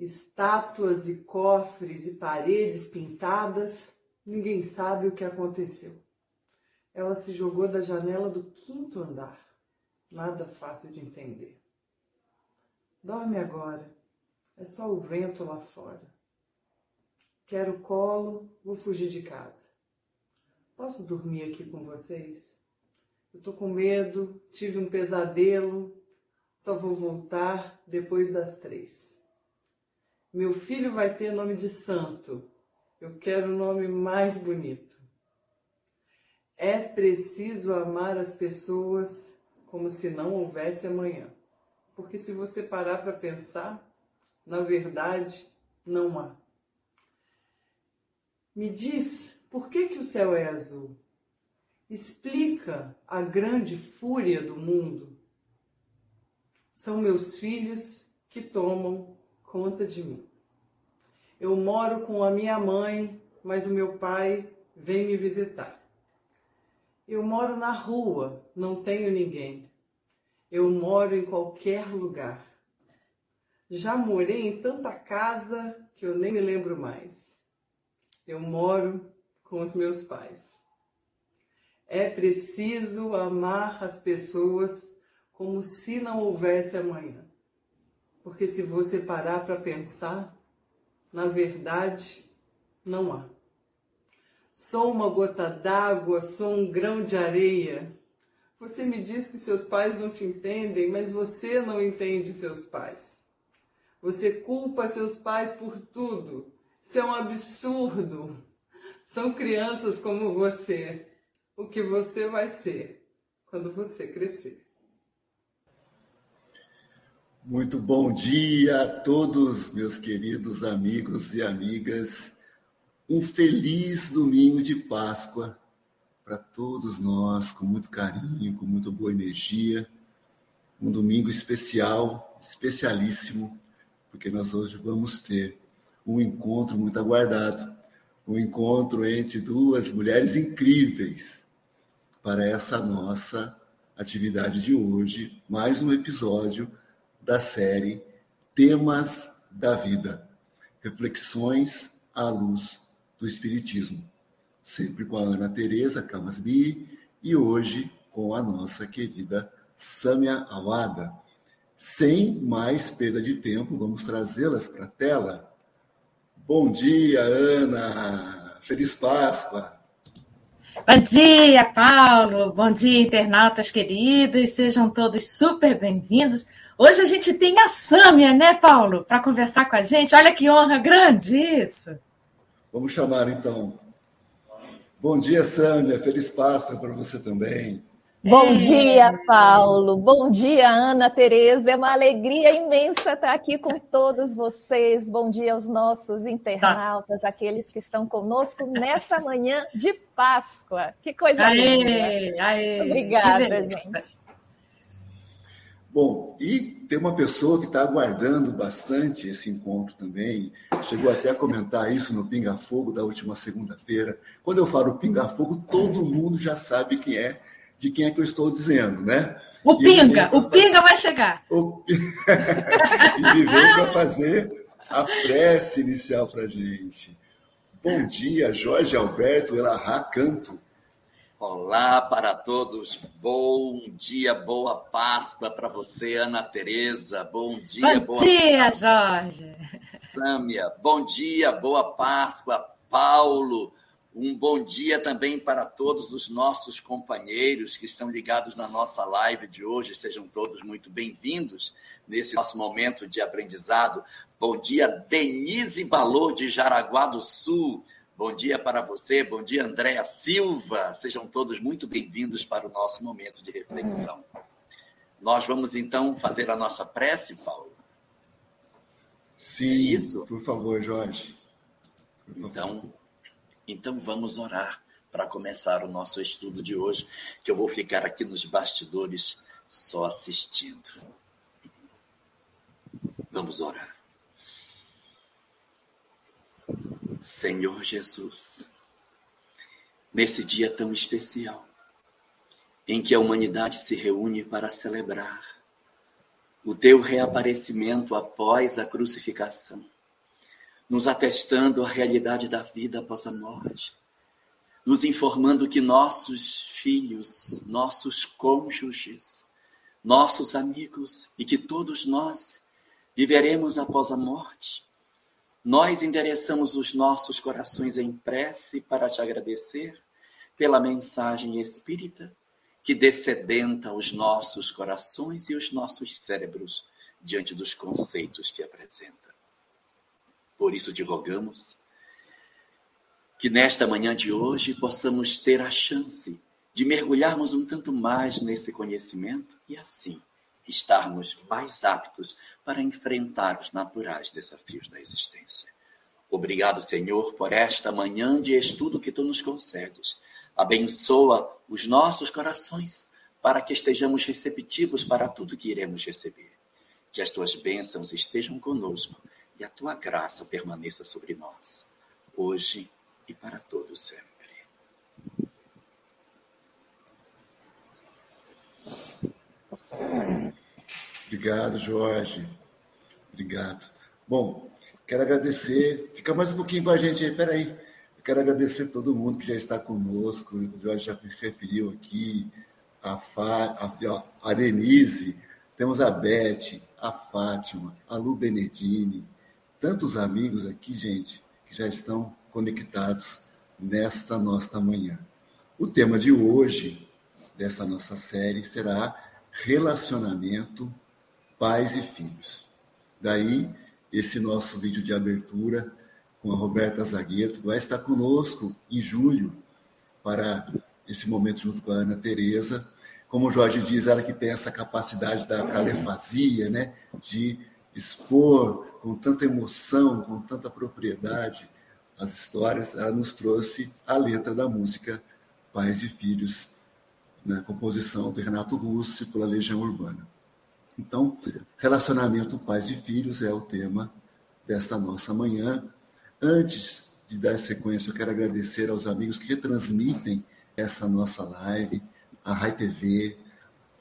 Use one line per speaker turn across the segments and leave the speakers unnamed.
estátuas e cofres e paredes pintadas, ninguém sabe o que aconteceu. Ela se jogou da janela do quinto andar. Nada fácil de entender. Dorme agora. É só o vento lá fora. Quero colo, vou fugir de casa. Posso dormir aqui com vocês? Eu tô com medo, tive um pesadelo, só vou voltar depois das três. Meu filho vai ter nome de santo. Eu quero o nome mais bonito. É preciso amar as pessoas como se não houvesse amanhã. Porque se você parar para pensar, na verdade, não há. Me diz, por que, que o céu é azul? Explica a grande fúria do mundo. São meus filhos que tomam conta de mim. Eu moro com a minha mãe, mas o meu pai vem me visitar. Eu moro na rua, não tenho ninguém. Eu moro em qualquer lugar. Já morei em tanta casa que eu nem me lembro mais. Eu moro com os meus pais. É preciso amar as pessoas como se não houvesse amanhã. Porque se você parar para pensar, na verdade, não há. Sou uma gota d'água, sou um grão de areia. Você me diz que seus pais não te entendem, mas você não entende seus pais. Você culpa seus pais por tudo. Isso é um absurdo. São crianças como você. O que você vai ser quando você crescer.
Muito bom dia a todos, meus queridos amigos e amigas. Um feliz domingo de Páscoa para todos nós, com muito carinho, com muito boa energia. Um domingo especial, especialíssimo, porque nós hoje vamos ter um encontro muito aguardado. Um encontro entre duas mulheres incríveis para essa nossa atividade de hoje, mais um episódio da série Temas da Vida Reflexões à Luz do Espiritismo, sempre com a Ana Teresa Camasbi e hoje com a nossa querida Sâmia Awada. Sem mais perda de tempo, vamos trazê-las para a tela. Bom dia, Ana! Feliz Páscoa!
Bom dia, Paulo! Bom dia, internautas queridos! Sejam todos super bem-vindos. Hoje a gente tem a Sâmia, né, Paulo, para conversar com a gente. Olha que honra grande isso!
Vamos chamar então. Bom dia, Sâmia. Feliz Páscoa para você também.
Bom dia, Paulo. Bom dia, Ana Tereza. É uma alegria imensa estar aqui com todos vocês. Bom dia aos nossos internautas, Nossa. aqueles que estão conosco nessa manhã de Páscoa. Que coisa aê, linda. Aê, Obrigada, gente.
Bom, e tem uma pessoa que está aguardando bastante esse encontro também. Chegou até a comentar isso no Pinga Fogo da última segunda-feira. Quando eu falo Pinga Fogo, todo mundo já sabe quem é, de quem é que eu estou dizendo, né?
O e Pinga, o Pinga vai chegar. O...
e me veio para fazer a prece inicial para gente. Bom dia, Jorge Alberto Elahá Canto.
Olá para todos, bom dia, boa Páscoa para você, Ana Tereza. Bom dia,
bom boa dia, Páscoa. Jorge.
Sâmia, bom dia, boa Páscoa, Paulo. Um bom dia também para todos os nossos companheiros que estão ligados na nossa live de hoje. Sejam todos muito bem-vindos nesse nosso momento de aprendizado. Bom dia, Denise Balô de Jaraguá do Sul. Bom dia para você, bom dia, Andréa Silva. Sejam todos muito bem-vindos para o nosso momento de reflexão. Nós vamos então fazer a nossa prece, Paulo.
Sim, é isso? por favor, Jorge.
Por favor. Então, então vamos orar para começar o nosso estudo de hoje, que eu vou ficar aqui nos bastidores só assistindo. Vamos orar. Senhor Jesus, nesse dia tão especial, em que a humanidade se reúne para celebrar o teu reaparecimento após a crucificação, nos atestando a realidade da vida após a morte, nos informando que nossos filhos, nossos cônjuges, nossos amigos e que todos nós viveremos após a morte. Nós endereçamos os nossos corações em prece para te agradecer pela mensagem espírita que descedenta os nossos corações e os nossos cérebros diante dos conceitos que apresenta. Por isso te rogamos que nesta manhã de hoje possamos ter a chance de mergulharmos um tanto mais nesse conhecimento e assim estarmos mais aptos para enfrentar os naturais desafios da existência. Obrigado, Senhor, por esta manhã de estudo que tu nos concedes. Abençoa os nossos corações para que estejamos receptivos para tudo que iremos receber. Que as tuas bênçãos estejam conosco e a tua graça permaneça sobre nós, hoje e para todo sempre.
Obrigado, Jorge. Obrigado. Bom, quero agradecer. Fica mais um pouquinho com a gente aí, peraí. Eu quero agradecer todo mundo que já está conosco. O Jorge já se referiu aqui. A, Fá, a, a Denise, temos a Beth, a Fátima, a Lu Benedini, tantos amigos aqui, gente, que já estão conectados nesta nossa manhã. O tema de hoje, dessa nossa série, será relacionamento pais e filhos. Daí, esse nosso vídeo de abertura com a Roberta Zagueto vai estar conosco em julho para esse momento junto com a Ana Tereza. Como o Jorge diz, ela que tem essa capacidade da calefasia, né, de expor com tanta emoção, com tanta propriedade as histórias, ela nos trouxe a letra da música Pais e Filhos, na composição do Renato Russo pela Legião Urbana. Então, relacionamento pais e filhos é o tema desta nossa manhã. Antes de dar sequência, eu quero agradecer aos amigos que retransmitem essa nossa live, a Rai TV,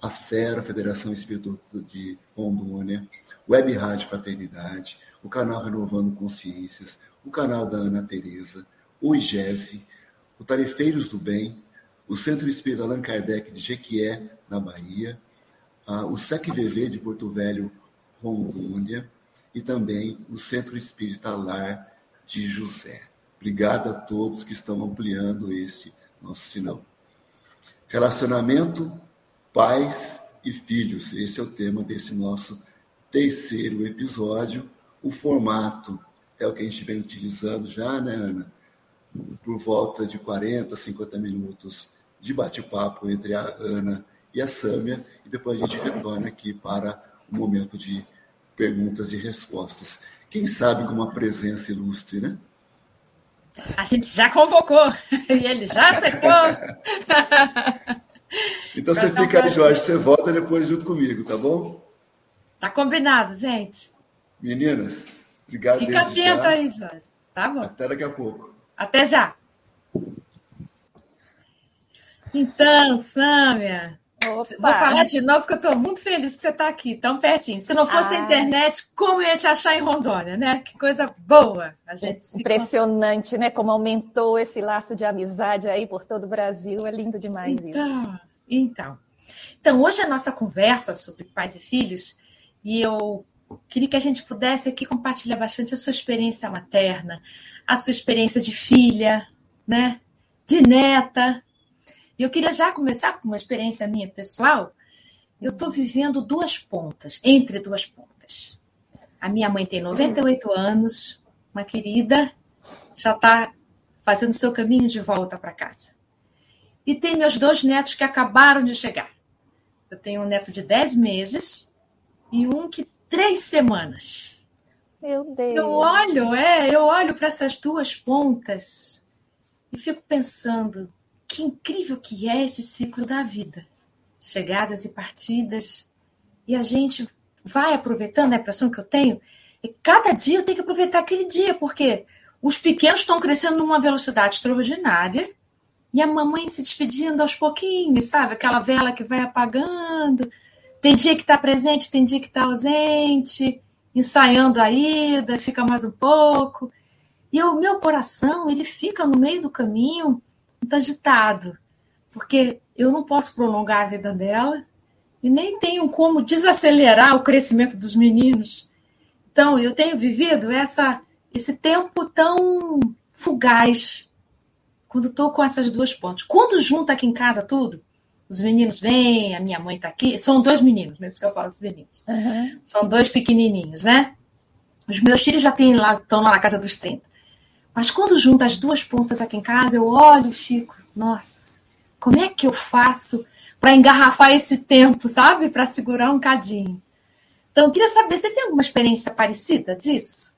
a FERA, Federação Espírita de Rondônia, Web Rádio Fraternidade, o canal Renovando Consciências, o canal da Ana Tereza, o IGESE, o Tarefeiros do Bem, o Centro Espírita Allan Kardec de Jequié, na Bahia, o SECVV de Porto Velho, Rondônia, e também o Centro Espírita Lar de José. Obrigado a todos que estão ampliando esse nosso sinal. Relacionamento, pais e filhos. Esse é o tema desse nosso terceiro episódio. O formato é o que a gente vem utilizando já, né, Ana? Por volta de 40, 50 minutos de bate-papo entre a Ana e a Sâmia, e depois a gente retorna aqui para o momento de perguntas e respostas. Quem sabe com uma presença ilustre, né?
A gente já convocou e ele já acertou.
então você fica aí, Jorge, você volta depois junto comigo, tá bom?
Tá combinado, gente.
Meninas, obrigado
Fica atento já. aí, Jorge. Tá bom.
Até daqui a pouco.
Até já. Então, Sâmia, Opa. Vou falar de novo, porque eu estou muito feliz que você está aqui, tão pertinho. Se não fosse a internet, como eu ia te achar em Rondônia, né? Que coisa boa a gente.
Impressionante, né? Como aumentou esse laço de amizade aí por todo o Brasil. É lindo demais
então,
isso.
Então, então, hoje a nossa conversa sobre pais e filhos, e eu queria que a gente pudesse aqui compartilhar bastante a sua experiência materna, a sua experiência de filha, né? De neta, e eu queria já começar com uma experiência minha pessoal. Eu estou vivendo duas pontas, entre duas pontas. A minha mãe tem 98 anos, uma querida, já está fazendo seu caminho de volta para casa. E tem meus dois netos que acabaram de chegar. Eu tenho um neto de 10 meses e um que três semanas.
Meu Deus.
Eu olho, é, eu olho para essas duas pontas e fico pensando, que incrível que é esse ciclo da vida. Chegadas e partidas. E a gente vai aproveitando, é a impressão que eu tenho. E cada dia eu tenho que aproveitar aquele dia, porque os pequenos estão crescendo numa velocidade extraordinária e a mamãe se despedindo aos pouquinhos, sabe? Aquela vela que vai apagando. tem dia que está presente, tem dia que está ausente, ensaiando a ida, fica mais um pouco. E o meu coração, ele fica no meio do caminho, muito agitado, porque eu não posso prolongar a vida dela e nem tenho como desacelerar o crescimento dos meninos. Então, eu tenho vivido essa, esse tempo tão fugaz quando estou com essas duas pontas. Quando junta aqui em casa tudo, os meninos vêm, a minha mãe está aqui. São dois meninos, mesmo que eu falo os meninos. Uhum. São dois pequenininhos, né? Os meus filhos já têm lá, estão lá na casa dos 30. Mas quando junta as duas pontas aqui em casa, eu olho e fico, nossa, como é que eu faço para engarrafar esse tempo, sabe? Para segurar um cadinho. Então, eu queria saber, você tem alguma experiência parecida disso?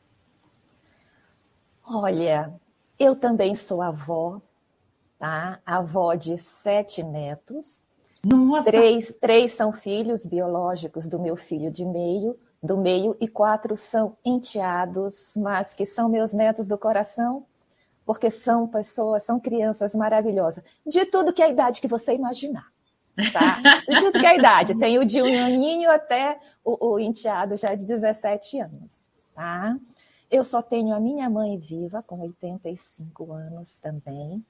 Olha, eu também sou avó, tá? Avó de sete netos. Nossa. Três, três são filhos biológicos do meu filho de meio, do meio, e quatro são enteados, mas que são meus netos do coração, porque são pessoas, são crianças maravilhosas, de tudo que é a idade que você imaginar. Tá? De tudo que é a idade. Tem o de um aninho até o, o enteado já de 17 anos. Tá? Eu só tenho a minha mãe viva, com 85 anos também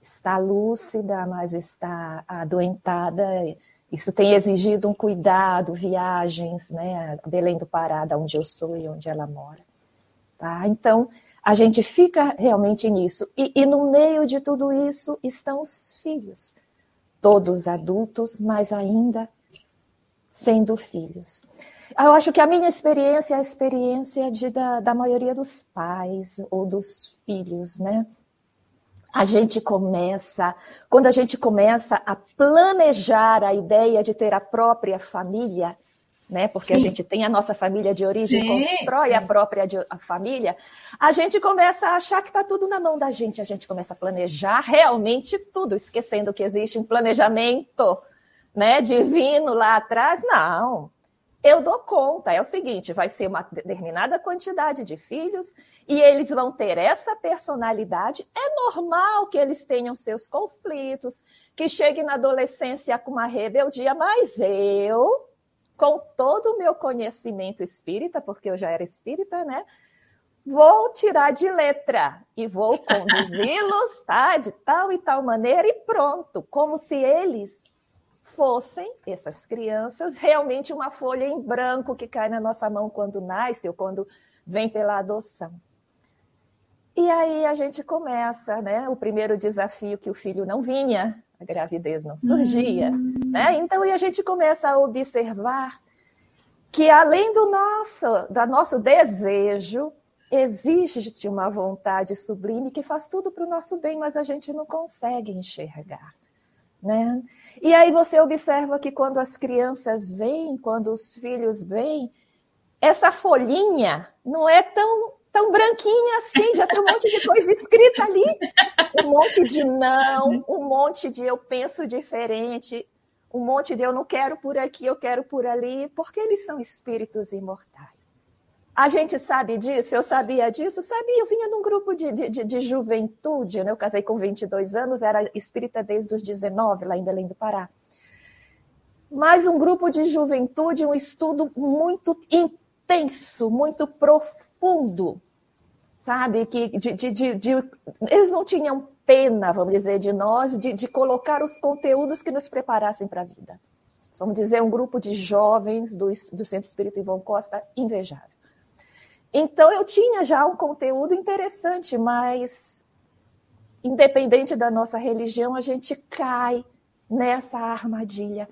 está lúcida, mas está adoentada. Isso tem exigido um cuidado, viagens, né? Belém do Pará, da onde eu sou e onde ela mora. Tá? Então, a gente fica realmente nisso. E, e no meio de tudo isso estão os filhos, todos adultos, mas ainda sendo filhos. Eu acho que a minha experiência é a experiência de, da, da maioria dos pais ou dos filhos, né? A gente começa, quando a gente começa a planejar a ideia de ter a própria família, né? Porque Sim. a gente tem a nossa família de origem, Sim. constrói a própria a família, a gente começa a achar que está tudo na mão da gente, a gente começa a planejar realmente tudo, esquecendo que existe um planejamento, né, divino lá atrás. Não, eu dou conta. É o seguinte: vai ser uma determinada quantidade de filhos e eles vão ter essa personalidade. É normal que eles tenham seus conflitos, que cheguem na adolescência com uma rebeldia, mas eu, com todo o meu conhecimento espírita, porque eu já era espírita, né? Vou tirar de letra e vou conduzi-los, tá? De tal e tal maneira e pronto, como se eles fossem essas crianças realmente uma folha em branco que cai na nossa mão quando nasce ou quando vem pela adoção. E aí a gente começa, né? O primeiro desafio que o filho não vinha, a gravidez não surgia, uhum. né? Então e a gente começa a observar que além do nosso, do nosso desejo, existe uma vontade sublime que faz tudo para o nosso bem, mas a gente não consegue enxergar. Né? E aí você observa que quando as crianças vêm, quando os filhos vêm, essa folhinha não é tão, tão branquinha assim, já tem um monte de coisa escrita ali. Um monte de não, um monte de eu penso diferente, um monte de eu não quero por aqui, eu quero por ali, porque eles são espíritos imortais. A gente sabe disso, eu sabia disso, sabia, eu vinha num grupo de, de, de, juventude, né? eu casei com 22 anos, era espírita desde os 19, lá em Belém do Pará. Mas um grupo de juventude, um estudo muito intenso, muito profundo, sabe? Que de, de, eles não tinham pena, vamos dizer, de nós, de, de colocar os conteúdos que nos preparassem para a vida. Vamos dizer, um grupo de jovens do, do Centro Espírita Ivon Costa invejável. Então eu tinha já um conteúdo interessante, mas independente da nossa religião, a gente cai nessa armadilha.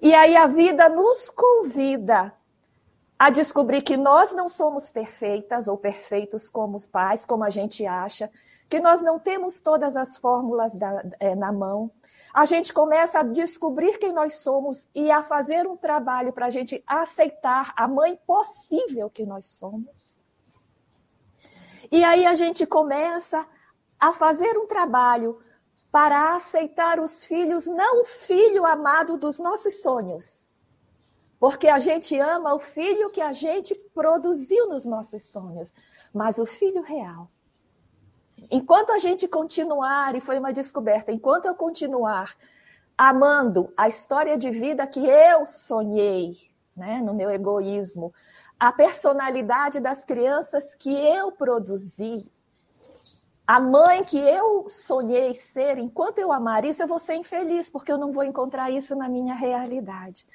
E aí a vida nos convida a descobrir que nós não somos perfeitas ou perfeitos como os pais, como a gente acha, que nós não temos todas as fórmulas da, é, na mão. A gente começa a descobrir quem nós somos e a fazer um trabalho para a gente aceitar a mãe possível que nós somos. E aí a gente começa a fazer um trabalho para aceitar os filhos, não o filho amado dos nossos sonhos. Porque a gente ama o filho que a gente produziu nos nossos sonhos, mas o filho real. Enquanto a gente continuar, e foi uma descoberta, enquanto eu continuar amando a história de vida que eu sonhei, né, no meu egoísmo, a personalidade das crianças que eu produzi, a mãe que eu sonhei ser, enquanto eu amar isso, eu vou ser infeliz, porque eu não vou encontrar isso na minha realidade.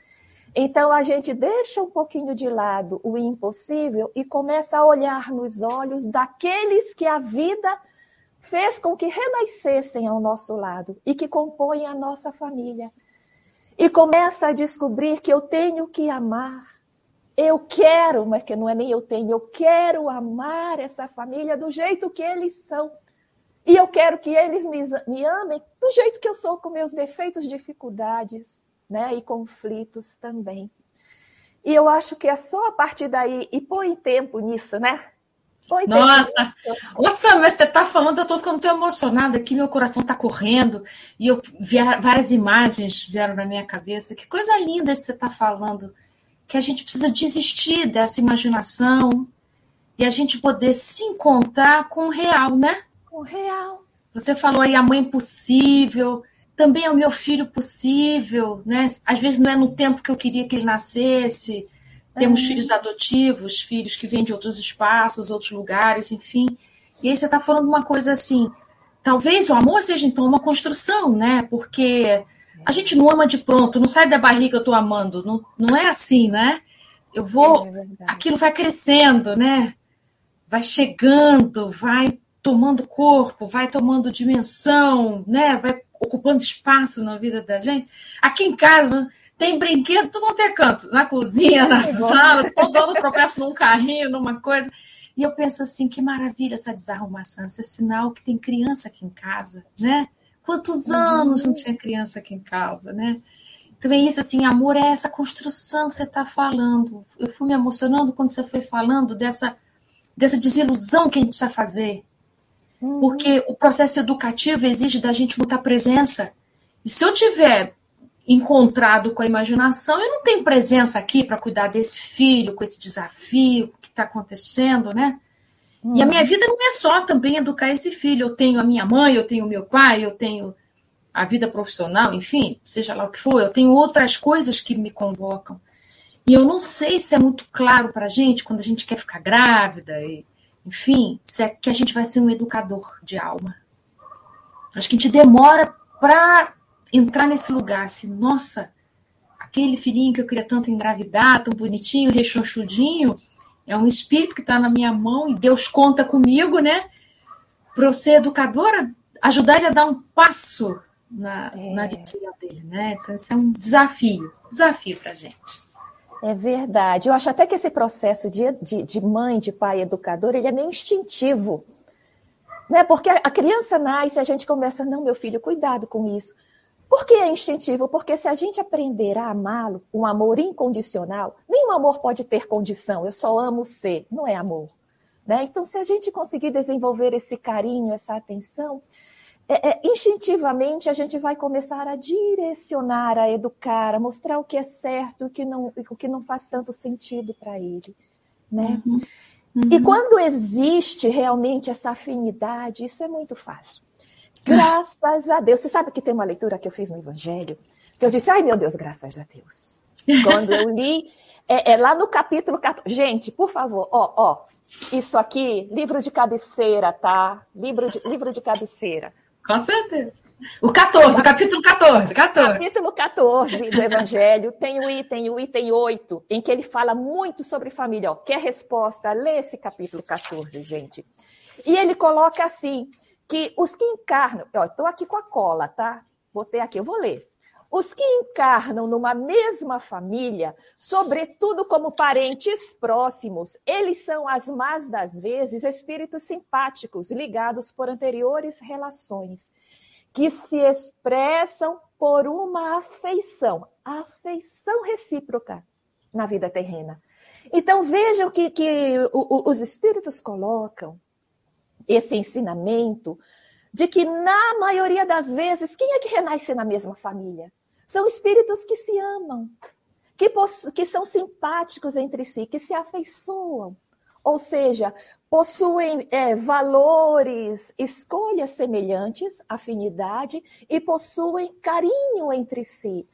Então a gente deixa um pouquinho de lado o impossível e começa a olhar nos olhos daqueles que a vida fez com que renascessem ao nosso lado e que compõem a nossa família. E começa a descobrir que eu tenho que amar. Eu quero, mas que não é nem eu tenho, eu quero amar essa família do jeito que eles são. E eu quero que eles me, me amem do jeito que eu sou, com meus defeitos, dificuldades, né? E conflitos também. E eu acho que é só a partir daí, e põe tempo nisso, né?
Põe Nossa! Nossa, mas você está falando, eu estou ficando tão emocionada aqui, meu coração está correndo, e eu várias imagens vieram na minha cabeça. Que coisa linda que você está falando, que a gente precisa desistir dessa imaginação e a gente poder se encontrar com o real, né?
Com o real.
Você falou aí a mãe possível, também é o meu filho possível, né? Às vezes não é no tempo que eu queria que ele nascesse. Temos uhum. filhos adotivos, filhos que vêm de outros espaços, outros lugares, enfim. E aí você está falando uma coisa assim, talvez o amor seja então uma construção, né? Porque a gente não ama de pronto, não sai da barriga eu estou amando, não, não é assim, né? Eu vou, é aquilo vai crescendo, né? Vai chegando, vai tomando corpo, vai tomando dimensão, né? Vai ocupando espaço na vida da gente. Aqui em casa tem brinquedo, tudo quanto é canto, na cozinha, na sala, todo ano tropeço num carrinho, numa coisa. E eu penso assim, que maravilha essa desarrumação, esse é sinal que tem criança aqui em casa, né? Quantos uhum. anos não tinha criança aqui em casa, né? Então é isso, assim, amor é essa construção que você está falando. Eu fui me emocionando quando você foi falando dessa, dessa desilusão que a gente precisa fazer, Uhum. Porque o processo educativo exige da gente muita presença. E se eu tiver encontrado com a imaginação, eu não tenho presença aqui para cuidar desse filho, com esse desafio que está acontecendo, né? Uhum. E a minha vida não é só também educar esse filho. Eu tenho a minha mãe, eu tenho o meu pai, eu tenho a vida profissional, enfim, seja lá o que for, eu tenho outras coisas que me convocam. E eu não sei se é muito claro para a gente quando a gente quer ficar grávida e enfim, se é que a gente vai ser um educador de alma. Acho que a gente demora para entrar nesse lugar, assim, nossa, aquele filhinho que eu queria tanto engravidar, tão bonitinho, rechonchudinho, é um espírito que está na minha mão e Deus conta comigo, né? Para eu ser educadora, ajudar ele a dar um passo na, é. na vida dele, né? Então, isso é um desafio, desafio para a gente.
É verdade. Eu acho até que esse processo de, de, de mãe, de pai, educador, ele é meio instintivo. Né? Porque a criança nasce, a gente começa, não, meu filho, cuidado com isso. Por que é instintivo? Porque se a gente aprender a amá-lo, um amor incondicional, nenhum amor pode ter condição, eu só amo ser, não é amor. Né? Então, se a gente conseguir desenvolver esse carinho, essa atenção, é, é, instintivamente a gente vai começar a direcionar, a educar, a mostrar o que é certo, o que não, o que não faz tanto sentido para ele, né? Uhum. Uhum. E quando existe realmente essa afinidade, isso é muito fácil. Graças a Deus. Você sabe que tem uma leitura que eu fiz no Evangelho, que eu disse, ai meu Deus, graças a Deus. Quando eu li, é, é lá no capítulo 14. Gente, por favor, ó, ó, isso aqui, livro de cabeceira, tá? Livro de, livro de cabeceira.
Com certeza. O 14, o capítulo 14, 14.
Capítulo 14 do Evangelho tem o item, o item 8, em que ele fala muito sobre família. Ó, quer resposta? Lê esse capítulo 14, gente. E ele coloca assim: que os que encarnam. Estou aqui com a cola, tá? Botei aqui, eu vou ler. Os que encarnam numa mesma família, sobretudo como parentes próximos, eles são, as más das vezes, espíritos simpáticos ligados por anteriores relações, que se expressam por uma afeição, afeição recíproca na vida terrena. Então vejam que, que os espíritos colocam esse ensinamento de que, na maioria das vezes, quem é que renasce na mesma família? São espíritos que se amam, que, que são simpáticos entre si, que se afeiçoam ou seja, possuem é, valores, escolhas semelhantes, afinidade, e possuem carinho entre si.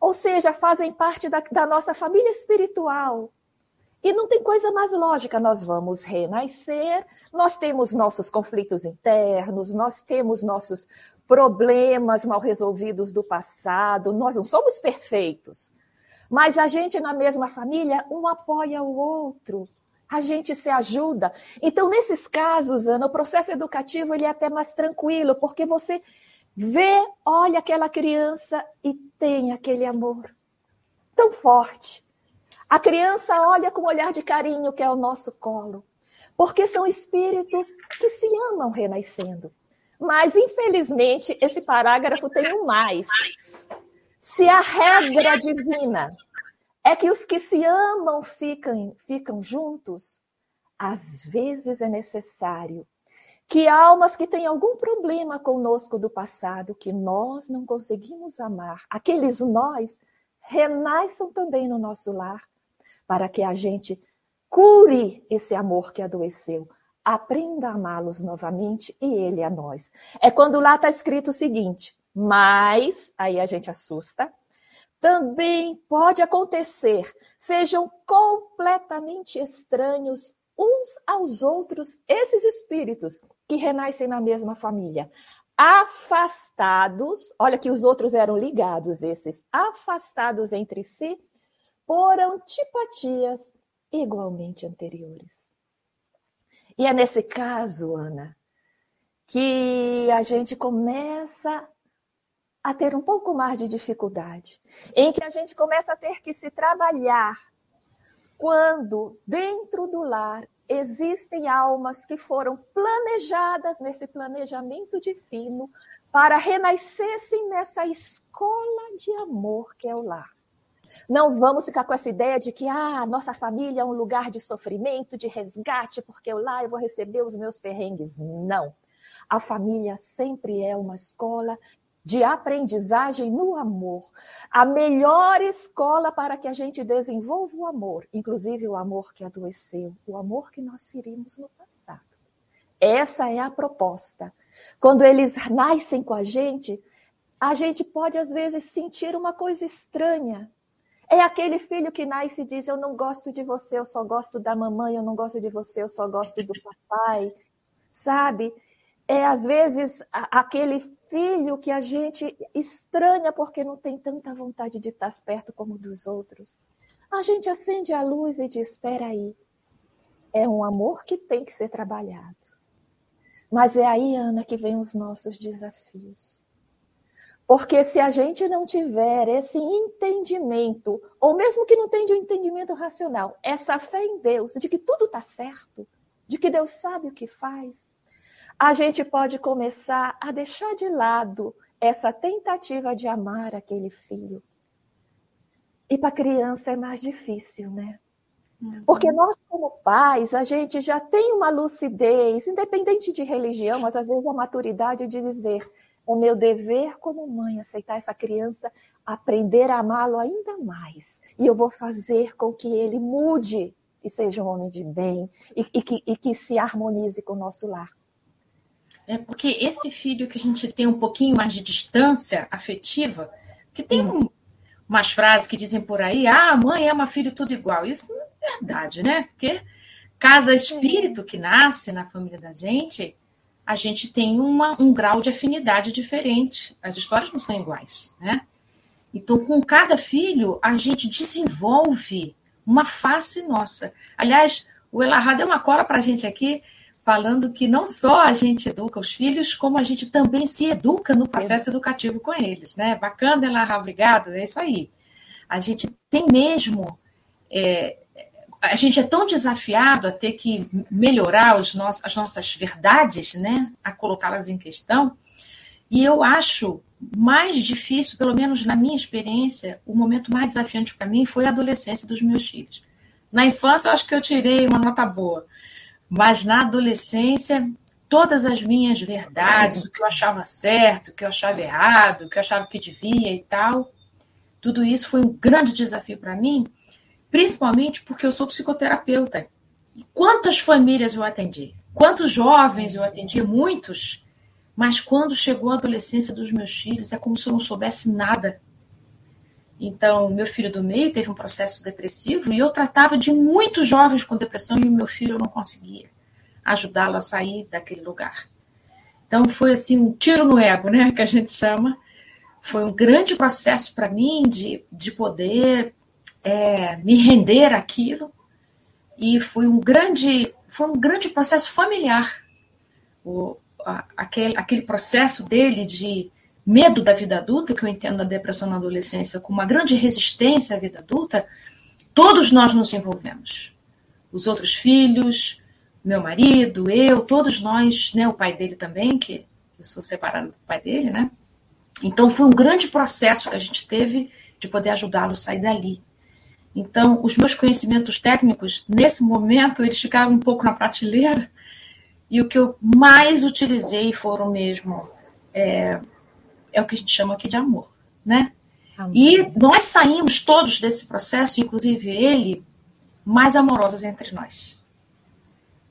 Ou seja, fazem parte da, da nossa família espiritual. E não tem coisa mais lógica, nós vamos renascer, nós temos nossos conflitos internos, nós temos nossos problemas mal resolvidos do passado, nós não somos perfeitos. Mas a gente na mesma família, um apoia o outro a gente se ajuda. Então, nesses casos, Ana, o processo educativo ele é até mais tranquilo, porque você vê, olha aquela criança e tem aquele amor tão forte. A criança olha com um olhar de carinho, que é o nosso colo, porque são espíritos que se amam renascendo. Mas, infelizmente, esse parágrafo tem um mais. Se a regra divina é que os que se amam ficam, ficam juntos, às vezes é necessário que almas que têm algum problema conosco do passado, que nós não conseguimos amar, aqueles nós, renasçam também no nosso lar, para que a gente cure esse amor que adoeceu, aprenda a amá-los novamente e ele a nós. É quando lá está escrito o seguinte, mas, aí a gente assusta, também pode acontecer, sejam completamente estranhos uns aos outros, esses espíritos que renascem na mesma família, afastados, olha que os outros eram ligados, esses afastados entre si, por antipatias igualmente anteriores. E é nesse caso, Ana, que a gente começa a ter um pouco mais de dificuldade, em que a gente começa a ter que se trabalhar quando dentro do lar existem almas que foram planejadas nesse planejamento divino para renascessem nessa escola de amor que é o lar. Não vamos ficar com essa ideia de que ah, nossa família é um lugar de sofrimento, de resgate, porque eu lá eu vou receber os meus perrengues. Não. A família sempre é uma escola de aprendizagem no amor. A melhor escola para que a gente desenvolva o amor, inclusive o amor que adoeceu, o amor que nós ferimos no passado. Essa é a proposta. Quando eles nascem com a gente, a gente pode às vezes sentir uma coisa estranha. É aquele filho que nasce e diz: Eu não gosto de você, eu só gosto da mamãe, eu não gosto de você, eu só gosto do papai. Sabe? é às vezes aquele filho que a gente estranha porque não tem tanta vontade de estar perto como dos outros. A gente acende a luz e diz: espera aí, é um amor que tem que ser trabalhado. Mas é aí, Ana, que vem os nossos desafios. Porque se a gente não tiver esse entendimento, ou mesmo que não tenha um entendimento racional, essa fé em Deus, de que tudo está certo, de que Deus sabe o que faz, a gente pode começar a deixar de lado essa tentativa de amar aquele filho. E para a criança é mais difícil, né? Uhum. Porque nós, como pais, a gente já tem uma lucidez, independente de religião, mas às vezes a maturidade de dizer: é meu dever como mãe aceitar essa criança, aprender a amá-lo ainda mais. E eu vou fazer com que ele mude e seja um homem de bem e, e, que, e que se harmonize com o nosso lar.
É porque esse filho que a gente tem um pouquinho mais de distância afetiva, que tem um, umas frases que dizem por aí, ah, mãe ama filho tudo igual. Isso não é verdade, né? Porque cada espírito que nasce na família da gente, a gente tem uma, um grau de afinidade diferente. As histórias não são iguais, né? Então, com cada filho, a gente desenvolve uma face nossa. Aliás, o Elahá deu uma cola para a gente aqui falando que não só a gente educa os filhos, como a gente também se educa no processo educativo com eles, né? Bacana, Elarra, obrigado, é isso aí. A gente tem mesmo, é, a gente é tão desafiado a ter que melhorar as nossas verdades, né? A colocá-las em questão, e eu acho mais difícil, pelo menos na minha experiência, o momento mais desafiante para mim foi a adolescência dos meus filhos. Na infância, eu acho que eu tirei uma nota boa mas na adolescência, todas as minhas verdades, o que eu achava certo, o que eu achava errado, o que eu achava que devia e tal, tudo isso foi um grande desafio para mim, principalmente porque eu sou psicoterapeuta. quantas famílias eu atendi? Quantos jovens eu atendi? Muitos. Mas quando chegou a adolescência dos meus filhos, é como se eu não soubesse nada. Então, meu filho do meio teve um processo depressivo e eu tratava de muitos jovens com depressão e meu filho eu não conseguia ajudá-lo a sair daquele lugar. Então, foi assim um tiro no ego, né, que a gente chama. Foi um grande processo para mim de, de poder é, me render aquilo e foi um grande foi um grande processo familiar. O, a, aquele, aquele processo dele de medo da vida adulta que eu entendo da depressão na adolescência com uma grande resistência à vida adulta todos nós nos envolvemos. Os outros filhos meu marido eu todos nós né o pai dele também que eu sou separada do pai dele né? Então foi um grande processo que a gente teve de poder ajudá-lo a sair dali então, os meus conhecimentos técnicos, nesse momento, eles ficaram um pouco na prateleira, e o que eu mais utilizei foram mesmo, é, é o que a gente chama aqui de amor, né? Amor. E nós saímos todos desse processo, inclusive ele, mais amorosos entre nós.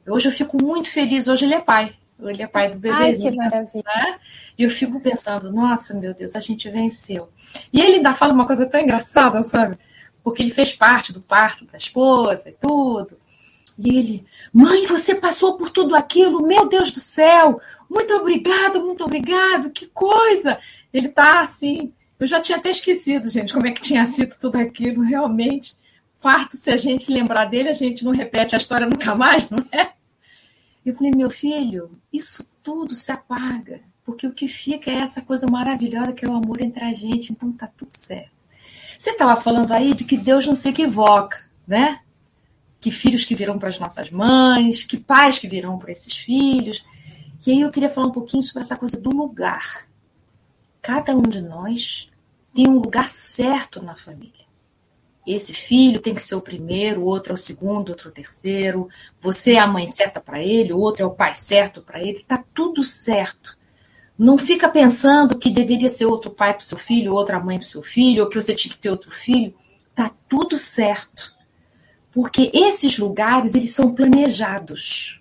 Hoje eu fico muito feliz, hoje ele é pai, ele é pai do bebezinho. Ai, que maravilha. Né? E eu fico pensando, nossa, meu Deus, a gente venceu. E ele ainda fala uma coisa tão engraçada, sabe? Porque ele fez parte do parto da esposa e tudo. E ele, mãe, você passou por tudo aquilo, meu Deus do céu, muito obrigado, muito obrigado, que coisa. Ele tá assim, eu já tinha até esquecido, gente, como é que tinha sido tudo aquilo, realmente. Parto, se a gente lembrar dele, a gente não repete a história nunca mais, não é? Eu falei, meu filho, isso tudo se apaga, porque o que fica é essa coisa maravilhosa que é o amor entre a gente, então tá tudo certo. Você estava falando aí de que Deus não se equivoca, né? Que filhos que virão para as nossas mães, que pais que virão para esses filhos. E aí eu queria falar um pouquinho sobre essa coisa do lugar. Cada um de nós tem um lugar certo na família. Esse filho tem que ser o primeiro, o outro é o segundo, outro é o terceiro. Você é a mãe certa para ele, o outro é o pai certo para ele. Tá tudo certo. Não fica pensando que deveria ser outro pai para seu filho, outra mãe para seu filho, ou que você tinha que ter outro filho. Tá tudo certo. Porque esses lugares, eles são planejados.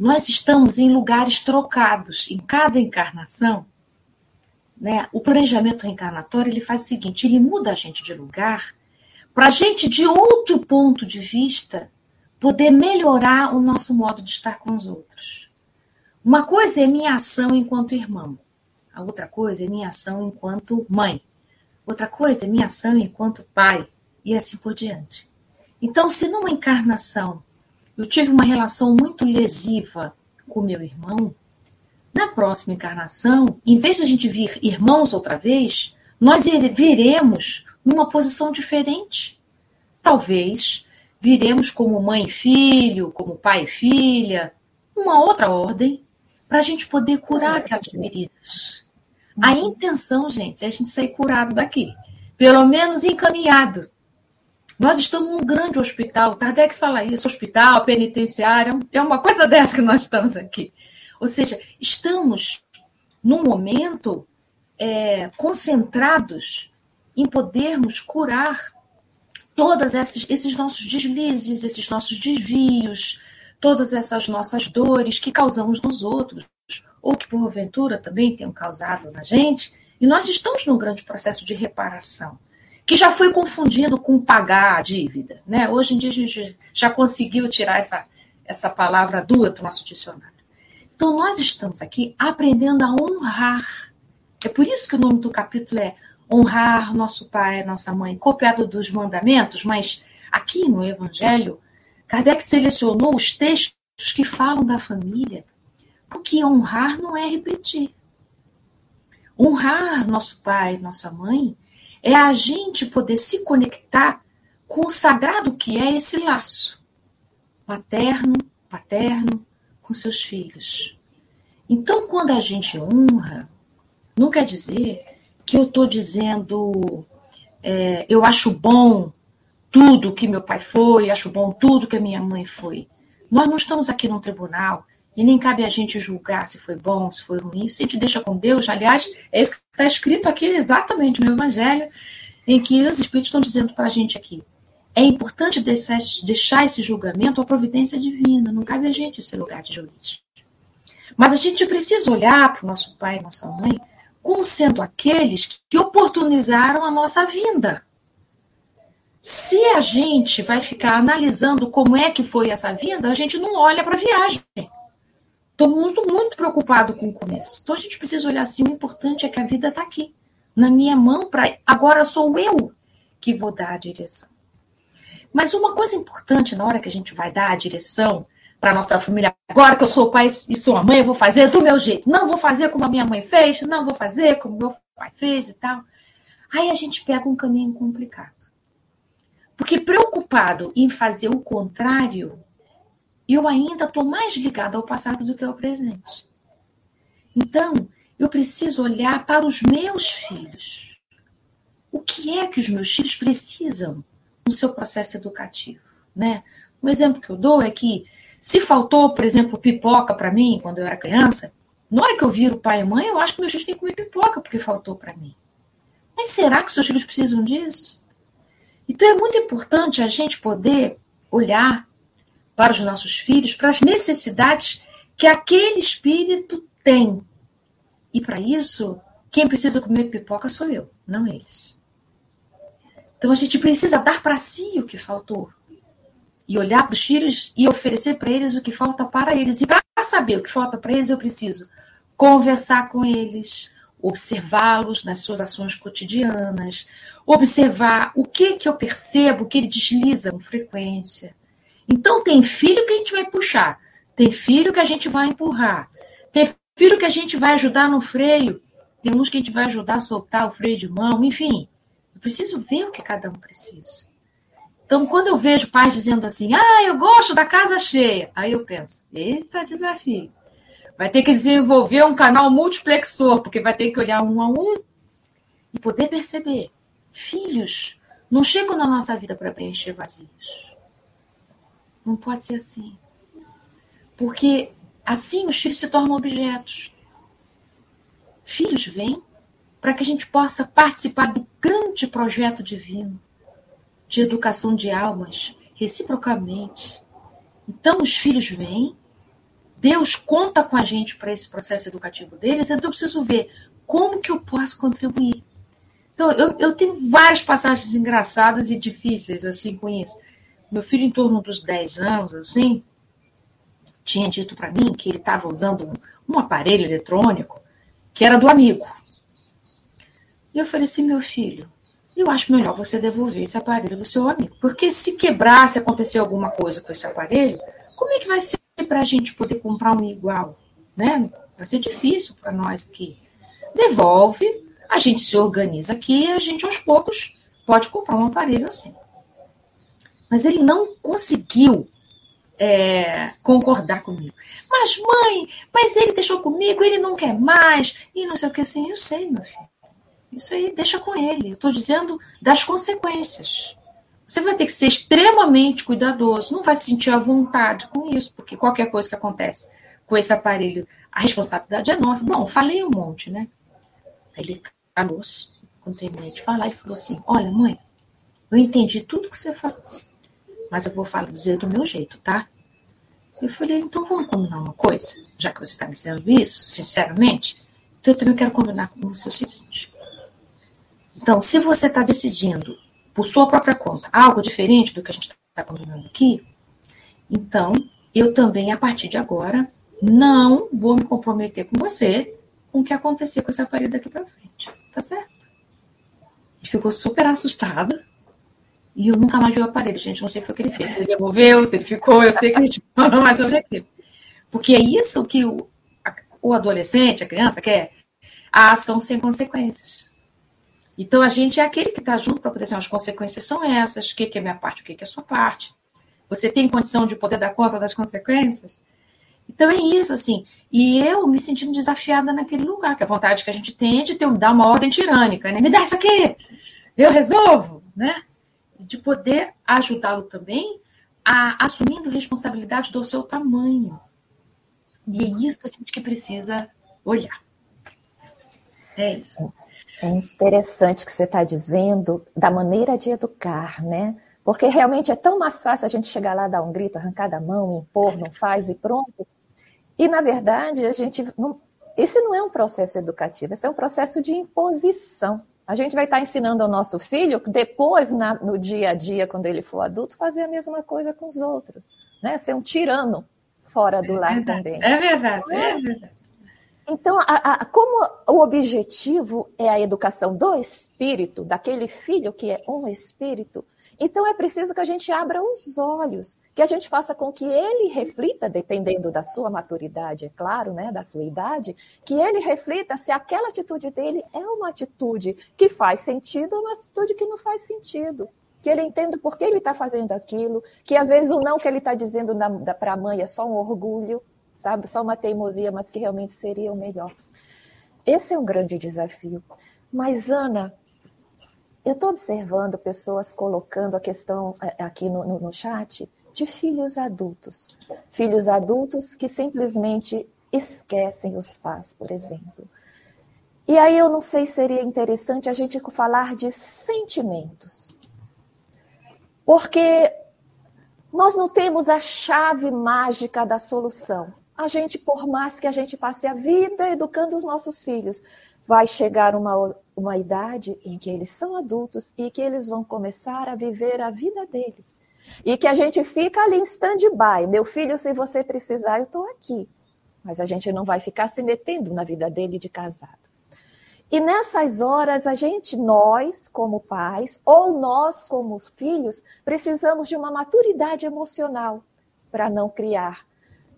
Nós estamos em lugares trocados. Em cada encarnação, né, o planejamento reencarnatório ele faz o seguinte: ele muda a gente de lugar para a gente, de outro ponto de vista, poder melhorar o nosso modo de estar com os outros. Uma coisa é minha ação enquanto irmão, a outra coisa é minha ação enquanto mãe, outra coisa é minha ação enquanto pai, e assim por diante. Então, se numa encarnação eu tive uma relação muito lesiva com meu irmão, na próxima encarnação, em vez de a gente vir irmãos outra vez, nós viremos numa posição diferente. Talvez viremos como mãe e filho, como pai e filha, uma outra ordem, para a gente poder curar aquelas feridas. A intenção, gente, é a gente sair curado daqui, pelo menos encaminhado. Nós estamos num grande hospital, Kardec fala isso, hospital, penitenciário, é uma coisa dessa que nós estamos aqui. Ou seja, estamos num momento é, concentrados em podermos curar todos esses, esses nossos deslizes, esses nossos desvios, todas essas nossas dores que causamos nos outros, ou que porventura também tenham causado na gente, e nós estamos num grande processo de reparação, que já foi confundido com pagar a dívida. Né? Hoje em dia a gente já conseguiu tirar essa, essa palavra dura do nosso dicionário. Então nós estamos aqui aprendendo a honrar. É por isso que o nome do capítulo é honrar nosso pai, nossa mãe, copiado dos mandamentos, mas aqui no Evangelho Kardec selecionou os textos que falam da família, porque honrar não é repetir. Honrar nosso pai, nossa mãe, é a gente poder se conectar com o sagrado que é esse laço materno, paterno, com seus filhos. Então, quando a gente honra, não quer dizer que eu estou dizendo é, eu acho bom tudo que meu pai foi, acho bom tudo que a minha mãe foi. Nós não estamos aqui num tribunal e nem cabe a gente julgar se foi bom, se foi ruim. Se gente deixa com Deus, aliás, é isso que está escrito aqui exatamente no Evangelho, em que os Espíritos estão dizendo para a gente aqui. é importante deixar, deixar esse julgamento à providência divina, não cabe a gente esse lugar de juiz. Mas a gente precisa olhar para o nosso pai e nossa mãe como sendo aqueles que oportunizaram a nossa vinda. Se a gente vai ficar analisando como é que foi essa vinda, a gente não olha para a viagem. Estou muito, muito preocupado com o começo. Então a gente precisa olhar assim: o importante é que a vida está aqui, na minha mão, para agora sou eu que vou dar a direção. Mas uma coisa importante na hora que a gente vai dar a direção para nossa família, agora que eu sou pai e sou a mãe, eu vou fazer do meu jeito. Não vou fazer como a minha mãe fez, não vou fazer como meu pai fez e tal. Aí a gente pega um caminho complicado. Porque preocupado em fazer o contrário, eu ainda estou mais ligada ao passado do que ao presente. Então, eu preciso olhar para os meus filhos. O que é que os meus filhos precisam no seu processo educativo? Né? Um exemplo que eu dou é que se faltou, por exemplo, pipoca para mim quando eu era criança, na hora que eu viro pai e mãe, eu acho que meus filhos têm que comer pipoca porque faltou para mim. Mas será que seus filhos precisam disso? Então é muito importante a gente poder olhar para os nossos filhos, para as necessidades que aquele espírito tem. E para isso, quem precisa comer pipoca sou eu, não eles. Então a gente precisa dar para si o que faltou e olhar para os filhos e oferecer para eles o que falta para eles. E para saber o que falta para eles, eu preciso conversar com eles, observá-los nas suas ações cotidianas, observar o que que eu percebo que ele desliza com frequência. Então tem filho que a gente vai puxar, tem filho que a gente vai empurrar, tem filho que a gente vai ajudar no freio, tem uns que a gente vai ajudar a soltar o freio de mão, enfim. Eu preciso ver o que cada um precisa. Então, quando eu vejo pais dizendo assim, ah, eu gosto da casa cheia, aí eu penso, eita desafio. Vai ter que desenvolver um canal multiplexor, porque vai ter que olhar um a um e poder perceber. Filhos não chegam na nossa vida para preencher vazios. Não pode ser assim. Porque assim os filhos se tornam objetos. Filhos vêm para que a gente possa participar do grande projeto divino de educação de almas, reciprocamente. Então, os filhos vêm, Deus conta com a gente para esse processo educativo deles, então eu preciso ver como que eu posso contribuir. Então, eu, eu tenho várias passagens engraçadas e difíceis, assim, com isso. Meu filho, em torno dos 10 anos, assim, tinha dito para mim que ele estava usando um, um aparelho eletrônico que era do amigo. E eu falei assim, meu filho, eu acho melhor você devolver esse aparelho do seu amigo. Porque se quebrar, se acontecer alguma coisa com esse aparelho, como é que vai ser para a gente poder comprar um igual? Né? Vai ser difícil para nós aqui. Devolve, a gente se organiza aqui a gente aos poucos pode comprar um aparelho assim. Mas ele não conseguiu é, concordar comigo. Mas, mãe, mas ele deixou comigo, ele não quer mais, e não sei o que assim. Eu sei, meu filho. Isso aí deixa com ele. Eu estou dizendo das consequências. Você vai ter que ser extremamente cuidadoso, não vai se sentir à vontade com isso, porque qualquer coisa que acontece com esse aparelho, a responsabilidade é nossa. Bom, falei um monte, né? Aí ele calou-se, quando terminei de falar, e falou assim: Olha, mãe, eu entendi tudo que você falou, mas eu vou falar, dizer do meu jeito, tá? Eu falei: Então vamos combinar uma coisa, já que você está me dizendo isso, sinceramente, então eu também quero combinar com você o seguinte então, se você está decidindo por sua própria conta algo diferente do que a gente está combinando aqui, então eu também, a partir de agora, não vou me comprometer com você com o que acontecer com esse aparelho daqui para frente. Tá certo? E ficou super assustada. E eu nunca mais vi o aparelho, gente. Não sei o que que ele fez. Se ele devolveu, se ele ficou, eu sei que a gente falou mais sobre aquilo. Porque é isso que o, o adolescente, a criança, quer. A ação sem consequências. Então, a gente é aquele que está junto para poder dizer, as consequências são essas, o que, é minha parte, o que, é a sua parte. Você tem condição de poder dar conta das consequências? Então, é isso, assim. E eu me sentindo desafiada naquele lugar, que a vontade que a gente tem é de ter, dar uma ordem tirânica, né? Me dá isso aqui, eu resolvo, né? De poder ajudá-lo também a assumindo responsabilidade do seu tamanho. E é isso a gente que precisa olhar. É isso.
É interessante que você está dizendo da maneira de educar, né? Porque realmente é tão mais fácil a gente chegar lá, dar um grito, arrancar da mão, impor, não faz e pronto. E, na verdade, a gente não, esse não é um processo educativo, esse é um processo de imposição. A gente vai estar ensinando ao nosso filho, depois, na, no dia a dia, quando ele for adulto, fazer a mesma coisa com os outros. Né? Ser um tirano fora do é lar
verdade,
também.
É verdade, é, é verdade.
Então, a, a, como o objetivo é a educação do espírito, daquele filho que é um espírito, então é preciso que a gente abra os olhos, que a gente faça com que ele reflita, dependendo da sua maturidade, é claro, né, da sua idade, que ele reflita se aquela atitude dele é uma atitude que faz sentido ou uma atitude que não faz sentido. Que ele entenda por que ele está fazendo aquilo, que às vezes o não que ele está dizendo para a mãe é só um orgulho, sabe? Só uma teimosia, mas que realmente seria o melhor. Esse é um grande desafio. Mas, Ana, eu estou observando pessoas colocando a questão é, aqui no, no, no chat de filhos adultos. Filhos adultos que simplesmente esquecem os pais, por exemplo. E aí eu não sei se seria interessante a gente falar de sentimentos. Porque nós não temos a chave mágica da solução a gente, por mais que a gente passe a vida educando os nossos filhos, vai chegar uma, uma idade em que eles são adultos e que eles vão começar a viver a vida deles. E que a gente fica ali em stand-by. Meu filho, se você precisar, eu estou aqui. Mas a gente não vai ficar se metendo na vida dele de casado. E nessas horas, a gente, nós, como pais, ou nós, como filhos, precisamos de uma maturidade emocional para não criar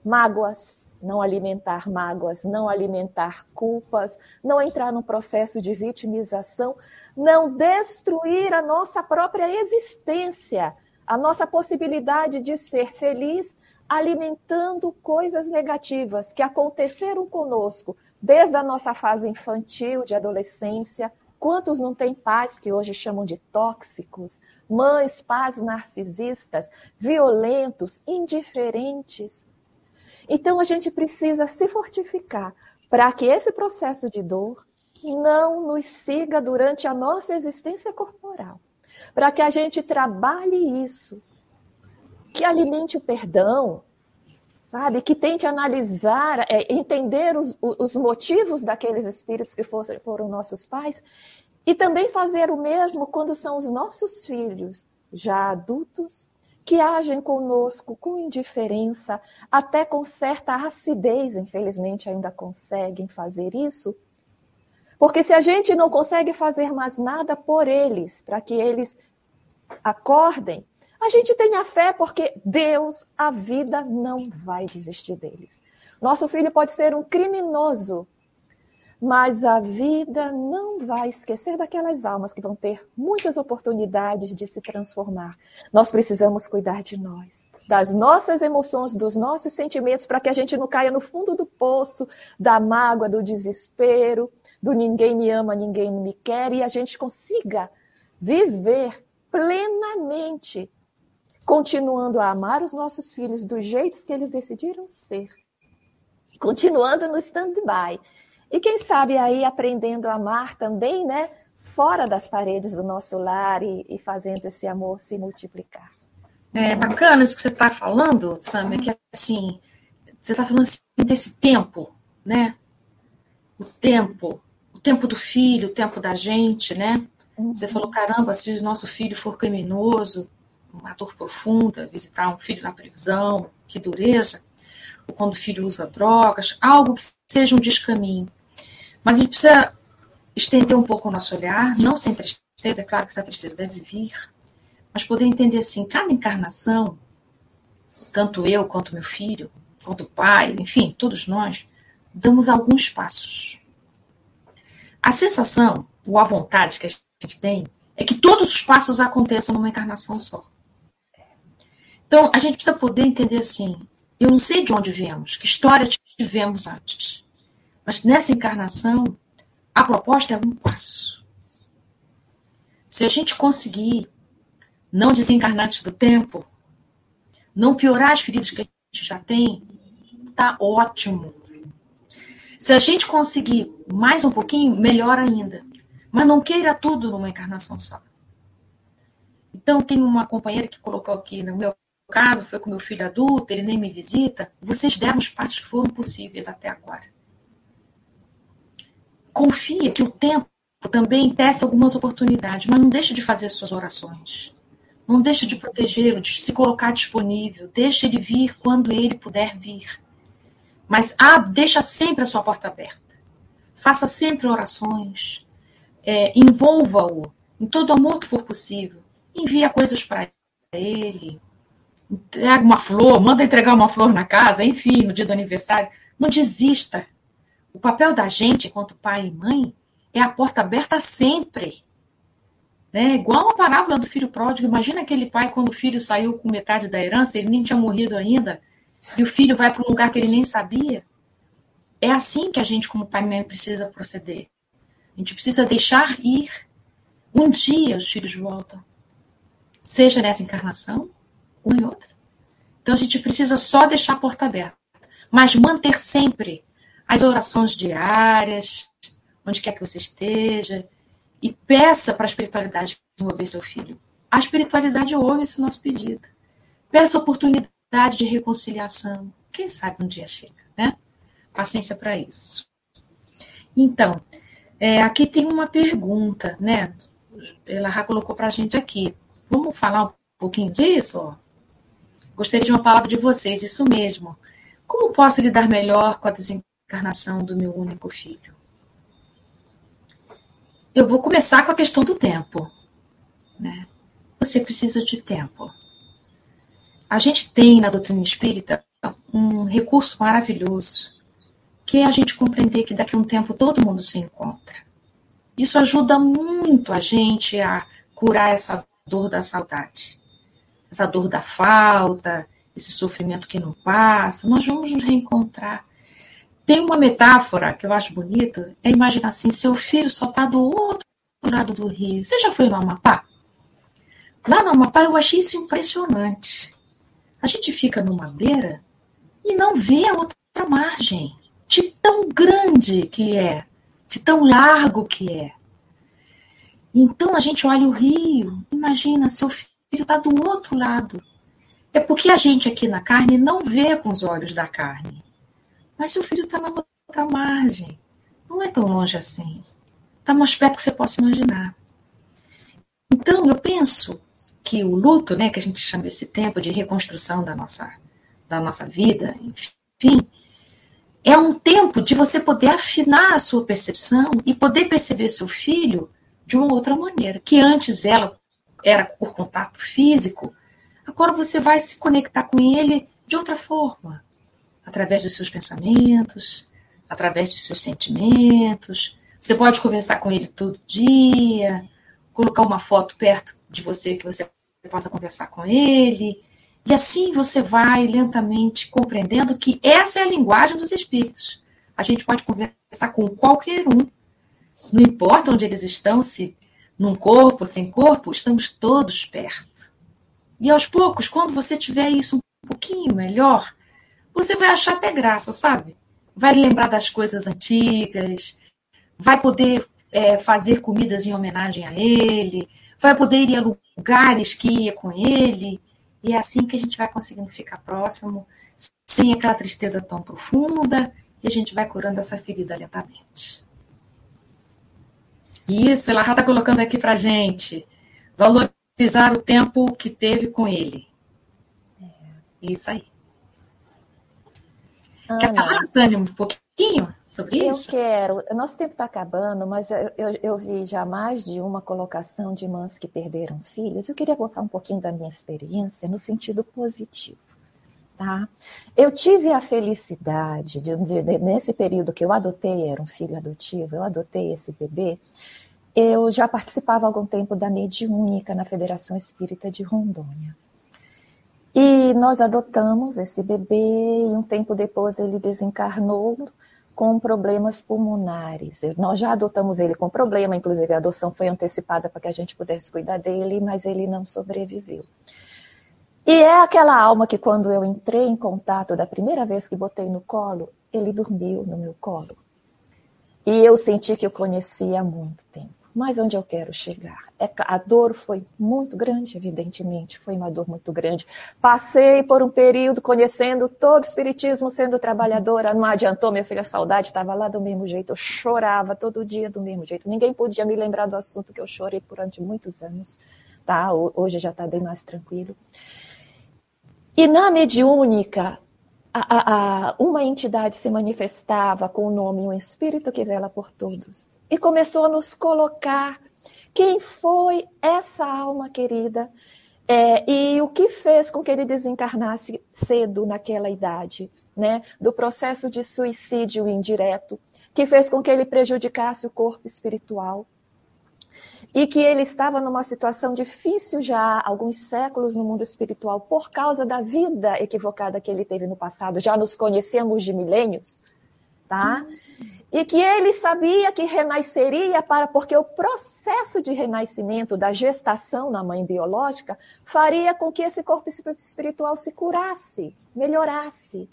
mágoas, não alimentar mágoas, não alimentar culpas, não entrar no processo de vitimização, não destruir a nossa própria existência, a nossa possibilidade de ser feliz alimentando coisas negativas que aconteceram conosco desde a nossa fase infantil, de adolescência. Quantos não têm pais que hoje chamam de tóxicos? Mães, pais narcisistas, violentos, indiferentes, então a gente precisa se fortificar para que esse processo de dor não nos siga durante a nossa existência corporal. Para que a gente trabalhe isso, que alimente o perdão, sabe? Que tente analisar, é, entender os, os, motivos daqueles espíritos que foram, foram nossos pais e também fazer o mesmo quando são os nossos filhos, já adultos que agem conosco com indiferença, até com certa acidez, infelizmente ainda conseguem fazer isso. Porque se a gente não consegue fazer mais nada por eles, para que eles acordem, a gente tem a fé porque Deus, a vida não vai desistir deles. Nosso filho pode ser um criminoso, mas a vida não vai esquecer daquelas almas que vão ter muitas oportunidades de se transformar. Nós precisamos cuidar de nós, das nossas emoções, dos nossos sentimentos, para que a gente não caia no fundo do poço da mágoa, do desespero, do ninguém me ama, ninguém me quer, e a gente consiga viver plenamente, continuando a amar os nossos filhos dos jeitos que eles decidiram ser, continuando no stand-by e quem sabe aí aprendendo a amar também, né? Fora das paredes do nosso lar e, e fazendo esse amor se multiplicar.
É bacana isso que você está falando, Samia, que assim, você está falando assim, desse tempo, né? O tempo, o tempo do filho, o tempo da gente, né? Uhum. Você falou, caramba, se o nosso filho for criminoso, uma dor profunda, visitar um filho na prisão, que dureza, ou quando o filho usa drogas, algo que seja um descaminho. Mas a gente precisa estender um pouco o nosso olhar, não sem tristeza, é claro que essa tristeza deve vir, mas poder entender assim, cada encarnação, tanto eu quanto meu filho, quanto o pai, enfim, todos nós, damos alguns passos. A sensação, ou a vontade que a gente tem, é que todos os passos aconteçam numa encarnação só. Então, a gente precisa poder entender assim, eu não sei de onde viemos, que história tivemos antes. Mas nessa encarnação, a proposta é um passo. Se a gente conseguir não desencarnar antes do tempo, não piorar as feridas que a gente já tem, tá ótimo. Se a gente conseguir mais um pouquinho, melhor ainda. Mas não queira tudo numa encarnação só. Então, tem uma companheira que colocou aqui, no meu caso, foi com meu filho adulto, ele nem me visita. Vocês deram os passos que foram possíveis até agora. Confia que o tempo também tece algumas oportunidades, mas não deixe de fazer suas orações. Não deixe de protegê-lo, de se colocar disponível. Deixe ele vir quando ele puder vir. Mas ah, deixa sempre a sua porta aberta. Faça sempre orações. É, Envolva-o em todo o amor que for possível. Envia coisas para ele. Entrega uma flor, manda entregar uma flor na casa, enfim, no dia do aniversário. Não desista. O papel da gente, enquanto pai e mãe, é a porta aberta sempre. Né? Igual a parábola do filho pródigo. Imagina aquele pai quando o filho saiu com metade da herança, ele nem tinha morrido ainda, e o filho vai para um lugar que ele nem sabia. É assim que a gente, como pai e mãe, precisa proceder. A gente precisa deixar ir. Um dia os filhos voltam. Seja nessa encarnação ou em outra. Então a gente precisa só deixar a porta aberta. Mas manter sempre as orações diárias, onde quer que você esteja, e peça para a espiritualidade mover seu filho. A espiritualidade ouve esse nosso pedido. Peça oportunidade de reconciliação. Quem sabe um dia chega, né? Paciência para isso. Então, é, aqui tem uma pergunta, né? Ela já colocou para a gente aqui. Vamos falar um pouquinho disso? Gostaria de uma palavra de vocês, isso mesmo. Como posso lidar melhor com a desencarnação do meu único filho? Eu vou começar com a questão do tempo. Né? Você precisa de tempo. A gente tem na doutrina espírita um recurso maravilhoso, que é a gente compreender que daqui a um tempo todo mundo se encontra. Isso ajuda muito a gente a curar essa dor da saudade, essa dor da falta, esse sofrimento que não passa. Nós vamos nos reencontrar. Tem uma metáfora que eu acho bonita, é imaginar assim, seu filho só está do outro lado do rio. Você já foi no Amapá? Lá no Amapá eu achei isso impressionante. A gente fica numa beira e não vê a outra margem, de tão grande que é, de tão largo que é. Então a gente olha o rio, imagina, seu filho está do outro lado. É porque a gente aqui na carne não vê com os olhos da carne. Mas seu filho está na outra margem. Não é tão longe assim. Está mais perto que você possa imaginar. Então, eu penso que o luto, né, que a gente chama esse tempo de reconstrução da nossa, da nossa vida, enfim, é um tempo de você poder afinar a sua percepção e poder perceber seu filho de uma outra maneira, que antes ela era por contato físico, agora você vai se conectar com ele de outra forma através dos seus pensamentos, através dos seus sentimentos. Você pode conversar com ele todo dia, colocar uma foto perto de você que você possa conversar com ele. E assim você vai lentamente compreendendo que essa é a linguagem dos espíritos. A gente pode conversar com qualquer um. Não importa onde eles estão, se num corpo, sem corpo, estamos todos perto. E aos poucos, quando você tiver isso um pouquinho melhor, você vai achar até graça, sabe? Vai lembrar das coisas antigas, vai poder é, fazer comidas em homenagem a ele, vai poder ir a lugares que ia com ele, e é assim que a gente vai conseguindo ficar próximo, sem aquela tristeza tão profunda, e a gente vai curando essa ferida lentamente. Isso, ela está colocando aqui para gente. Valorizar o tempo que teve com ele. É. Isso aí. Quer falar, Sânia, um pouquinho sobre isso?
Eu quero. Nosso tempo está acabando, mas eu, eu, eu, vi já mais de uma colocação de mães que perderam filhos. Eu queria botar um pouquinho da minha experiência no sentido positivo. Tá? Eu tive a felicidade, de, de, de, nesse período que eu adotei, era um filho adotivo, eu adotei esse bebê, eu já participava há algum tempo da mediúnica na Federação Espírita de Rondônia. E nós adotamos esse bebê e um tempo depois ele desencarnou com problemas pulmonares. Nós já adotamos ele com problema, inclusive a adoção foi antecipada para que a gente pudesse cuidar dele, mas ele não sobreviveu. E é aquela alma que quando eu entrei em contato da primeira vez que botei no colo, ele dormiu no meu colo. E eu senti que eu conhecia há muito tempo. Mas onde eu quero chegar? É, a dor foi muito grande, evidentemente, foi uma dor muito grande. Passei por um período conhecendo todo o espiritismo, sendo trabalhadora, não adiantou, minha filha, saudade estava lá do mesmo jeito, eu chorava todo dia do mesmo jeito. Ninguém podia me lembrar do assunto que eu chorei durante muitos anos, tá? Hoje já está bem mais tranquilo. E na mediúnica, a, a, a, uma entidade se manifestava com o nome um espírito que vela por todos e começou a nos colocar quem foi essa alma querida é, e o que fez com que ele desencarnasse cedo naquela idade, né? Do processo de suicídio indireto, que fez com que ele prejudicasse o corpo espiritual e que ele estava numa situação difícil já há alguns séculos no mundo espiritual por causa da vida equivocada que ele teve no passado. Já nos conhecemos de milênios, tá? E que ele sabia que renasceria para porque o processo de renascimento da gestação na mãe biológica faria com que esse corpo espiritual se curasse, melhorasse.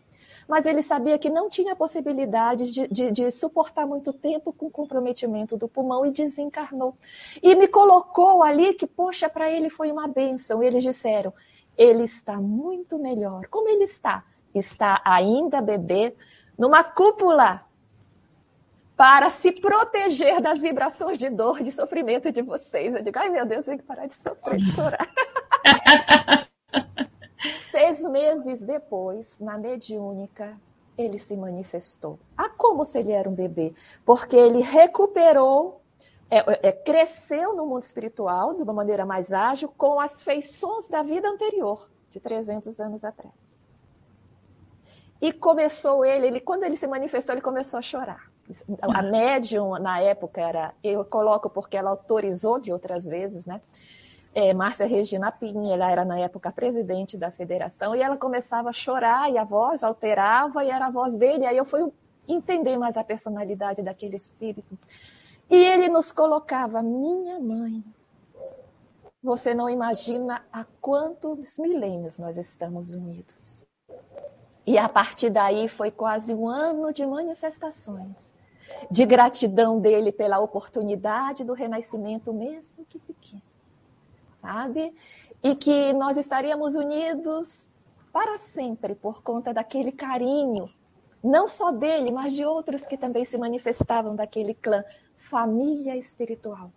Mas ele sabia que não tinha possibilidade de, de, de suportar muito tempo com comprometimento do pulmão e desencarnou. E me colocou ali que, poxa, para ele foi uma benção. Eles disseram: ele está muito melhor. Como ele está? Está ainda bebê numa cúpula para se proteger das vibrações de dor, de sofrimento de vocês. Eu digo, ai meu Deus, eu tenho que parar de sofrer, de chorar. Seis meses depois, na mediúnica, ele se manifestou. Ah, como se ele era um bebê? Porque ele recuperou, é, é, cresceu no mundo espiritual de uma maneira mais ágil com as feições da vida anterior, de 300 anos atrás. E começou ele, ele quando ele se manifestou, ele começou a chorar. A médium, na época, era, eu coloco porque ela autorizou de outras vezes, né? É, Márcia Regina Pinha, ela era na época presidente da federação, e ela começava a chorar, e a voz alterava, e era a voz dele. Aí eu fui entender mais a personalidade daquele espírito. E ele nos colocava, minha mãe, você não imagina há quantos milênios nós estamos unidos. E a partir daí foi quase um ano de manifestações, de gratidão dele pela oportunidade do renascimento, mesmo que pequeno. Sabe? E que nós estaríamos unidos para sempre por conta daquele carinho, não só dele, mas de outros que também se manifestavam daquele clã, família espiritual.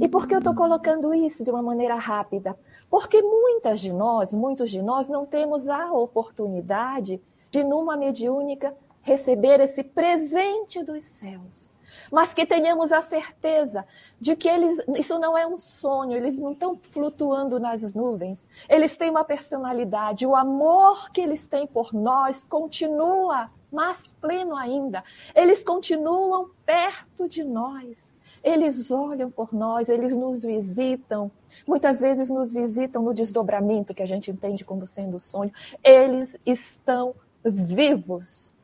E por que eu estou colocando isso de uma maneira rápida? Porque muitas de nós, muitos de nós, não temos a oportunidade de, numa mediúnica, receber esse presente dos céus. Mas que tenhamos a certeza de que eles, isso não é um sonho, eles não estão flutuando nas nuvens. Eles têm uma personalidade, o amor que eles têm por nós continua mais pleno ainda. Eles continuam perto de nós. Eles olham por nós, eles nos visitam. Muitas vezes nos visitam no desdobramento que a gente entende como sendo sonho. Eles estão vivos,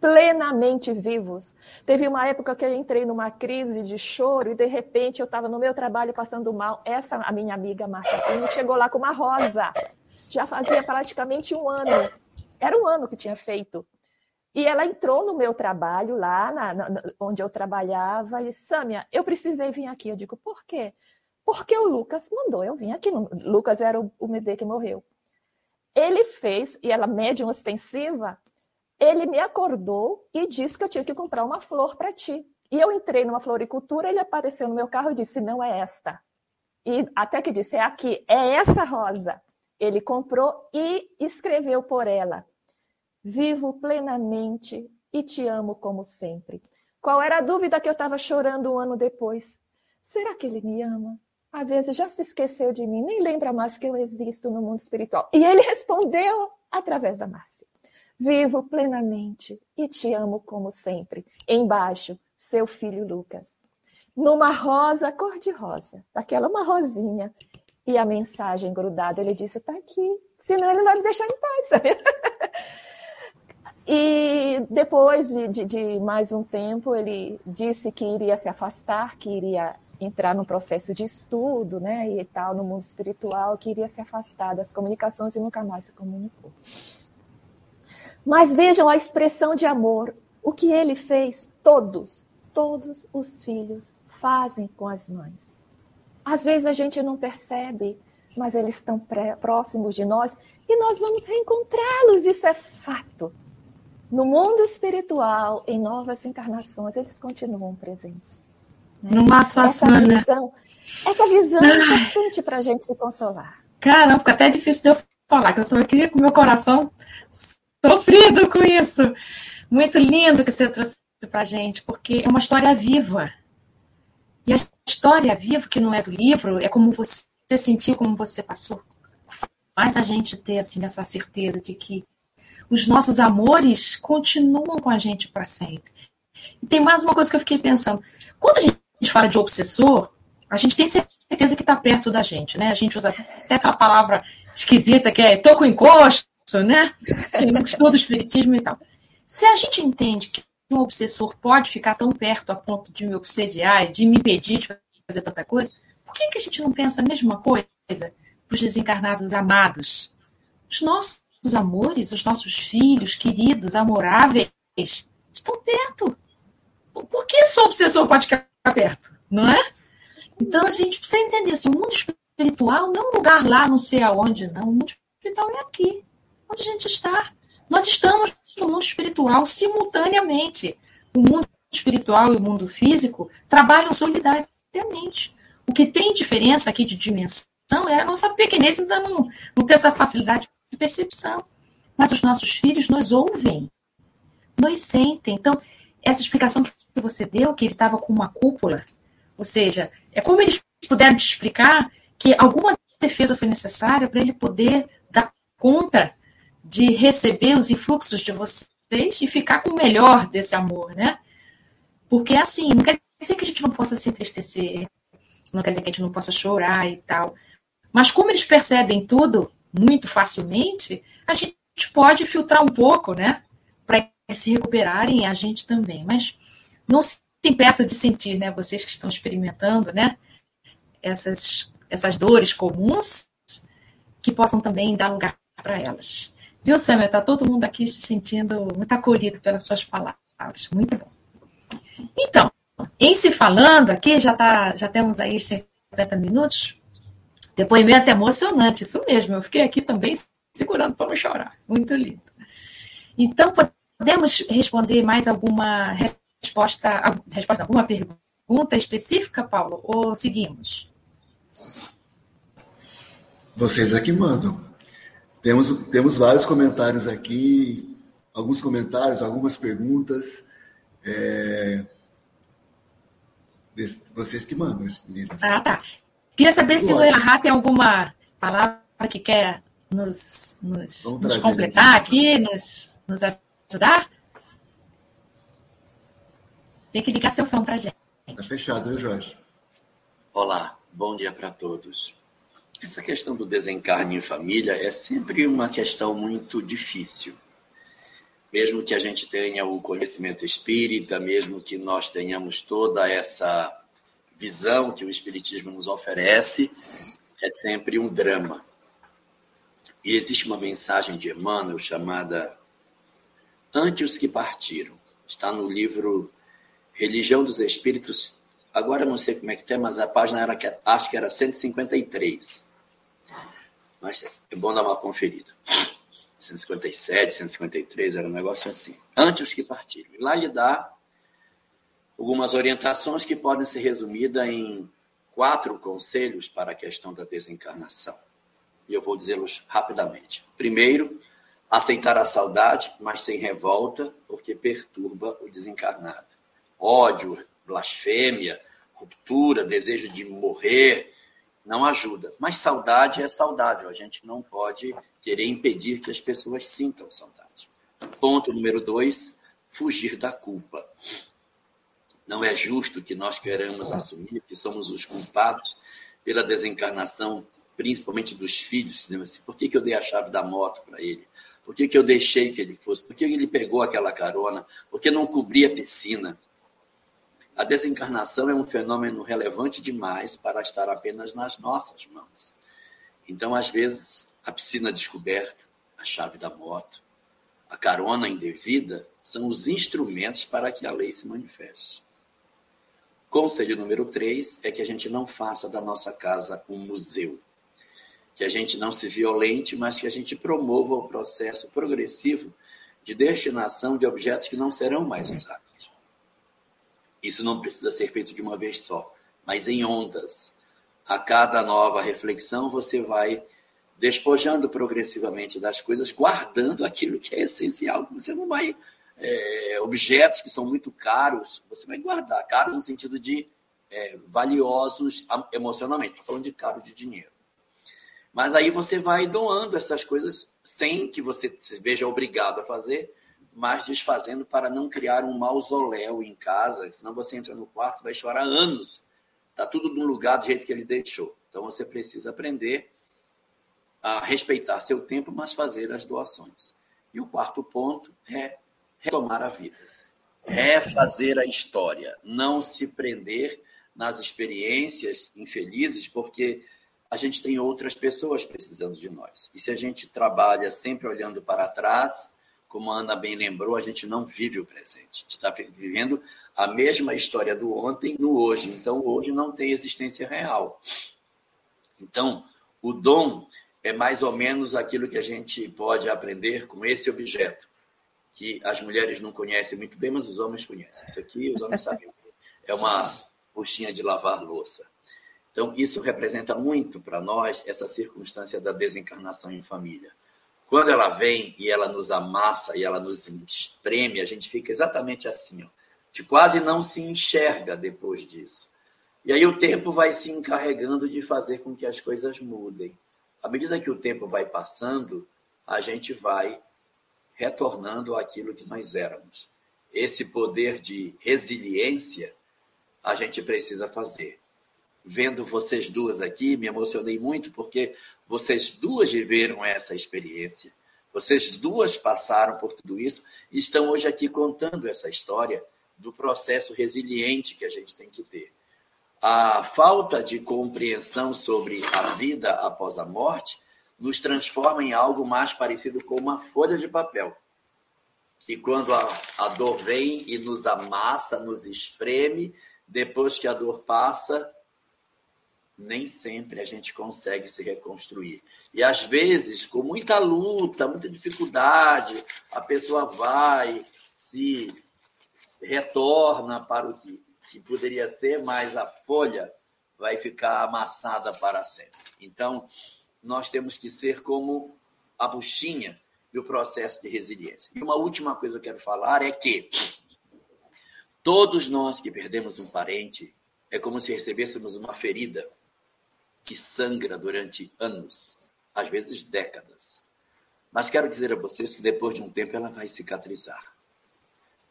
plenamente vivos. Teve uma época que eu entrei numa crise de choro e de repente eu estava no meu trabalho passando mal. Essa a minha amiga Márcia Pinho chegou lá com uma rosa. Já fazia praticamente um ano. Era um ano que tinha feito. E ela entrou no meu trabalho lá, na, na, onde eu trabalhava, e Sâmia, eu precisei vir aqui. Eu digo, por quê? Porque o Lucas mandou eu vim aqui. Lucas era o, o bebê que morreu. Ele fez, e ela médium ostensiva, ele me acordou e disse que eu tinha que comprar uma flor para ti. E eu entrei numa floricultura, ele apareceu no meu carro e disse, não é esta. E até que disse, é aqui, é essa rosa. Ele comprou e escreveu por ela. Vivo plenamente e te amo como sempre. Qual era a dúvida que eu estava chorando um ano depois? Será que ele me ama? Às vezes já se esqueceu de mim, nem lembra mais que eu existo no mundo espiritual. E ele respondeu através da Márcia. Vivo plenamente e te amo como sempre. Embaixo, seu filho Lucas. Numa rosa cor-de-rosa, daquela uma rosinha. E a mensagem grudada, ele disse: está aqui, senão ele vai me deixar em paz. E depois de, de, mais um tempo, ele disse que iria se afastar, que iria entrar no processo de estudo, né, e tal, no mundo espiritual, que iria se afastar das comunicações e nunca mais se comunicou. Mas vejam a expressão de amor, o que ele fez, todos, todos os filhos fazem com as mães. Às vezes a gente não percebe, mas eles estão próximos de nós e nós vamos reencontrá-los, isso é fato. No mundo espiritual, em novas encarnações, eles continuam presentes.
Numa essa
visão, essa visão é importante para a gente se consolar.
Caramba, fica até difícil de eu falar, que eu estou aqui com meu coração sofrido com isso. Muito lindo que você trouxe para a gente, porque é uma história viva. E a história viva, que não é do livro, é como você sentiu, como você passou. Faz a gente ter assim, essa certeza de que os nossos amores continuam com a gente para sempre. E tem mais uma coisa que eu fiquei pensando. Quando a gente fala de obsessor, a gente tem certeza que está perto da gente, né? A gente usa até aquela palavra esquisita que é tô com encosto, né? Um estudo espiritismo e tal. Se a gente entende que um obsessor pode ficar tão perto a ponto de me obsediar, de me impedir de fazer tanta coisa, por que, que a gente não pensa a mesma coisa para os desencarnados amados? Os nossos amores, os nossos filhos queridos, amoráveis, estão perto. Por que só o obsessor pode ficar perto? Não é? Então a gente precisa entender assim, o mundo espiritual não é um lugar lá, não sei aonde, não. O mundo espiritual é aqui, onde a gente está. Nós estamos no mundo espiritual simultaneamente. O mundo espiritual e o mundo físico trabalham solidariamente. O que tem diferença aqui de dimensão é a nossa pequenez ainda não, não ter essa facilidade de percepção. Mas os nossos filhos nos ouvem, nos sentem. Então, essa explicação que você deu, que ele estava com uma cúpula, ou seja, é como eles puderam te explicar que alguma defesa foi necessária para ele poder dar conta de receber os influxos de vocês e ficar com o melhor desse amor, né? Porque assim, não quer dizer que a gente não possa se entristecer, não quer dizer que a gente não possa chorar e tal. Mas como eles percebem tudo muito facilmente, a gente pode filtrar um pouco, né? Para se recuperarem a gente também. Mas não se impeça de sentir, né? Vocês que estão experimentando, né? Essas, essas dores comuns, que possam também dar lugar para elas. Viu, Samuel? Está todo mundo aqui se sentindo muito acolhido pelas suas palavras. Muito bom. Então, em se falando aqui, já, tá, já temos aí 50 minutos. Depoimento emocionante, isso mesmo. Eu fiquei aqui também segurando para não chorar. Muito lindo. Então, podemos responder mais alguma resposta, resposta alguma pergunta específica, Paulo? Ou seguimos?
Vocês aqui mandam. Temos, temos vários comentários aqui, alguns comentários, algumas perguntas. É... Vocês que mandam, meninas.
Ah, tá. Queria saber se o Elahá tem alguma palavra que quer nos, nos, nos completar aqui, nos, nos ajudar. Tem que ligar seu som para a gente.
Está fechado, hein, Jorge?
Olá, bom dia para todos. Essa questão do desencarne em família é sempre uma questão muito difícil. Mesmo que a gente tenha o conhecimento espírita, mesmo que nós tenhamos toda essa visão que o espiritismo nos oferece, é sempre um drama. E existe uma mensagem de Emmanuel chamada Ante os que partiram. Está no livro Religião dos Espíritos, Agora não sei como é que tem, mas a página era, acho que era 153. Mas é bom dar uma conferida. 157, 153, era um negócio assim. Antes os que partiram. E lá lhe dá algumas orientações que podem ser resumidas em quatro conselhos para a questão da desencarnação. E eu vou dizê-los rapidamente. Primeiro, aceitar a saudade, mas sem revolta, porque perturba o desencarnado. Ódio, blasfêmia, ruptura, desejo de morrer, não ajuda. Mas saudade é saudável, a gente não pode querer impedir que as pessoas sintam saudade. Ponto número dois: fugir da culpa. Não é justo que nós queramos assumir que somos os culpados pela desencarnação, principalmente dos filhos, dizendo assim: por que, que eu dei a chave da moto para ele? Por que, que eu deixei que ele fosse? Por que ele pegou aquela carona? Por que não cobri a piscina? A desencarnação é um fenômeno relevante demais para estar apenas nas nossas mãos. Então, às vezes, a piscina descoberta, a chave da moto, a carona indevida são os instrumentos para que a lei se manifeste. Conselho número 3 é que a gente não faça da nossa casa um museu. Que a gente não se violente, mas que a gente promova o processo progressivo de destinação de objetos que não serão mais usados. Isso não precisa ser feito de uma vez só, mas em ondas. A cada nova reflexão, você vai despojando progressivamente das coisas, guardando aquilo que é essencial. Você não vai. É, objetos que são muito caros, você vai guardar. Caro no sentido de é, valiosos emocionalmente. Estou falando de caro de dinheiro. Mas aí você vai doando essas coisas sem que você se veja obrigado a fazer, mas desfazendo para não criar um mausoléu em casa, senão você entra no quarto e vai chorar anos. Está tudo no lugar do jeito que ele deixou. Então você precisa aprender a respeitar seu tempo, mas fazer as doações. E o quarto ponto é retomar a vida, refazer a história, não se prender nas experiências infelizes, porque a gente tem outras pessoas precisando de nós. E se a gente trabalha sempre olhando para trás, como a Ana bem lembrou, a gente não vive o presente. A gente está vivendo a mesma história do ontem no hoje. Então, hoje não tem existência real. Então, o dom é mais ou menos aquilo que a gente pode aprender com esse objeto, que as mulheres não conhecem muito bem, mas os homens conhecem. Isso aqui os homens sabem. É uma buchinha de lavar louça. Então, isso representa muito para nós essa circunstância da desencarnação em família. Quando ela vem e ela nos amassa e ela nos espreme, a gente fica exatamente assim, ó. De quase não se enxerga depois disso. E aí o tempo vai se encarregando de fazer com que as coisas mudem. À medida que o tempo vai passando, a gente vai retornando àquilo que nós éramos. Esse poder de resiliência a gente precisa fazer vendo vocês duas aqui, me emocionei muito porque vocês duas viveram essa experiência. Vocês duas passaram por tudo isso e estão hoje aqui contando essa história do processo resiliente que a gente tem que ter. A falta de compreensão sobre a vida após a morte nos transforma em algo mais parecido com uma folha de papel. Que quando a, a dor vem e nos amassa, nos espreme, depois que a dor passa, nem sempre a gente consegue se reconstruir. E às vezes, com muita luta, muita dificuldade, a pessoa vai, se retorna para o que, que poderia ser, mas a folha vai ficar amassada para sempre. Então, nós temos que ser como a buchinha do processo de resiliência. E uma última coisa que eu quero falar é que todos nós que perdemos um parente é como se recebêssemos uma ferida que sangra durante anos, às vezes décadas. Mas quero dizer a vocês que depois de um tempo ela vai cicatrizar.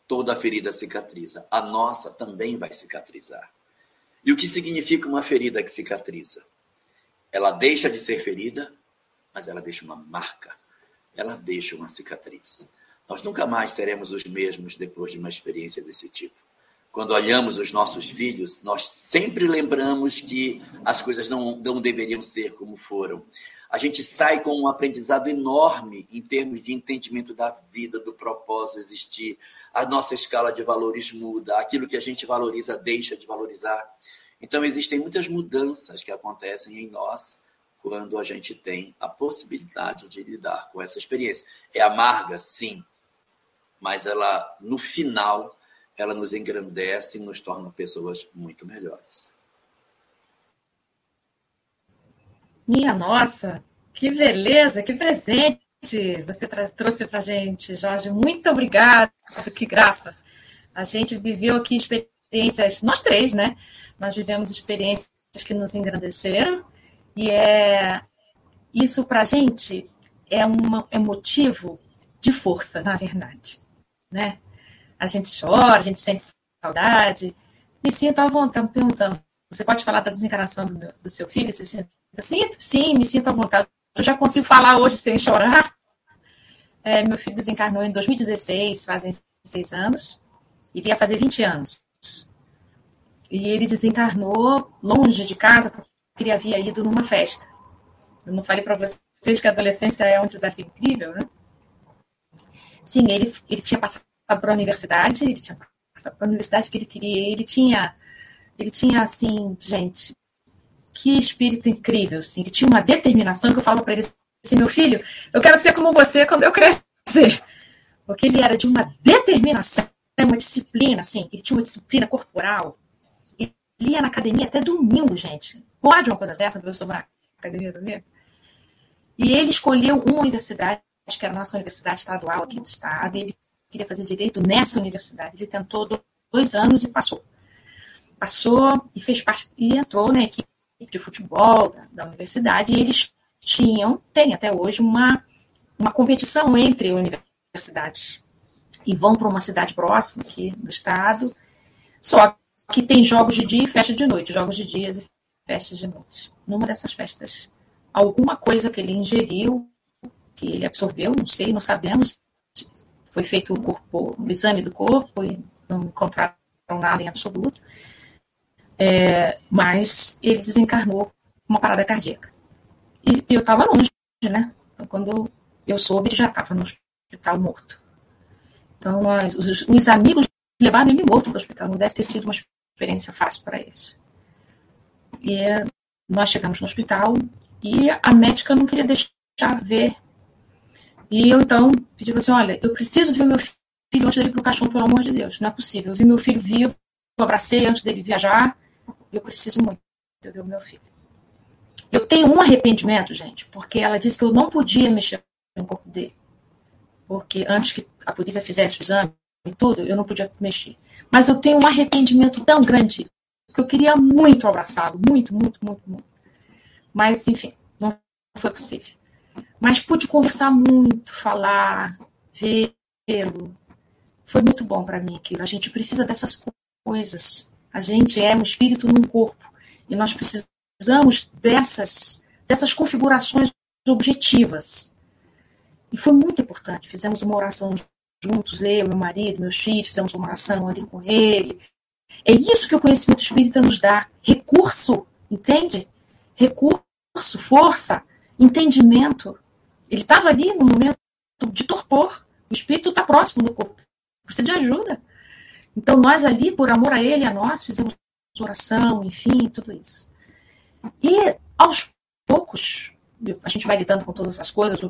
Toda ferida cicatriza. A nossa também vai cicatrizar. E o que significa uma ferida que cicatriza? Ela deixa de ser ferida, mas ela deixa uma marca. Ela deixa uma cicatriz. Nós nunca mais seremos os mesmos depois de uma experiência desse tipo quando olhamos os nossos filhos, nós sempre lembramos que as coisas não, não deveriam ser como foram. A gente sai com um aprendizado enorme em termos de entendimento da vida, do propósito existir. A nossa escala de valores muda, aquilo que a gente valoriza deixa de valorizar. Então, existem muitas mudanças que acontecem em nós quando a gente tem a possibilidade de lidar com essa experiência. É amarga, sim, mas ela, no final, ela nos engrandece e nos torna pessoas muito melhores.
Minha nossa, que beleza, que presente você trouxe para gente, Jorge. Muito obrigada, que graça. A gente viveu aqui experiências, nós três, né? Nós vivemos experiências que nos engrandeceram e é isso para a gente é, uma, é motivo de força, na verdade, né? a gente chora, a gente sente saudade. Me sinto à vontade, perguntando, você pode falar da desencarnação do, meu, do seu filho? Você sente, sim, sim, me sinto à vontade. Eu já consigo falar hoje sem chorar. É, meu filho desencarnou em 2016, fazem seis anos. Iria fazer 20 anos. E ele desencarnou longe de casa, porque ele havia ido numa festa. Eu não falei para vocês que a adolescência é um desafio incrível, né? Sim, ele, ele tinha passado para a universidade, ele tinha passado para a universidade que ele queria, ele tinha, ele tinha, assim, gente, que espírito incrível, assim. Ele tinha uma determinação que eu falava para ele assim, meu filho, eu quero ser como você quando eu crescer. Porque ele era de uma determinação, uma disciplina, assim. Ele tinha uma disciplina corporal. Ele ia na academia até domingo, gente. Pode uma coisa dessa, eu na academia domingo? E ele escolheu uma universidade, que era a nossa universidade estadual aqui do estado, ele queria fazer direito nessa universidade. Ele tentou dois anos e passou. Passou e fez parte, e entrou na equipe de futebol da, da universidade, e eles tinham, tem até hoje, uma, uma competição entre universidades. E vão para uma cidade próxima aqui do estado, só que tem jogos de dia e festa de noite, jogos de dias e festas de noite. Numa dessas festas, alguma coisa que ele ingeriu, que ele absorveu, não sei, não sabemos. Foi feito o corpo, exame do corpo e não encontraram nada em absoluto. É, mas ele desencarnou uma parada cardíaca. E, eu estava longe, né? Então, quando eu soube, já estava no hospital morto. Então, nós, os, os, amigos levaram ele morto para o hospital. Não deve ter sido uma experiência fácil para eles. E nós chegamos no hospital e a médica não queria deixar ver. E eu, então, pedi assim, olha, eu preciso ver meu filho antes dele ir para o caixão, pelo amor de Deus. Não é possível. Eu vi meu filho vivo, abracei antes dele viajar, eu preciso muito ver o meu filho. Eu tenho um arrependimento, gente, porque ela disse que eu não podia mexer no corpo dele. Porque antes que a polícia fizesse o exame e tudo, eu não podia mexer. Mas eu tenho um arrependimento tão grande que eu queria muito abraçá-lo, muito, muito, muito, muito. Mas, enfim, não foi possível. Mas pude conversar muito, falar, vê-lo. Foi muito bom para mim aquilo. A gente precisa dessas coisas. A gente é um espírito num corpo. E nós precisamos dessas, dessas configurações objetivas. E foi muito importante. Fizemos uma oração juntos, eu, meu marido, meus filhos, fizemos uma oração ali com ele. É isso que o conhecimento espírita nos dá. Recurso, entende? Recurso, força, entendimento. Ele estava ali no momento de torpor. O espírito está próximo do corpo. Precisa de ajuda. Então, nós ali, por amor a ele a nós, fizemos oração, enfim, tudo isso. E aos poucos, a gente vai lidando com todas as coisas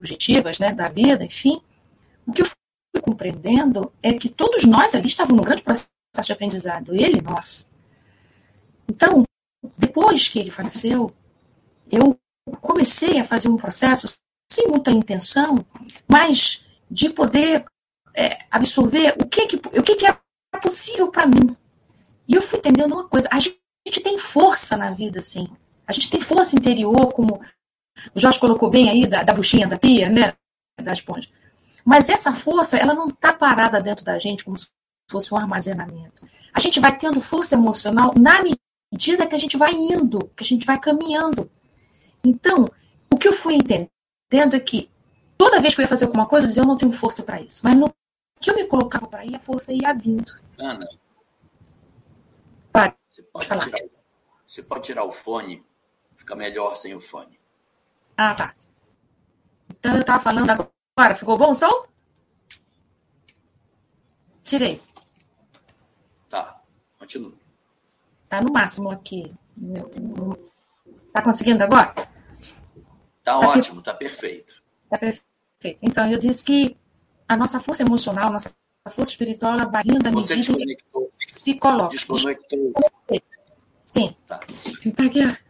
objetivas né, da vida, enfim, o que eu fui compreendendo é que todos nós ali estávamos num grande processo de aprendizado, ele e nós. Então, depois que ele faleceu, eu comecei a fazer um processo sem muita intenção, mas de poder é, absorver o que, que, o que, que é possível para mim. E eu fui entendendo uma coisa: a gente tem força na vida, assim. A gente tem força interior, como o Jorge colocou bem aí, da, da buchinha da pia, né? Da esponja. Mas essa força, ela não está parada dentro da gente como se fosse um armazenamento. A gente vai tendo força emocional na medida que a gente vai indo, que a gente vai caminhando. Então, o que eu fui entendendo é que toda vez que eu ia fazer alguma coisa, eu dizia, eu não tenho força para isso. Mas no que eu me colocava para ir, a força ia vindo.
Ana,
Pode falar.
Tirar, você pode tirar o fone, fica melhor sem o fone.
Ah, tá. Então eu estava falando agora. Ficou bom o som? Tirei.
Tá, continua.
Tá no máximo aqui. Tá conseguindo agora? Tá,
tá ótimo, tá perfeito.
Tá perfeito. Então, eu disse que a nossa força emocional, a nossa força espiritual, ela vai vindo à medida que se coloca. Desconectou. Sim. Tá. Sim, tá aqui.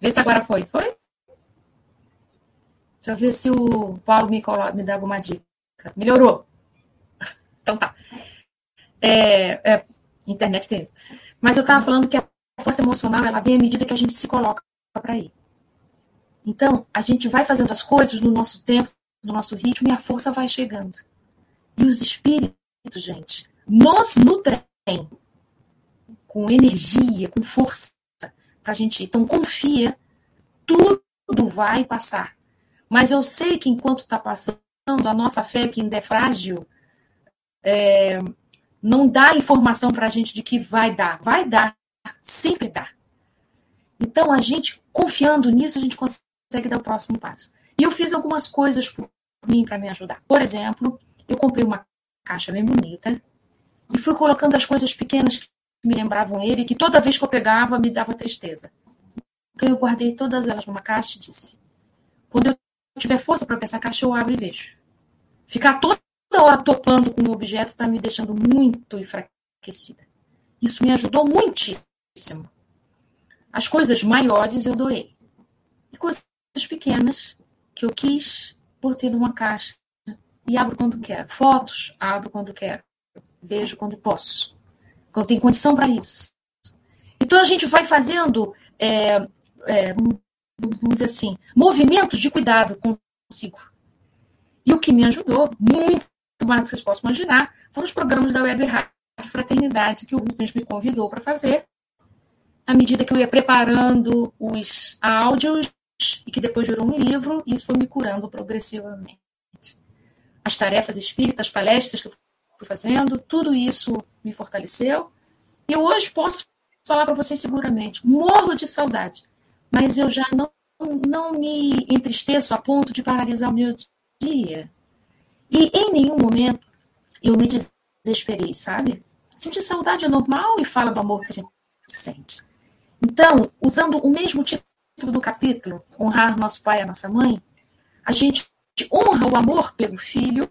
Vê se agora foi. Foi? Deixa eu ver se o Paulo me, coloca, me dá alguma dica. Melhorou? Então tá. É, é, internet tem isso. Mas eu estava falando que a força emocional ela vem à medida que a gente se coloca para ir. Então, a gente vai fazendo as coisas no nosso tempo, no nosso ritmo, e a força vai chegando. E os espíritos, gente, nos nutrem com energia, com força para a gente ir. Então, confia, tudo vai passar. Mas eu sei que enquanto está passando, a nossa fé, que ainda é frágil, é, não dá informação para a gente de que vai dar. Vai dar, sempre dá. Então, a gente, confiando nisso, a gente consegue dar o próximo passo. E eu fiz algumas coisas por mim para me ajudar. Por exemplo, eu comprei uma caixa bem bonita e fui colocando as coisas pequenas me lembravam ele, que toda vez que eu pegava me dava tristeza. Então eu guardei todas elas numa caixa e disse: quando eu tiver força para essa caixa, eu abro e vejo. Ficar toda hora topando com o objeto está me deixando muito enfraquecida. Isso me ajudou muitíssimo. As coisas maiores eu doei. E coisas pequenas que eu quis por ter numa caixa e abro quando quero. Fotos, abro quando quero. Vejo quando posso. Quando tenho condição para isso. Então a gente vai fazendo, é, é, vamos dizer assim, movimentos de cuidado consigo. E o que me ajudou, muito mais do que vocês possam imaginar, foram os programas da Web Rádio Fraternidade que o Rubens me convidou para fazer. À medida que eu ia preparando os áudios, e que depois virou um livro, e isso foi me curando progressivamente. As tarefas espíritas, as palestras que eu fui fazendo, tudo isso me fortaleceu. E hoje posso falar para vocês seguramente, morro de saudade, mas eu já não, não me entristeço a ponto de paralisar o meu dia. E em nenhum momento eu me desesperei, sabe? Sentir saudade é normal e fala do amor que a gente sente. Então, usando o mesmo título do capítulo, honrar nosso pai e a nossa mãe, a gente honra o amor pelo filho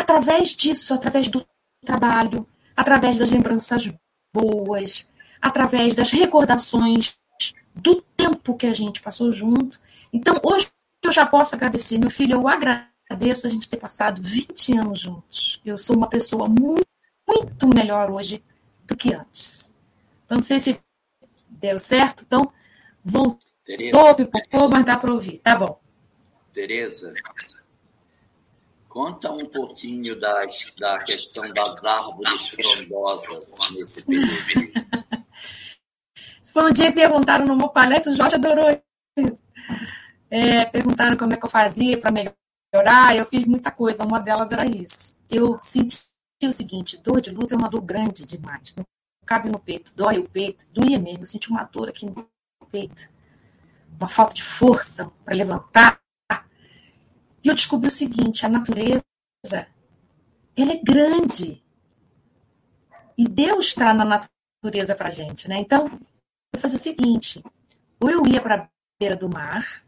através disso, através do trabalho, através das lembranças boas, através das recordações do tempo que a gente passou junto. Então, hoje eu já posso agradecer. Meu filho, eu agradeço a gente ter passado 20 anos juntos. Eu sou uma pessoa muito, muito melhor hoje do que antes. Então, não sei se deu certo. Então, Voltou, pipocou, mas dá para ouvir. Tá bom.
Tereza, conta um pouquinho das, da questão das árvores frondosas nesse período.
Se foi um dia que perguntaram no meu palestra, o Jorge adorou isso. É, perguntaram como é que eu fazia para melhorar, eu fiz muita coisa, uma delas era isso. Eu senti o seguinte, dor de luta é uma dor grande demais, não cabe no peito, dói o peito, doía mesmo, eu senti uma dor aqui no peito, uma falta de força para levantar. E eu descobri o seguinte: a natureza ela é grande. E Deus está na natureza para a gente, né? Então, eu fazia o seguinte: ou eu ia para a beira do mar,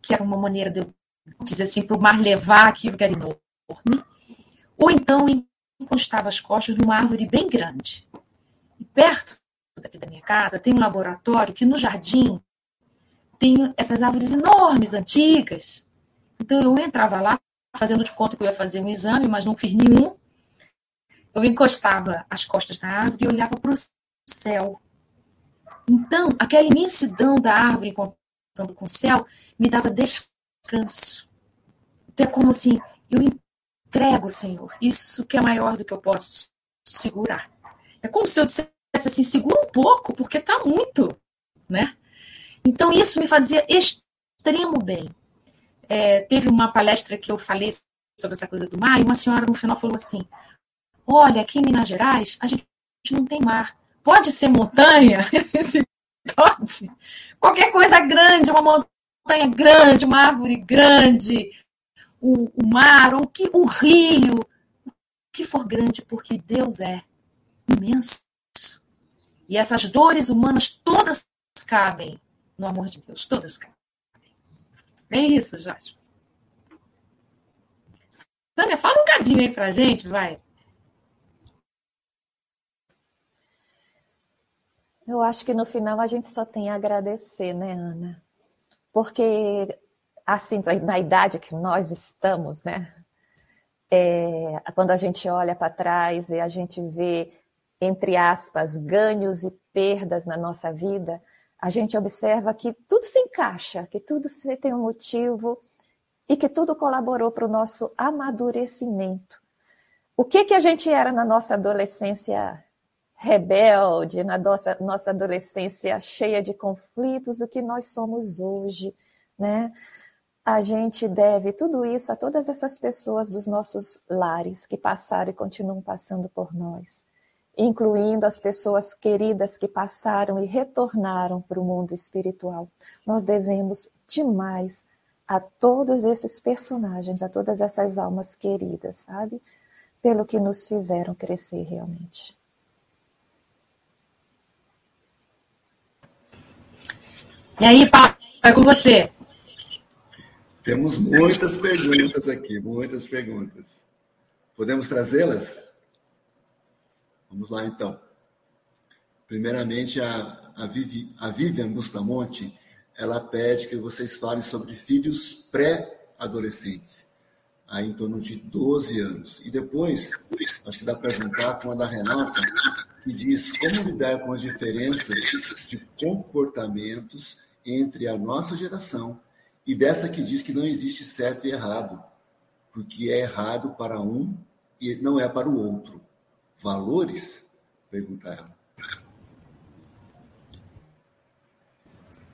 que era uma maneira de eu dizer assim, para o mar levar aquilo que era enorme, ou então encostava as costas numa árvore bem grande. E perto daqui da minha casa, tem um laboratório que no jardim tem essas árvores enormes, antigas. Então eu entrava lá, fazendo de conta que eu ia fazer um exame, mas não fiz nenhum. Eu encostava as costas na árvore e olhava para o céu. Então, aquela imensidão da árvore contando com o céu me dava descanso. Então, é como assim, eu entrego, Senhor, isso que é maior do que eu posso segurar. É como se eu dissesse assim, segura um pouco, porque está muito, né? Então, isso me fazia extremo bem. É, teve uma palestra que eu falei sobre essa coisa do mar, e uma senhora no final falou assim: Olha, aqui em Minas Gerais, a gente não tem mar. Pode ser montanha? Pode. Qualquer coisa grande, uma montanha grande, uma árvore grande, o, o mar, ou que, o rio, o que for grande, porque Deus é imenso. E essas dores humanas todas cabem no amor de Deus, todas cabem. É isso, Jorge. Sânia, fala um cadinho aí pra gente, vai.
Eu acho que no final a gente só tem a agradecer, né, Ana? Porque, assim, na idade que nós estamos, né? É, quando a gente olha para trás e a gente vê entre aspas, ganhos e perdas na nossa vida, a gente observa que tudo se encaixa, que tudo tem um motivo e que tudo colaborou para o nosso amadurecimento. O que, que a gente era na nossa adolescência rebelde, na nossa, nossa adolescência cheia de conflitos, o que nós somos hoje, né? A gente deve tudo isso a todas essas pessoas dos nossos lares que passaram e continuam passando por nós incluindo as pessoas queridas que passaram e retornaram para o mundo espiritual. Nós devemos demais a todos esses personagens, a todas essas almas queridas, sabe? Pelo que nos fizeram crescer realmente.
E aí, Paulo, é com você.
Temos muitas perguntas aqui, muitas perguntas. Podemos trazê-las? Vamos lá, então. Primeiramente, a, a, Vivi, a Vivian Bustamonte, ela pede que vocês falem sobre filhos pré-adolescentes, aí em torno de 12 anos. E depois, acho que dá para juntar com a da Renata, que diz como lidar com as diferenças de comportamentos entre a nossa geração e dessa que diz que não existe certo e errado, porque é errado para um e não é para o outro. Valores? Pergunta ela.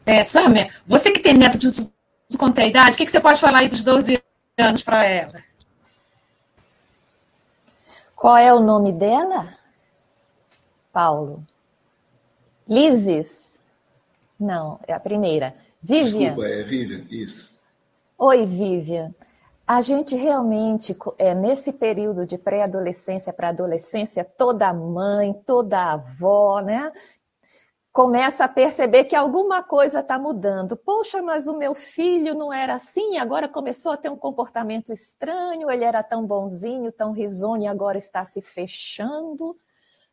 É, Samia, você que tem neto de tudo quanto é idade, o que, que você pode falar aí dos 12 anos para ela?
Qual é o nome dela? Paulo. Lises? Não, é a primeira. Vivian.
Desculpa, é Vivian, isso.
Oi, Vivian. A gente realmente, é, nesse período de pré-adolescência para adolescência, toda mãe, toda avó, né? Começa a perceber que alguma coisa está mudando. Poxa, mas o meu filho não era assim, agora começou a ter um comportamento estranho, ele era tão bonzinho, tão risonho, e agora está se fechando,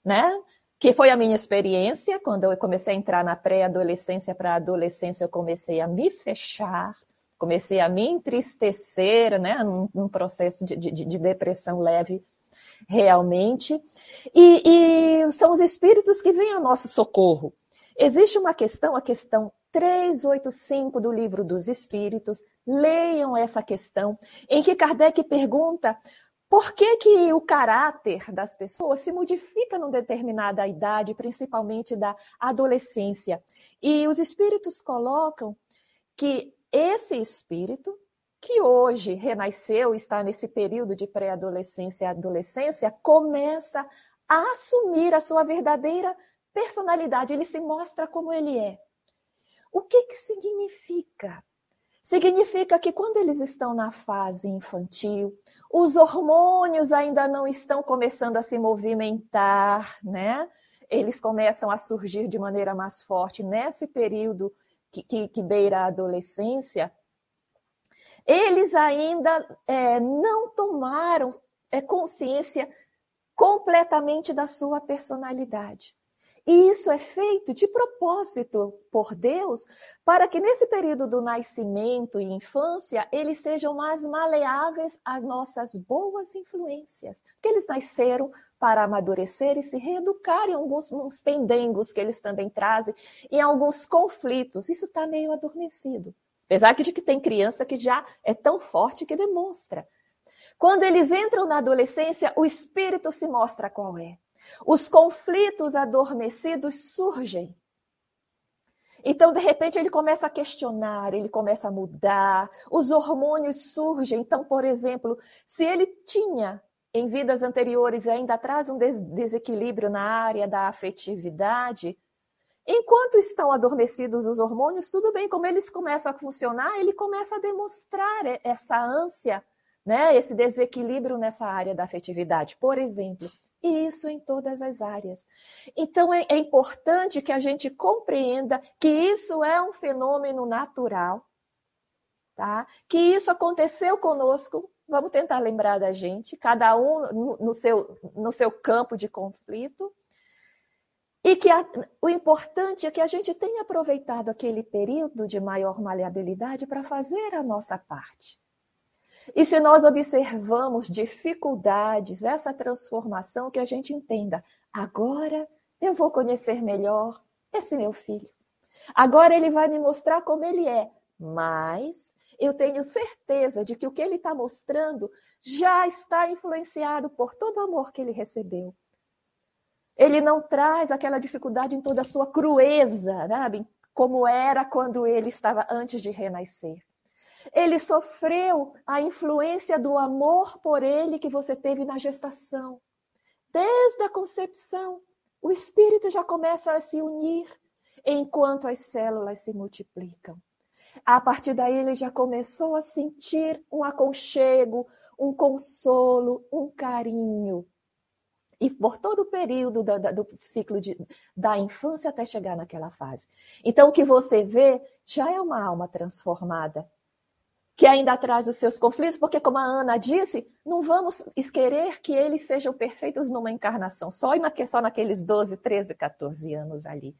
né? que foi a minha experiência, quando eu comecei a entrar na pré-adolescência para adolescência, eu comecei a me fechar, comecei a me entristecer, né, num, num processo de, de, de, depressão leve, realmente. E, e são os espíritos que vêm ao nosso socorro. Existe uma questão, a questão 385 do Livro dos Espíritos, leiam essa questão, em que Kardec pergunta por que, que o caráter das pessoas se modifica numa determinada idade, principalmente da adolescência? E os espíritos colocam que esse espírito, que hoje renasceu, está nesse período de pré-adolescência e adolescência, começa a assumir a sua verdadeira personalidade, ele se mostra como ele é. O que, que significa? Significa que quando eles estão na fase infantil, os hormônios ainda não estão começando a se movimentar, né? Eles começam a surgir de maneira mais forte nesse período que, que, que beira a adolescência. Eles ainda é, não tomaram é, consciência completamente da sua personalidade. E isso é feito de propósito por Deus, para que nesse período do nascimento e infância, eles sejam mais maleáveis às nossas boas influências. Porque eles nasceram para amadurecer e se reeducar em alguns uns pendengos que eles também trazem, em alguns conflitos. Isso está meio adormecido. Apesar de que tem criança que já é tão forte que demonstra. Quando eles entram na adolescência, o espírito se mostra qual é. Os conflitos adormecidos surgem. Então, de repente, ele começa a questionar, ele começa a mudar, os hormônios surgem. Então, por exemplo, se ele tinha em vidas anteriores ainda traz um des desequilíbrio na área da afetividade, enquanto estão adormecidos os hormônios, tudo bem, como eles começam a funcionar, ele começa a demonstrar essa ânsia, né, esse desequilíbrio nessa área da afetividade. Por exemplo, e isso em todas as áreas. Então, é, é importante que a gente compreenda que isso é um fenômeno natural, tá? Que isso aconteceu conosco. Vamos tentar lembrar da gente, cada um no, seu, no seu campo de conflito. E que a, o importante é que a gente tenha aproveitado aquele período de maior maleabilidade para fazer a nossa parte. E se nós observamos dificuldades, essa transformação, que a gente entenda, agora eu vou conhecer melhor esse meu filho. Agora ele vai me mostrar como ele é, mas eu tenho certeza de que o que ele está mostrando já está influenciado por todo o amor que ele recebeu. Ele não traz aquela dificuldade em toda a sua crueza, sabe? como era quando ele estava antes de renascer. Ele sofreu a influência do amor por ele que você teve na gestação. Desde a concepção, o espírito já começa a se unir enquanto as células se multiplicam. A partir daí, ele já começou a sentir um aconchego, um consolo, um carinho. e por todo o período do, do ciclo de, da infância até chegar naquela fase. Então, o que você vê já é uma alma transformada, que ainda traz os seus conflitos, porque, como a Ana disse, não vamos querer que eles sejam perfeitos numa encarnação só, só naqueles 12, 13, 14 anos ali.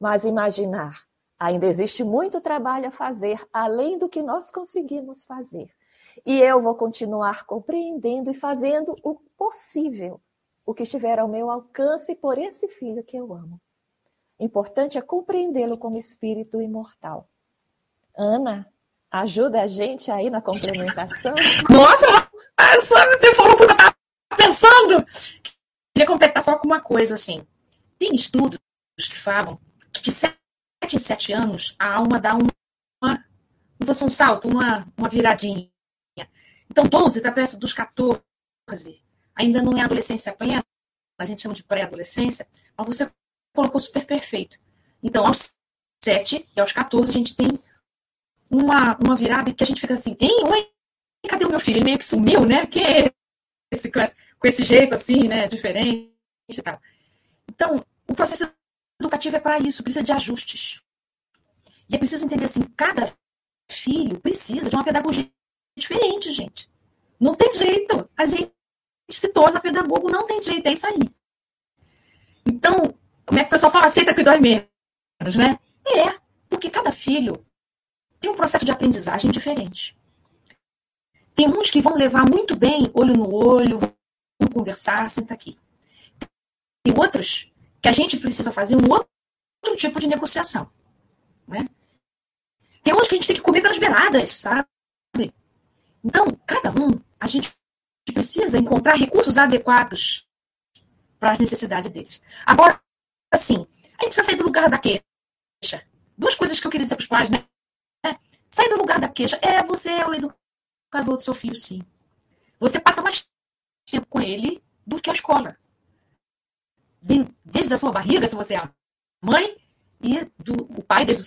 Mas imaginar, ainda existe muito trabalho a fazer, além do que nós conseguimos fazer. E eu vou continuar compreendendo e fazendo o possível, o que estiver ao meu alcance por esse filho que eu amo. Importante é compreendê-lo como espírito imortal. Ana, ajuda a gente aí na complementação?
Nossa, você falou tudo que eu pensando. Queria completar só com uma coisa, assim. Tem estudos que falam que de 7 em 7 anos a alma dá uma, uma fosse um salto, uma, uma viradinha. Então, 12 está perto dos 14. Ainda não é adolescência plena, a gente chama de pré-adolescência, mas você colocou super perfeito. Então, aos 7 e aos 14, a gente tem uma, uma virada que a gente fica assim, hein, oi, cadê o meu filho? Ele meio que sumiu, né? Que esse, com esse jeito assim, né? Diferente e tal. Então, o processo educativo é para isso, precisa de ajustes. E é preciso entender assim, cada filho precisa de uma pedagogia diferente, gente. Não tem jeito. A gente se torna pedagogo, não tem jeito, é isso aí. Então, como é que o pessoal fala, aceita que dói menos, né? É, porque cada filho tem um processo de aprendizagem diferente. Tem uns que vão levar muito bem, olho no olho, vão conversar, senta aqui. Tem outros que a gente precisa fazer um outro tipo de negociação. Né? Tem uns que a gente tem que comer pelas beiradas, sabe? Então, cada um, a gente precisa encontrar recursos adequados para as necessidades deles. Agora, assim, a gente precisa sair do lugar da queixa. Duas coisas que eu queria dizer para os pais, né? Sair do lugar da queixa. É, você é o educador do seu filho, sim. Você passa mais tempo com ele do que a escola. Desde a sua barriga, se você é a mãe, e do, o pai, desde o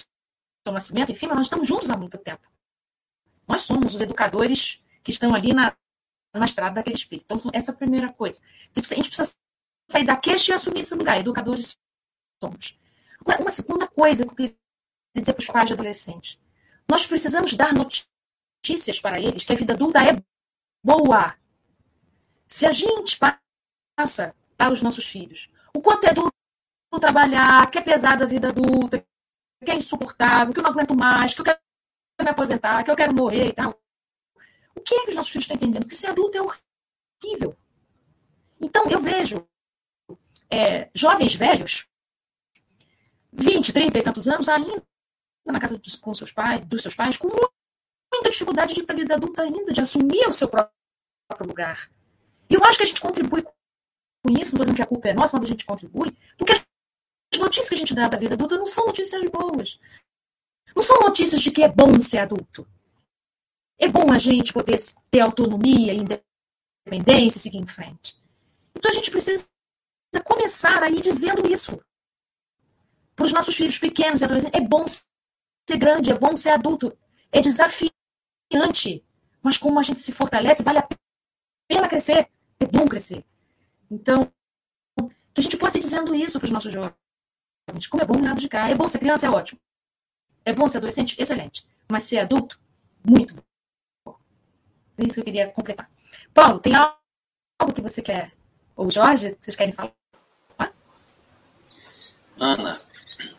seu nascimento, enfim, nós estamos juntos há muito tempo. Nós somos os educadores que estão ali na, na estrada daquele espírito. Então, essa é a primeira coisa. Então, a gente precisa sair da queixa e assumir esse lugar. Educadores somos. Agora, uma segunda coisa que eu queria dizer para os pais de adolescentes. Nós precisamos dar notícias para eles que a vida adulta é boa. Se a gente passa para os nossos filhos o quanto é duro trabalhar, que é pesada a vida adulta, que é insuportável, que eu não aguento mais, que eu quero me aposentar, que eu quero morrer e tal. O que é que os nossos filhos estão entendendo? Que ser adulto é horrível. Então, eu vejo é, jovens velhos, 20, 30 e tantos anos, ainda na casa dos, com seus pais, dos seus pais, com muita dificuldade de ir para a vida adulta ainda, de assumir o seu próprio lugar. E eu acho que a gente contribui isso, não estou que a culpa é nossa, mas a gente contribui, porque as notícias que a gente dá da vida adulta não são notícias boas. Não são notícias de que é bom ser adulto. É bom a gente poder ter autonomia, independência e seguir em frente. Então a gente precisa começar aí dizendo isso para os nossos filhos pequenos e adolescentes. É bom ser grande, é bom ser adulto, é desafiante. Mas como a gente se fortalece, vale a pena crescer, é bom crescer. Então, que a gente possa ir dizendo isso para os nossos jovens. Como é bom nada de cá. É bom ser criança, é ótimo. É bom ser adolescente? Excelente. Mas ser adulto? Muito bom. É isso que eu queria completar. Paulo, tem algo que você quer? Ou Jorge, vocês querem falar?
Ana,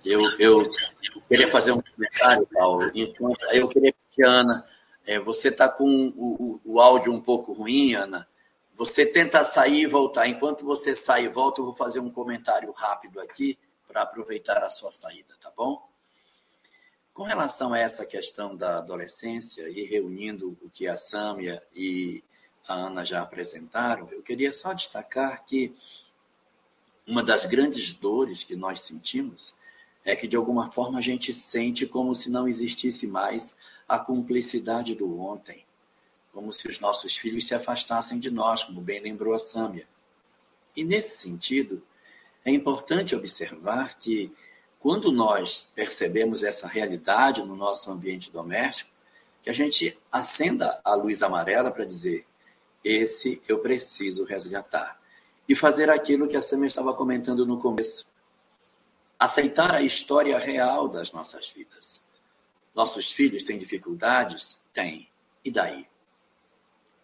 eu, eu queria fazer um comentário, Paulo. Enquanto, eu queria que, Ana, é, você está com o, o, o, áudio um pouco ruim, Ana. Você tenta sair e voltar. Enquanto você sai e volta, eu vou fazer um comentário rápido aqui para aproveitar a sua saída, tá bom? Com relação a essa questão da adolescência e reunindo o que a Sâmia e a Ana já apresentaram, eu queria só destacar que uma das grandes dores que nós sentimos é que, de alguma forma, a gente sente como se não existisse mais a cumplicidade do ontem, como se os nossos filhos se afastassem de nós, como bem lembrou a Sâmia. E, nesse sentido, é importante observar que quando nós percebemos essa realidade no nosso ambiente doméstico, que a gente acenda a luz amarela para dizer: esse eu preciso resgatar. e fazer aquilo que a Samia estava comentando no começo. Aceitar a história real das nossas vidas. Nossos filhos têm dificuldades? Têm. E daí?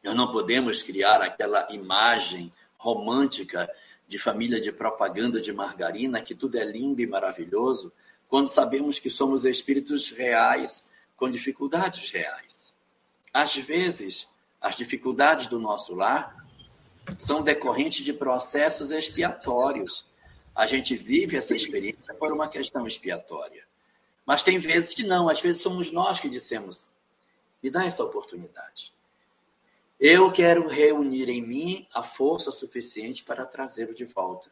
Nós não podemos criar aquela imagem romântica de família de propaganda de margarina, que tudo é lindo e maravilhoso, quando sabemos que somos espíritos reais com dificuldades reais. Às vezes, as dificuldades do nosso lar são decorrentes de processos expiatórios. A gente vive essa experiência por uma questão expiatória. Mas tem vezes que não, às vezes somos nós que dissemos: me dá essa oportunidade. Eu quero reunir em mim a força suficiente para trazê-lo de volta.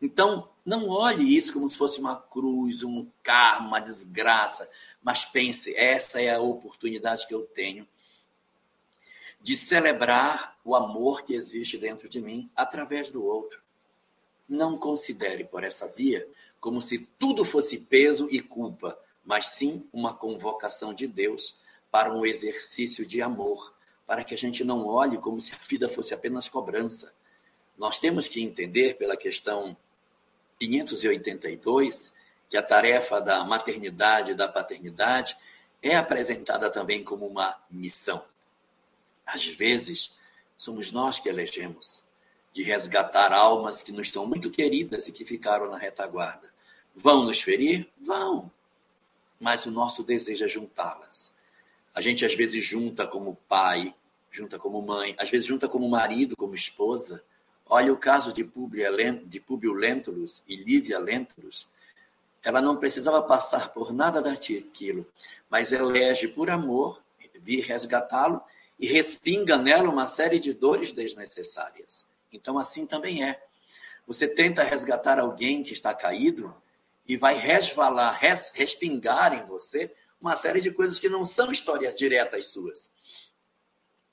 Então, não olhe isso como se fosse uma cruz, um karma, uma desgraça, mas pense: essa é a oportunidade que eu tenho de celebrar o amor que existe dentro de mim através do outro. Não considere por essa via como se tudo fosse peso e culpa, mas sim uma convocação de Deus para um exercício de amor, para que a gente não olhe como se a vida fosse apenas cobrança. Nós temos que entender pela questão 582 que a tarefa da maternidade e da paternidade é apresentada também como uma missão. Às vezes, somos nós que elegemos de resgatar almas que nos estão muito queridas e que ficaram na retaguarda. Vão nos ferir? Vão. Mas o nosso desejo é juntá-las. A gente às vezes junta como pai, junta como mãe, às vezes junta como marido, como esposa. Olha o caso de Públio Lentulus e Lívia Lentulus. Ela não precisava passar por nada daquilo, mas elege por amor vir resgatá-lo e respinga nela uma série de dores desnecessárias. Então, assim também é. Você tenta resgatar alguém que está caído e vai resvalar, res, respingar em você uma série de coisas que não são histórias diretas suas.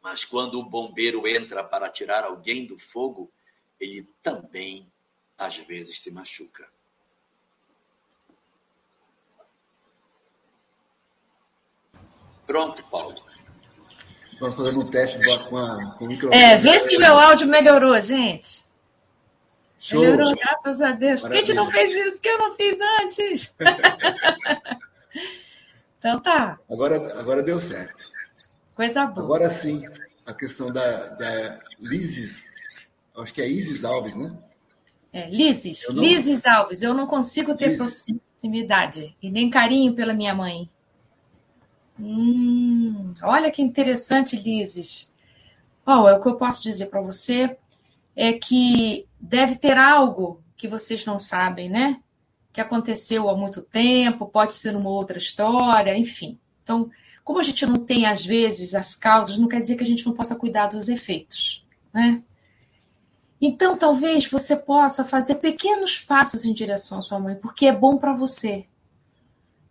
Mas quando o bombeiro entra para tirar alguém do fogo, ele também, às vezes, se machuca. Pronto, Paulo.
Nós fazendo um teste com, a, com o microfone.
É, vê se meu áudio melhorou, gente. Show. Melhorou, graças a Deus. Por que a gente não fez isso? Porque eu não fiz antes. então tá.
Agora, agora deu certo.
Coisa boa.
Agora sim, a questão da, da Lises, acho que é Isis Alves, né?
É, Lises, não... Lises Alves. Eu não consigo ter Lises. proximidade e nem carinho pela minha mãe. Hum, olha que interessante, Lises. É o que eu posso dizer para você é que deve ter algo que vocês não sabem, né? Que aconteceu há muito tempo, pode ser uma outra história, enfim. Então, como a gente não tem, às vezes, as causas, não quer dizer que a gente não possa cuidar dos efeitos, né? Então, talvez você possa fazer pequenos passos em direção à sua mãe, porque é bom para você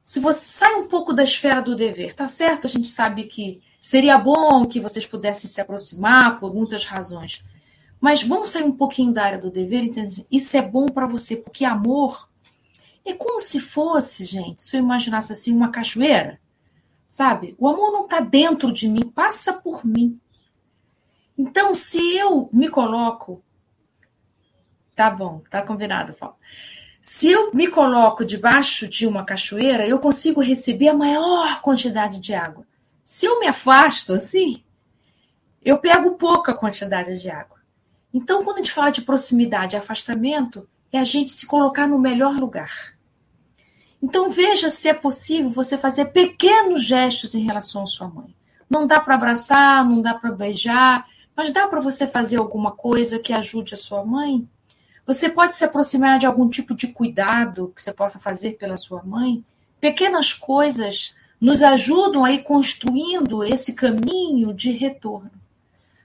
se você sai um pouco da esfera do dever, tá certo? A gente sabe que seria bom que vocês pudessem se aproximar por muitas razões. Mas vamos sair um pouquinho da área do dever e entender, isso é bom para você, porque amor é como se fosse, gente, se eu imaginasse assim, uma cachoeira, sabe? O amor não está dentro de mim, passa por mim. Então, se eu me coloco. Tá bom, tá combinado, Paulo. Se eu me coloco debaixo de uma cachoeira, eu consigo receber a maior quantidade de água. Se eu me afasto assim, eu pego pouca quantidade de água. Então, quando a gente fala de proximidade e afastamento, é a gente se colocar no melhor lugar. Então, veja se é possível você fazer pequenos gestos em relação à sua mãe. Não dá para abraçar, não dá para beijar, mas dá para você fazer alguma coisa que ajude a sua mãe você pode se aproximar de algum tipo de cuidado que você possa fazer pela sua mãe? Pequenas coisas nos ajudam a ir construindo esse caminho de retorno.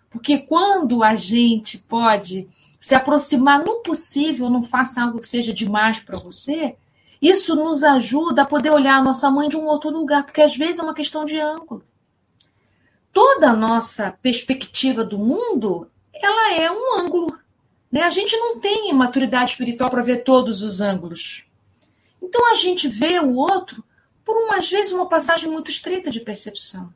Porque quando a gente pode se aproximar no possível, não faça algo que seja demais para você, isso nos ajuda a poder olhar a nossa mãe de um outro lugar, porque às vezes é uma questão de ângulo. Toda a nossa perspectiva do mundo, ela é um ângulo. Né? A gente não tem maturidade espiritual para ver todos os ângulos. Então a gente vê o outro por, umas vezes, uma passagem muito estreita de percepção.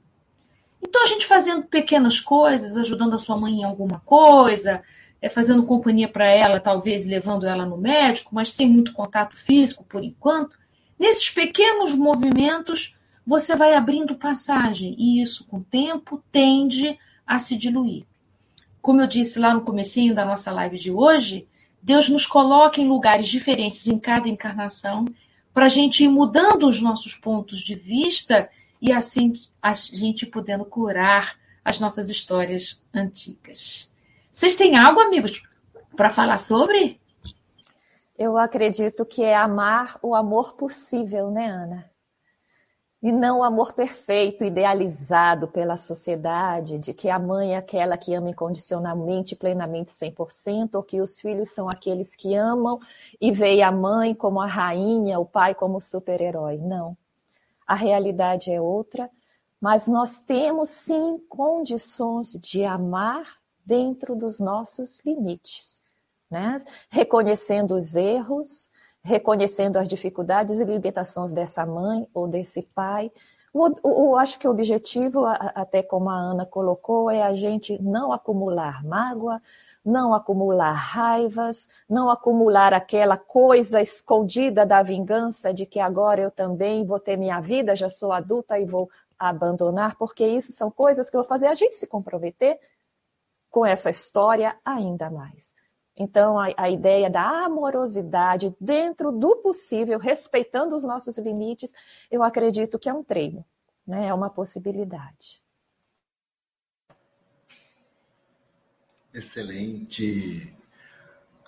Então a gente fazendo pequenas coisas, ajudando a sua mãe em alguma coisa, é, fazendo companhia para ela, talvez levando ela no médico, mas sem muito contato físico por enquanto. Nesses pequenos movimentos, você vai abrindo passagem e isso, com o tempo, tende a se diluir. Como eu disse lá no comecinho da nossa live de hoje, Deus nos coloca em lugares diferentes em cada encarnação para a gente ir mudando os nossos pontos de vista e assim a gente podendo curar as nossas histórias antigas. Vocês têm algo, amigos, para falar sobre?
Eu acredito que é amar o amor possível, né, Ana? E não o amor perfeito, idealizado pela sociedade, de que a mãe é aquela que ama incondicionalmente, plenamente, 100%, ou que os filhos são aqueles que amam e veem a mãe como a rainha, o pai como super-herói. Não. A realidade é outra, mas nós temos sim condições de amar dentro dos nossos limites, né? reconhecendo os erros, reconhecendo as dificuldades e limitações dessa mãe ou desse pai. Eu acho que o objetivo, até como a Ana colocou, é a gente não acumular mágoa, não acumular raivas, não acumular aquela coisa escondida da vingança de que agora eu também vou ter minha vida, já sou adulta e vou abandonar, porque isso são coisas que vão fazer a gente se comprometer com essa história ainda mais. Então, a, a, ideia da amorosidade dentro do possível, respeitando os nossos limites, eu acredito que é um treino, né? é uma possibilidade.
Excelente.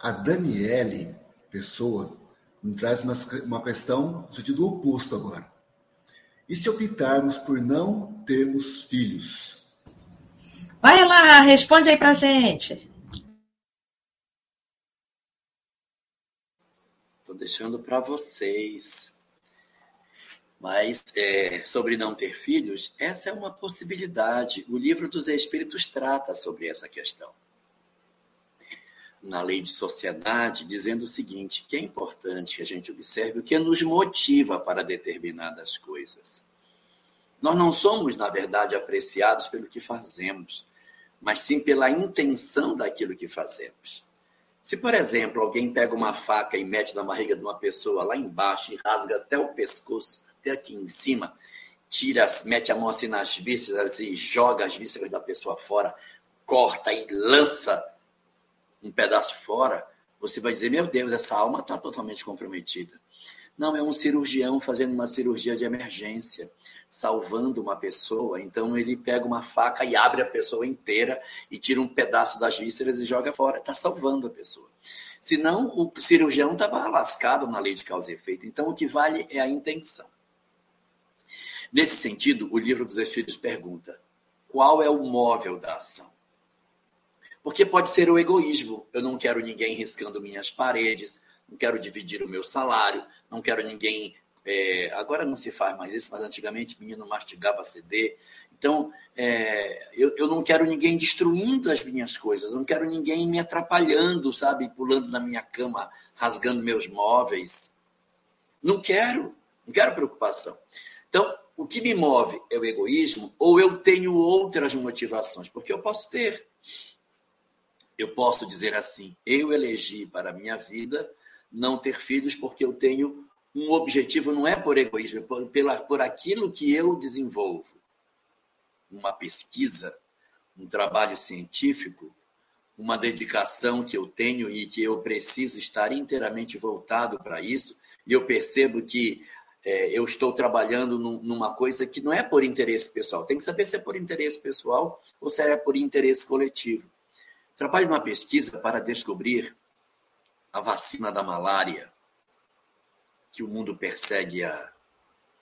A Daniele Pessoa nos traz uma, uma questão no sentido oposto agora. E se optarmos por não termos filhos?
Vai lá, responde aí pra gente.
Estou deixando para vocês. Mas é, sobre não ter filhos, essa é uma possibilidade. O livro dos Espíritos trata sobre essa questão. Na lei de sociedade, dizendo o seguinte: que é importante que a gente observe o que nos motiva para determinadas coisas. Nós não somos, na verdade, apreciados pelo que fazemos, mas sim pela intenção daquilo que fazemos. Se, por exemplo, alguém pega uma faca e mete na barriga de uma pessoa lá embaixo e rasga até o pescoço, até aqui em cima, tira, mete a mão assim nas vísceras e joga as vísceras da pessoa fora, corta e lança um pedaço fora, você vai dizer: meu Deus, essa alma está totalmente comprometida. Não, é um cirurgião fazendo uma cirurgia de emergência salvando uma pessoa, então ele pega uma faca e abre a pessoa inteira e tira um pedaço das vísceras e joga fora. Está salvando a pessoa. Senão, o cirurgião estava lascado na lei de causa e efeito. Então, o que vale é a intenção. Nesse sentido, o livro dos Espíritos pergunta: qual é o móvel da ação? Porque pode ser o egoísmo. Eu não quero ninguém riscando minhas paredes, não quero dividir o meu salário, não quero ninguém é, agora não se faz mais isso, mas antigamente menino mastigava CD. Então, é, eu, eu não quero ninguém destruindo as minhas coisas, eu não quero ninguém me atrapalhando, sabe? Pulando na minha cama, rasgando meus móveis. Não quero, não quero preocupação. Então, o que me move é o egoísmo ou eu tenho outras motivações? Porque eu posso ter. Eu posso dizer assim: eu elegi para a minha vida não ter filhos porque eu tenho um objetivo não é por egoísmo, é por, pela, por aquilo que eu desenvolvo. Uma pesquisa, um trabalho científico, uma dedicação que eu tenho e que eu preciso estar inteiramente voltado para isso, e eu percebo que é, eu estou trabalhando num, numa coisa que não é por interesse pessoal. Tem que saber se é por interesse pessoal ou se é por interesse coletivo. Trabalho numa pesquisa para descobrir a vacina da malária que o mundo persegue há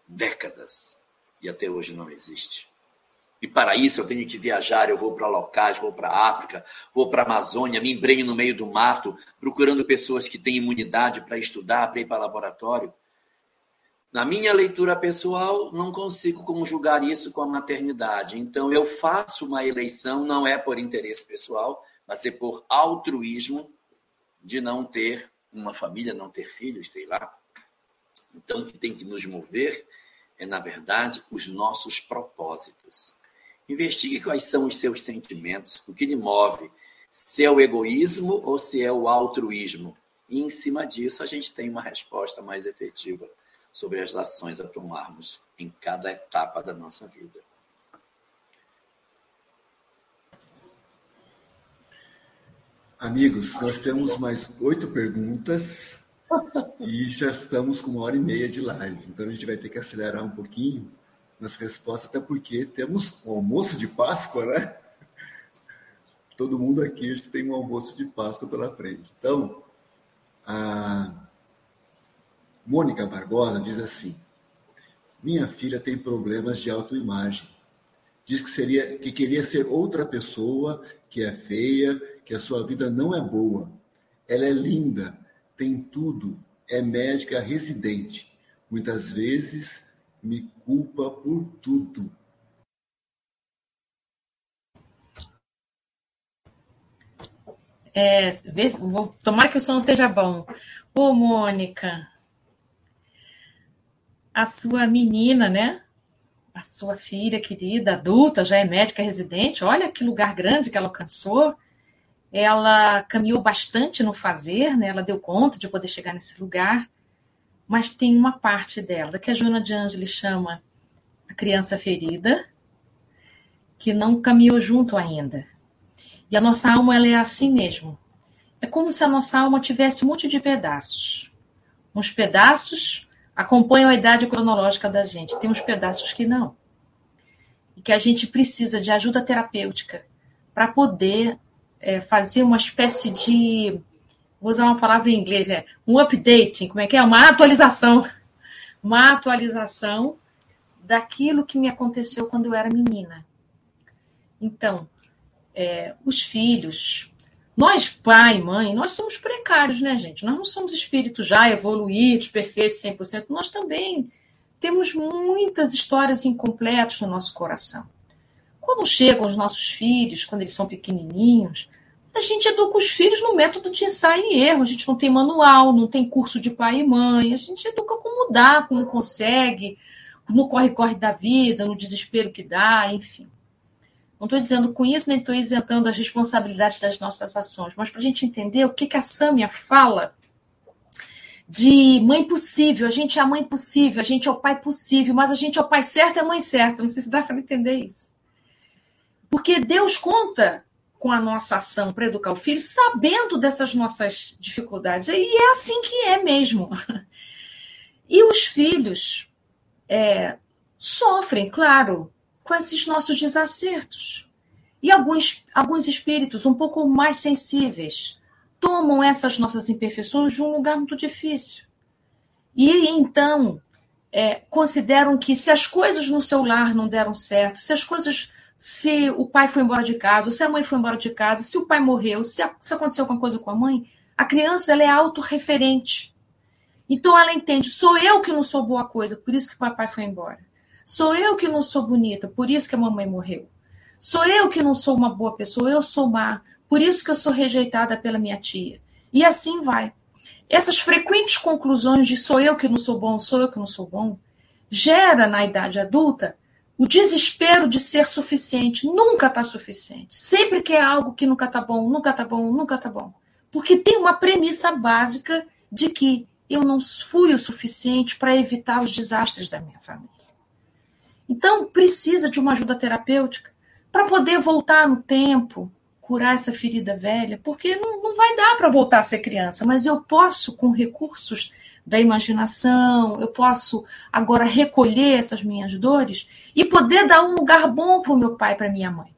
décadas e até hoje não existe. E para isso eu tenho que viajar, eu vou para locais, vou para África, vou para a Amazônia, me embrenho no meio do mato, procurando pessoas que têm imunidade para estudar, para ir para laboratório. Na minha leitura pessoal, não consigo conjugar isso com a maternidade. Então, eu faço uma eleição, não é por interesse pessoal, mas é por altruísmo de não ter uma família, não ter filhos, sei lá. Então, o que tem que nos mover é, na verdade, os nossos propósitos. Investigue quais são os seus sentimentos, o que lhe move. Se é o egoísmo ou se é o altruísmo. E em cima disso, a gente tem uma resposta mais efetiva sobre as ações a tomarmos em cada etapa da nossa vida.
Amigos, nós temos mais oito perguntas e já estamos com uma hora e meia de live. Então a gente vai ter que acelerar um pouquinho nas respostas, até porque temos o almoço de Páscoa, né? Todo mundo aqui tem um almoço de Páscoa pela frente. Então, a Mônica Barbosa diz assim: Minha filha tem problemas de autoimagem. Diz que seria que queria ser outra pessoa, que é feia, que a sua vida não é boa. Ela é linda, tem tudo, é médica residente. Muitas vezes me culpa por tudo.
É, vou, tomara que o som esteja bom. Ô, Mônica, a sua menina, né? A sua filha querida, adulta, já é médica residente, olha que lugar grande que ela alcançou ela caminhou bastante no fazer, né? ela deu conta de poder chegar nesse lugar, mas tem uma parte dela que a Joana de Angeli chama a criança ferida, que não caminhou junto ainda. E a nossa alma ela é assim mesmo. É como se a nossa alma tivesse um monte de pedaços. Uns pedaços acompanham a idade cronológica da gente, tem uns pedaços que não. E que a gente precisa de ajuda terapêutica para poder é, fazer uma espécie de. Vou usar uma palavra em inglês, é um updating, como é que é? Uma atualização. Uma atualização daquilo que me aconteceu quando eu era menina. Então, é, os filhos, nós, pai e mãe, nós somos precários, né, gente? Nós não somos espíritos já evoluídos, perfeitos, 100%. Nós também temos muitas histórias incompletas no nosso coração. Quando chegam os nossos filhos, quando eles são pequenininhos, a gente educa os filhos no método de ensaio e erro. A gente não tem manual, não tem curso de pai e mãe. A gente educa como dá, como consegue, no corre-corre da vida, no desespero que dá, enfim. Não estou dizendo com isso, nem estou isentando as responsabilidades das nossas ações, mas para a gente entender o que, que a Sâmia fala de mãe possível, a gente é a mãe possível, a gente é o pai possível, mas a gente é o pai certo e a mãe certa. Não sei se dá para entender isso. Porque Deus conta com a nossa ação para educar o filho, sabendo dessas nossas dificuldades. E é assim que é mesmo. E os filhos é, sofrem, claro, com esses nossos desacertos. E alguns, alguns espíritos um pouco mais sensíveis tomam essas nossas imperfeições de um lugar muito difícil. E então é, consideram que se as coisas no seu lar não deram certo, se as coisas se o pai foi embora de casa, ou se a mãe foi embora de casa, se o pai morreu, se, se aconteceu alguma coisa com a mãe, a criança ela é autorreferente. Então ela entende, sou eu que não sou boa coisa, por isso que o papai foi embora. Sou eu que não sou bonita, por isso que a mamãe morreu. Sou eu que não sou uma boa pessoa, eu sou má, por isso que eu sou rejeitada pela minha tia. E assim vai. Essas frequentes conclusões de sou eu que não sou bom, sou eu que não sou bom, gera na idade adulta o desespero de ser suficiente nunca está suficiente. Sempre que é algo que nunca está bom, nunca está bom, nunca está bom. Porque tem uma premissa básica de que eu não fui o suficiente para evitar os desastres da minha família. Então, precisa de uma ajuda terapêutica para poder voltar no tempo, curar essa ferida velha, porque não, não vai dar para voltar a ser criança, mas eu posso, com recursos da imaginação, eu posso agora recolher essas minhas dores e poder dar um lugar bom para o meu pai, para minha mãe.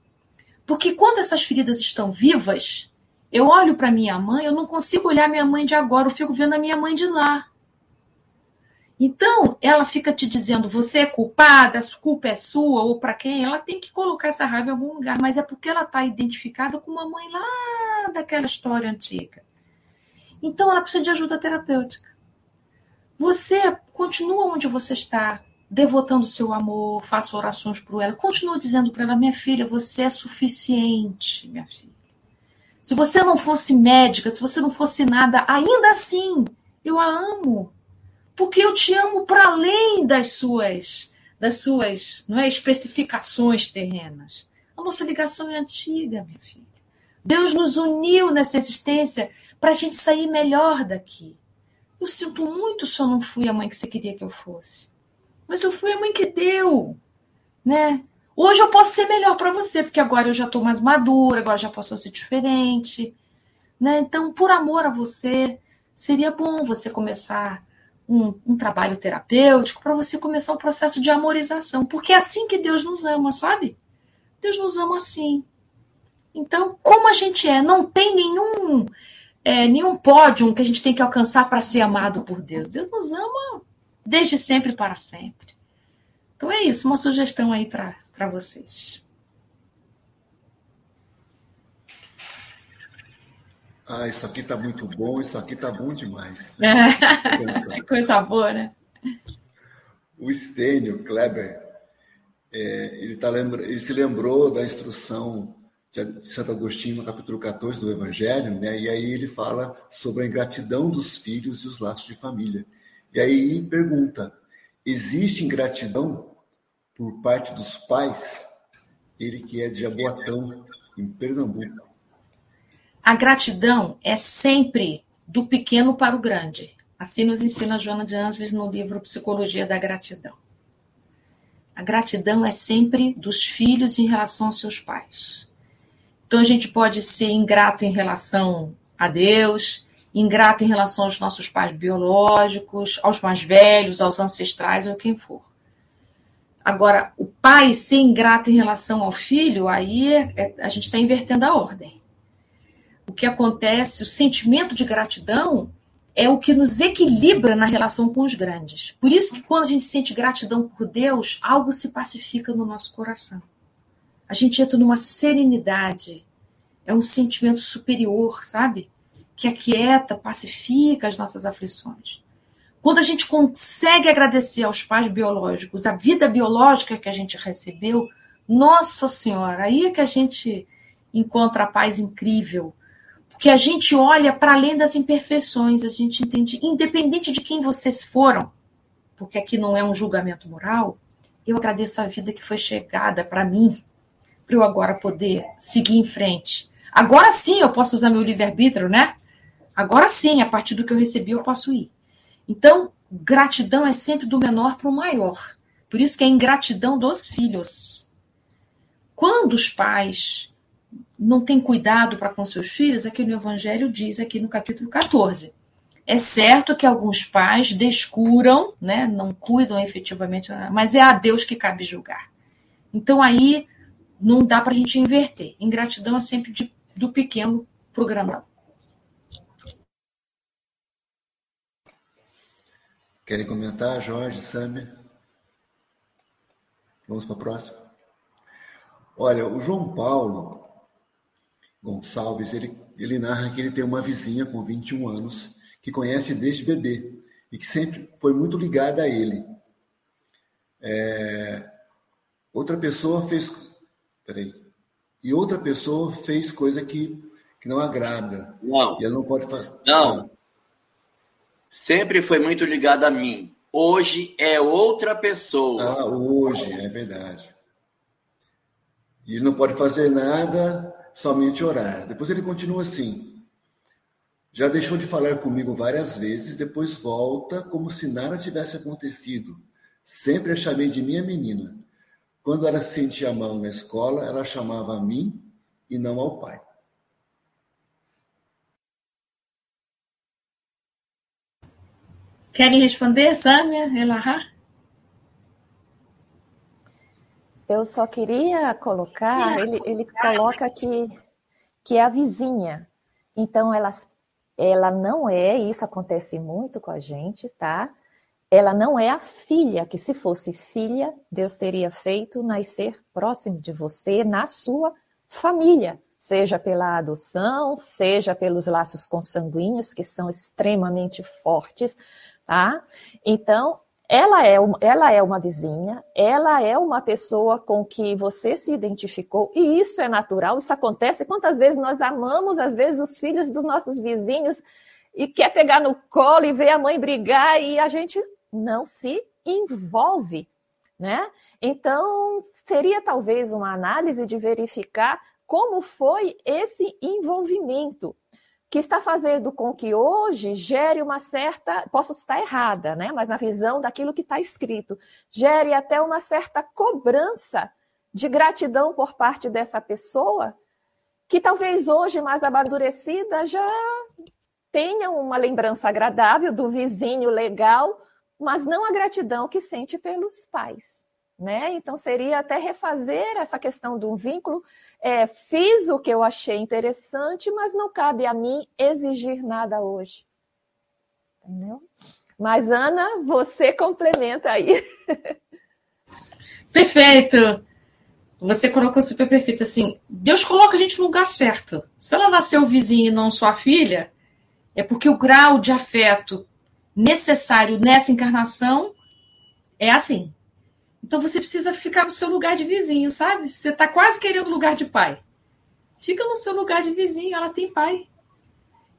Porque quando essas feridas estão vivas, eu olho para minha mãe, eu não consigo olhar minha mãe de agora, eu fico vendo a minha mãe de lá. Então, ela fica te dizendo, você é culpada, a culpa é sua, ou para quem? Ela tem que colocar essa raiva em algum lugar, mas é porque ela está identificada com uma mãe lá daquela história antiga. Então, ela precisa de ajuda terapêutica. Você continua onde você está, devotando seu amor, faça orações por ela. Continua dizendo para ela, minha filha, você é suficiente, minha filha. Se você não fosse médica, se você não fosse nada, ainda assim, eu a amo. Porque eu te amo para além das suas, das suas não é, especificações terrenas. A nossa ligação é antiga, minha filha. Deus nos uniu nessa existência para a gente sair melhor daqui. Eu sinto muito se eu não fui a mãe que você queria que eu fosse. Mas eu fui a mãe que deu, né? Hoje eu posso ser melhor para você, porque agora eu já estou mais madura, agora já posso ser diferente, né? Então, por amor a você, seria bom você começar um, um trabalho terapêutico para você começar um processo de amorização, porque é assim que Deus nos ama, sabe? Deus nos ama assim. Então, como a gente é, não tem nenhum é, nenhum pódio que a gente tem que alcançar para ser amado por Deus. Deus nos ama desde sempre para sempre. Então é isso, uma sugestão aí para vocês.
Ah, isso aqui está muito bom, isso aqui está bom demais.
Coisa boa, né?
O Stênio Kleber, é, ele, tá lembra, ele se lembrou da instrução de Santo Agostinho, no capítulo 14 do Evangelho, né? e aí ele fala sobre a ingratidão dos filhos e os laços de família. E aí pergunta: existe ingratidão por parte dos pais? Ele que é de Jaboatão, em Pernambuco.
A gratidão é sempre do pequeno para o grande. Assim nos ensina Joana de Angeles no livro Psicologia da Gratidão. A gratidão é sempre dos filhos em relação aos seus pais. Então a gente pode ser ingrato em relação a Deus, ingrato em relação aos nossos pais biológicos, aos mais velhos, aos ancestrais ou quem for. Agora, o pai ser ingrato em relação ao filho, aí é, é, a gente está invertendo a ordem. O que acontece, o sentimento de gratidão é o que nos equilibra na relação com os grandes. Por isso que quando a gente sente gratidão por Deus, algo se pacifica no nosso coração a gente entra numa serenidade, é um sentimento superior, sabe? Que aquieta, pacifica as nossas aflições. Quando a gente consegue agradecer aos pais biológicos a vida biológica que a gente recebeu, nossa Senhora, aí é que a gente encontra a paz incrível. Porque a gente olha para além das imperfeições, a gente entende, independente de quem vocês foram, porque aqui não é um julgamento moral, eu agradeço a vida que foi chegada para mim, para eu agora poder seguir em frente. Agora sim eu posso usar meu livre-arbítrio, né? Agora sim, a partir do que eu recebi, eu posso ir. Então, gratidão é sempre do menor para o maior. Por isso que é ingratidão dos filhos. Quando os pais não têm cuidado para com seus filhos, aqui no Evangelho diz, aqui no capítulo 14. É certo que alguns pais descuram, né, não cuidam efetivamente, mas é a Deus que cabe julgar. Então aí não dá para a gente inverter. Ingratidão é sempre de, do pequeno para o grandão.
Querem comentar, Jorge, Samia? Vamos para a próxima. Olha, o João Paulo Gonçalves, ele, ele narra que ele tem uma vizinha com 21 anos que conhece desde bebê e que sempre foi muito ligada a ele. É, outra pessoa fez Peraí. E outra pessoa fez coisa que, que não agrada.
Não.
E ela não pode fazer.
Não. Sempre foi muito ligado a mim. Hoje é outra pessoa.
Ah, hoje, é verdade. E não pode fazer nada, somente orar. Depois ele continua assim. Já deixou de falar comigo várias vezes, depois volta como se nada tivesse acontecido. Sempre a chamei de minha menina. Quando ela sentia mal na escola, ela chamava a mim e não ao pai.
Querem responder, Sâmia, Elahá?
Eu só queria colocar, ele, ele coloca que, que é a vizinha. Então, ela, ela não é, isso acontece muito com a gente, tá? Ela não é a filha, que se fosse filha, Deus teria feito nascer próximo de você, na sua família, seja pela adoção, seja pelos laços consanguíneos, que são extremamente fortes, tá? Então, ela é, ela é uma vizinha, ela é uma pessoa com que você se identificou, e isso é natural, isso acontece. Quantas vezes nós amamos, às vezes, os filhos dos nossos vizinhos e quer pegar no colo e ver a mãe brigar e a gente não se envolve, né? Então, seria talvez uma análise de verificar como foi esse envolvimento que está fazendo com que hoje gere uma certa, posso estar errada, né? Mas na visão daquilo que está escrito, gere até uma certa cobrança de gratidão por parte dessa pessoa, que talvez hoje mais amadurecida já tenha uma lembrança agradável do vizinho legal, mas não a gratidão que sente pelos pais. Né? Então, seria até refazer essa questão de um vínculo. É, fiz o que eu achei interessante, mas não cabe a mim exigir nada hoje. Entendeu? Mas, Ana, você complementa aí.
Perfeito! Você colocou super perfeito. Assim, Deus coloca a gente no lugar certo. Se ela nasceu vizinha e não sua filha, é porque o grau de afeto necessário nessa encarnação é assim. Então você precisa ficar no seu lugar de vizinho, sabe? Você está quase querendo lugar de pai. Fica no seu lugar de vizinho, ela tem pai.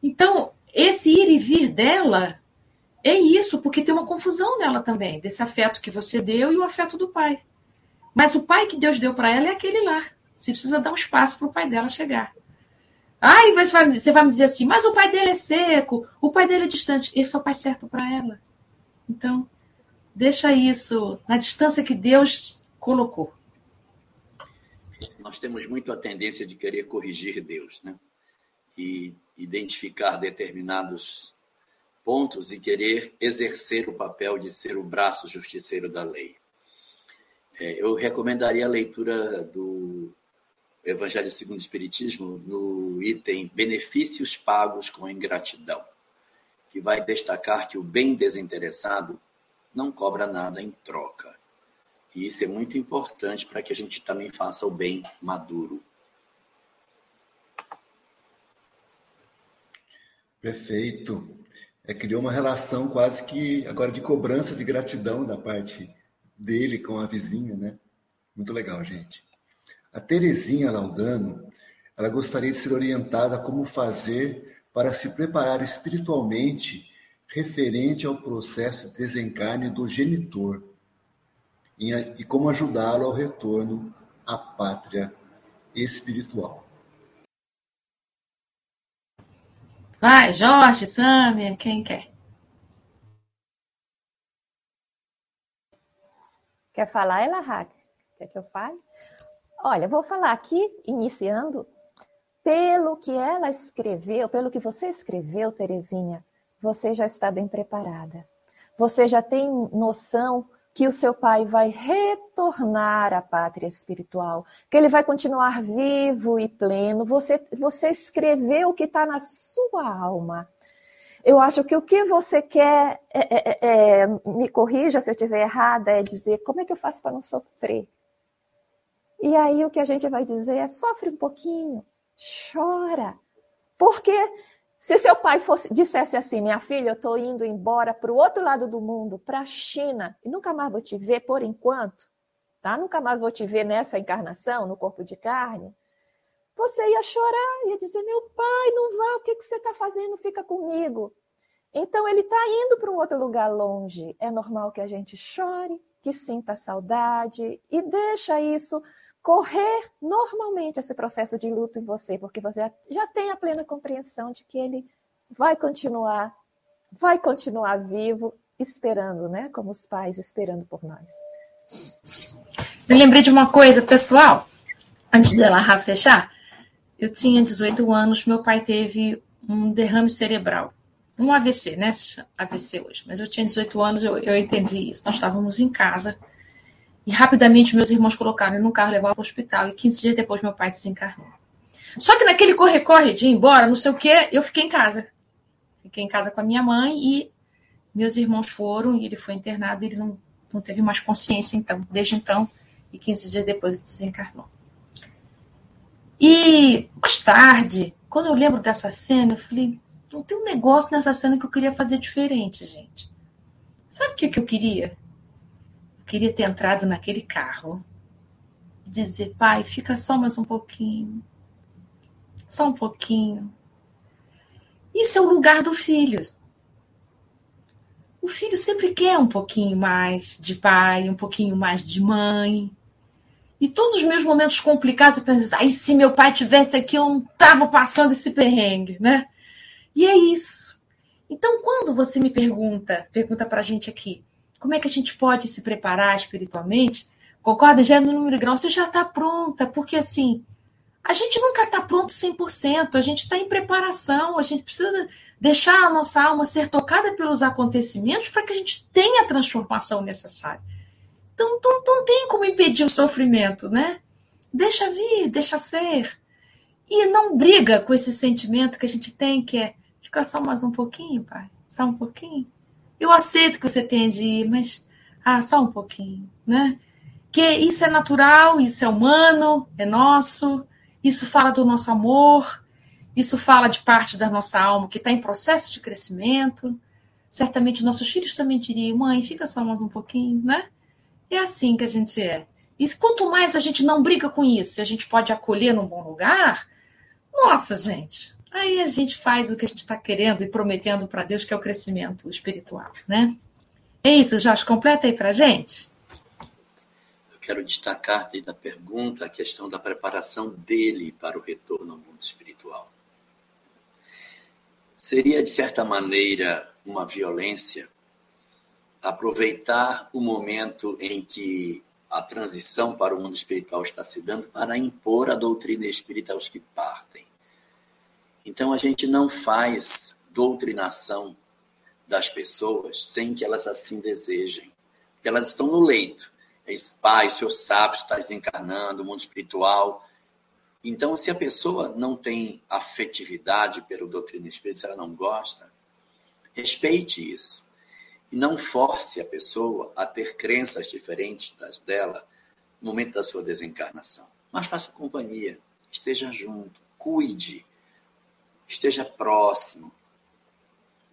Então, esse ir e vir dela é isso, porque tem uma confusão nela também, desse afeto que você deu e o afeto do pai. Mas o pai que Deus deu para ela é aquele lá. Você precisa dar um espaço para o pai dela chegar. Aí você vai, você vai me dizer assim, mas o pai dele é seco, o pai dele é distante. Esse é o pai certo para ela. Então, deixa isso na distância que Deus colocou.
Nós temos muito a tendência de querer corrigir Deus, né? E identificar determinados pontos e querer exercer o papel de ser o braço justiceiro da lei. É, eu recomendaria a leitura do Evangelho segundo o Espiritismo no item Benefícios pagos com ingratidão, que vai destacar que o bem desinteressado não cobra nada em troca. E isso é muito importante para que a gente também faça o bem maduro.
Perfeito. É, criou uma relação quase que agora de cobrança de gratidão da parte dele com a vizinha, né? Muito legal, gente. A Terezinha Laudano, ela gostaria de ser orientada como fazer para se preparar espiritualmente referente ao processo de desencarne do genitor e como ajudá-lo ao retorno à pátria espiritual.
Vai, Jorge, Sâmia, quem quer?
Quer falar, Elahac? Quer que eu fale? Olha, vou falar aqui, iniciando, pelo que ela escreveu, pelo que você escreveu, Terezinha, você já está bem preparada. Você já tem noção que o seu pai vai retornar à pátria espiritual, que ele vai continuar vivo e pleno. Você, você escreveu o que está na sua alma. Eu acho que o que você quer, é, é, é, é, me corrija se eu estiver errada, é dizer como é que eu faço para não sofrer. E aí o que a gente vai dizer é sofre um pouquinho, chora. Porque se seu pai fosse, dissesse assim, minha filha, eu estou indo embora para o outro lado do mundo, para a China, e nunca mais vou te ver por enquanto, tá? Nunca mais vou te ver nessa encarnação, no corpo de carne você ia chorar, ia dizer: Meu pai, não vá, o que, que você está fazendo? Fica comigo. Então, ele está indo para um outro lugar longe. É normal que a gente chore, que sinta saudade e deixa isso correr normalmente esse processo de luto em você, porque você já tem a plena compreensão de que ele vai continuar, vai continuar vivo, esperando, né? Como os pais esperando por nós.
Eu lembrei de uma coisa, pessoal, antes dela fechar. Eu tinha 18 anos, meu pai teve um derrame cerebral. Um AVC, né? AVC hoje. Mas eu tinha 18 anos, eu, eu entendi isso. Nós estávamos em casa e rapidamente meus irmãos colocaram no carro, levaram para o hospital. E 15 dias depois meu pai desencarnou. Só que naquele corre-corre de ir embora, não sei o quê, eu fiquei em casa. Fiquei em casa com a minha mãe e meus irmãos foram e ele foi internado e ele não, não teve mais consciência então, desde então. E 15 dias depois ele desencarnou. E mais tarde, quando eu lembro dessa cena, eu falei, não tem um negócio nessa cena que eu queria fazer diferente, gente. Sabe o que, que eu queria? Queria ter entrado naquele carro e dizer, pai, fica só mais um pouquinho. Só um pouquinho. Isso é o lugar do filho. O filho sempre quer um pouquinho mais de pai, um pouquinho mais de mãe. E todos os meus momentos complicados, eu penso, ai, se meu pai tivesse aqui, eu não estava passando esse perrengue, né? E é isso. Então, quando você me pergunta, pergunta para a gente aqui, como é que a gente pode se preparar espiritualmente? Concorda? Já é no número grau, você já está pronta, porque assim, a gente nunca está pronto 100%, a gente está em preparação, a gente precisa deixar a nossa alma ser tocada pelos acontecimentos para que a gente tenha a transformação necessária. Então, não, não tem como impedir o sofrimento, né? Deixa vir, deixa ser. E não briga com esse sentimento que a gente tem, que é ficar só mais um pouquinho, pai, só um pouquinho. Eu aceito que você tenha de ir, mas ah, só um pouquinho, né? Que isso é natural, isso é humano, é nosso, isso fala do nosso amor, isso fala de parte da nossa alma que está em processo de crescimento. Certamente nossos filhos também diriam, mãe, fica só mais um pouquinho, né? É assim que a gente é. E quanto mais a gente não briga com isso, e a gente pode acolher num bom lugar, nossa, gente, aí a gente faz o que a gente está querendo e prometendo para Deus, que é o crescimento espiritual, né? É isso, Jorge, completa aí para gente
quero destacar da pergunta a questão da preparação dele para o retorno ao mundo espiritual. Seria, de certa maneira, uma violência aproveitar o momento em que a transição para o mundo espiritual está se dando para impor a doutrina espírita aos que partem. Então, a gente não faz doutrinação das pessoas sem que elas assim desejem. Porque elas estão no leito pai, o seu sábio está desencarnando, o mundo espiritual. Então, se a pessoa não tem afetividade pelo doutrina espírita, se ela não gosta, respeite isso. E não force a pessoa a ter crenças diferentes das dela no momento da sua desencarnação. Mas faça companhia, esteja junto, cuide, esteja próximo,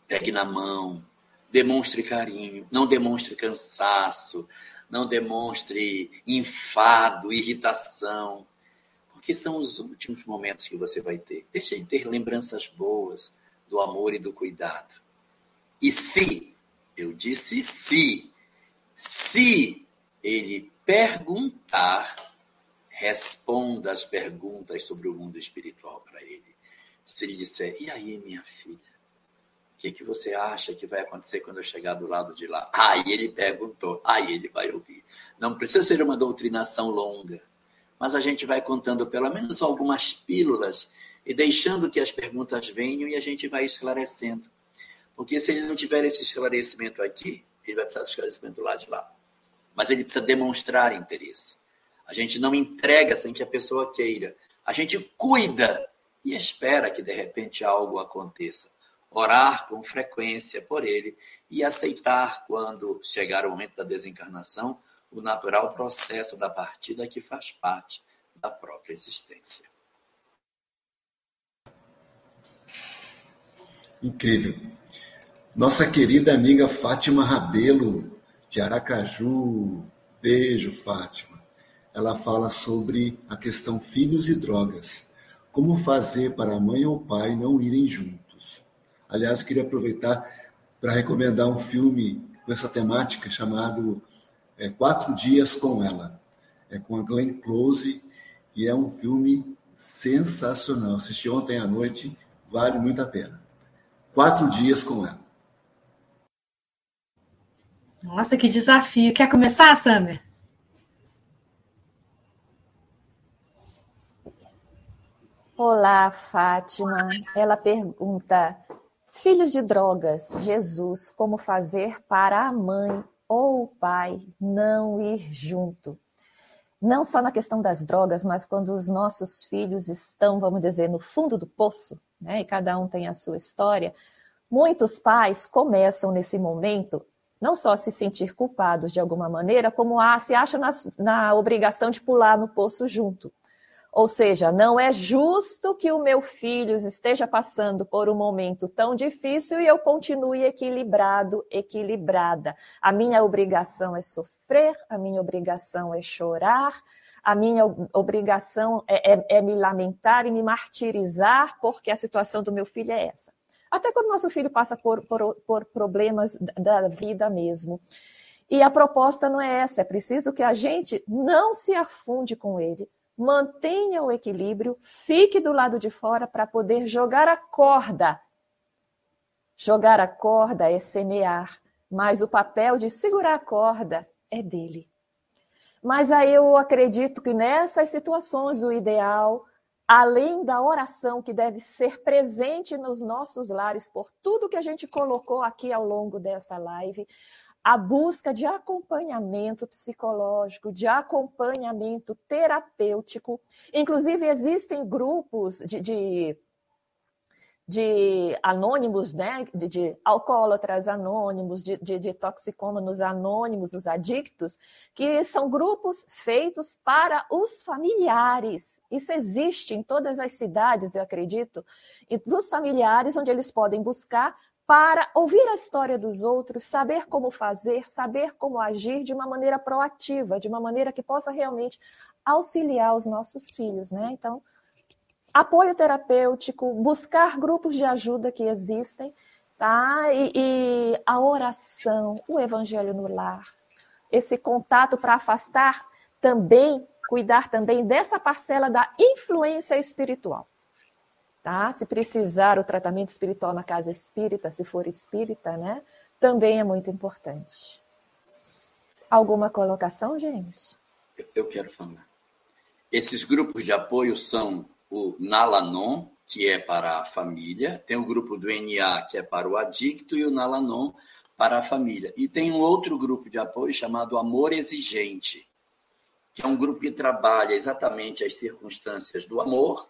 pegue na mão, demonstre carinho, não demonstre cansaço, não demonstre enfado, irritação, porque são os últimos momentos que você vai ter. Deixe de ter lembranças boas do amor e do cuidado. E se, eu disse se, se ele perguntar, responda as perguntas sobre o mundo espiritual para ele. Se ele disser, e aí, minha filha? O que, que você acha que vai acontecer quando eu chegar do lado de lá? Aí ele perguntou, aí ele vai ouvir. Não precisa ser uma doutrinação longa, mas a gente vai contando pelo menos algumas pílulas e deixando que as perguntas venham e a gente vai esclarecendo. Porque se ele não tiver esse esclarecimento aqui, ele vai precisar do esclarecimento do lado de lá. Mas ele precisa demonstrar interesse. A gente não entrega sem que a pessoa queira. A gente cuida e espera que de repente algo aconteça orar com frequência por ele e aceitar, quando chegar o momento da desencarnação, o natural processo da partida que faz parte da própria existência.
Incrível. Nossa querida amiga Fátima Rabelo, de Aracaju, beijo, Fátima. Ela fala sobre a questão filhos e drogas. Como fazer para a mãe ou pai não irem juntos? Aliás, queria aproveitar para recomendar um filme com essa temática chamado é, Quatro Dias com Ela. É com a Glenn Close e é um filme sensacional. Assisti ontem à noite, vale muito a pena. Quatro Dias com Ela.
Nossa, que desafio. Quer começar, Samer?
Olá, Fátima. Ela pergunta: Filhos de drogas, Jesus, como fazer para a mãe ou o pai não ir junto? Não só na questão das drogas, mas quando os nossos filhos estão, vamos dizer, no fundo do poço, né? E cada um tem a sua história. Muitos pais começam nesse momento não só a se sentir culpados de alguma maneira, como a, se acham na, na obrigação de pular no poço junto. Ou seja, não é justo que o meu filho esteja passando por um momento tão difícil e eu continue equilibrado, equilibrada. A minha obrigação é sofrer, a minha obrigação é chorar, a minha obrigação é, é, é me lamentar e me martirizar porque a situação do meu filho é essa. Até quando nosso filho passa por, por, por problemas da vida mesmo. E a proposta não é essa, é preciso que a gente não se afunde com ele, mantenha o equilíbrio, fique do lado de fora para poder jogar a corda. Jogar a corda é semear, mas o papel de segurar a corda é dele. Mas aí eu acredito que nessas situações o ideal, além da oração que deve ser presente nos nossos lares por tudo que a gente colocou aqui ao longo dessa live, a busca de acompanhamento psicológico, de acompanhamento terapêutico. Inclusive, existem grupos de, de, de anônimos, né? de, de alcoólatras anônimos, de, de, de toxicômanos anônimos, os adictos, que são grupos feitos para os familiares. Isso existe em todas as cidades, eu acredito, e para os familiares, onde eles podem buscar para ouvir a história dos outros, saber como fazer, saber como agir de uma maneira proativa, de uma maneira que possa realmente auxiliar os nossos filhos, né? Então, apoio terapêutico, buscar grupos de ajuda que existem, tá? E, e a oração, o evangelho no lar, esse contato para afastar também, cuidar também dessa parcela da influência espiritual. Tá? Se precisar o tratamento espiritual na casa espírita, se for espírita, né? Também é muito importante. Alguma colocação, gente?
Eu quero falar. Esses grupos de apoio são o Nalanon, que é para a família, tem o grupo do NA, que é para o adicto, e o Nalanon para a família. E tem um outro grupo de apoio chamado Amor Exigente, que é um grupo que trabalha exatamente as circunstâncias do amor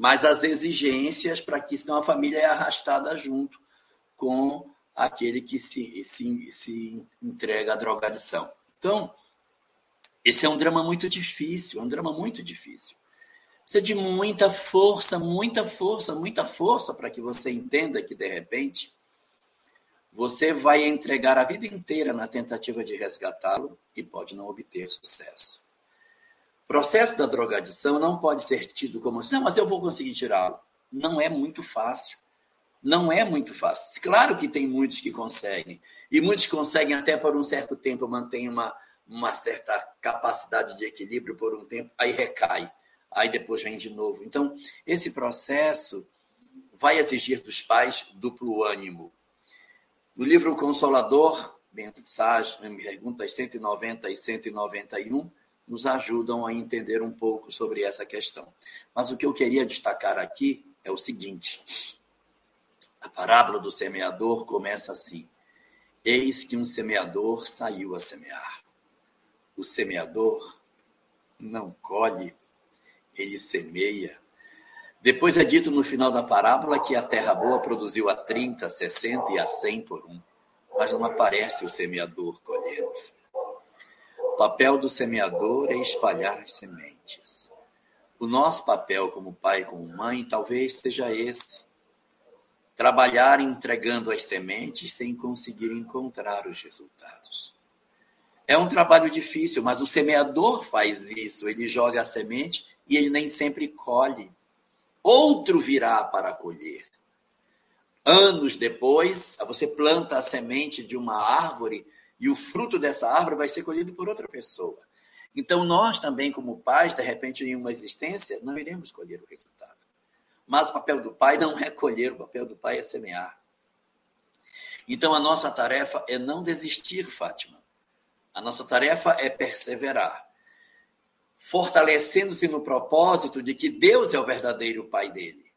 mas as exigências para que senão a família é arrastada junto com aquele que se, se, se entrega à drogadição. Então, esse é um drama muito difícil, é um drama muito difícil. Precisa de muita força, muita força, muita força para que você entenda que, de repente, você vai entregar a vida inteira na tentativa de resgatá-lo e pode não obter sucesso processo da drogadição não pode ser tido como assim, não, mas eu vou conseguir tirá-lo. Não é muito fácil. Não é muito fácil. Claro que tem muitos que conseguem. E muitos conseguem até por um certo tempo, mantém uma, uma certa capacidade de equilíbrio por um tempo, aí recai. Aí depois vem de novo. Então, esse processo vai exigir dos pais duplo ânimo. No livro Consolador, mensagem, perguntas 190 e 191, nos ajudam a entender um pouco sobre essa questão. Mas o que eu queria destacar aqui é o seguinte: a parábola do semeador começa assim: Eis que um semeador saiu a semear. O semeador não colhe, ele semeia. Depois é dito no final da parábola que a terra boa produziu a 30, 60 e a 100 por um, mas não aparece o semeador colhendo papel do semeador é espalhar as sementes. O nosso papel como pai, como mãe, talvez seja esse: trabalhar entregando as sementes sem conseguir encontrar os resultados. É um trabalho difícil, mas o semeador faz isso. Ele joga a semente e ele nem sempre colhe. Outro virá para colher. Anos depois, você planta a semente de uma árvore e o fruto dessa árvore vai ser colhido por outra pessoa. Então, nós também, como pais, de repente, em uma existência, não iremos colher o resultado. Mas o papel do pai não é colher, o papel do pai é semear. Então, a nossa tarefa é não desistir, Fátima. A nossa tarefa é perseverar, fortalecendo-se no propósito de que Deus é o verdadeiro pai dele.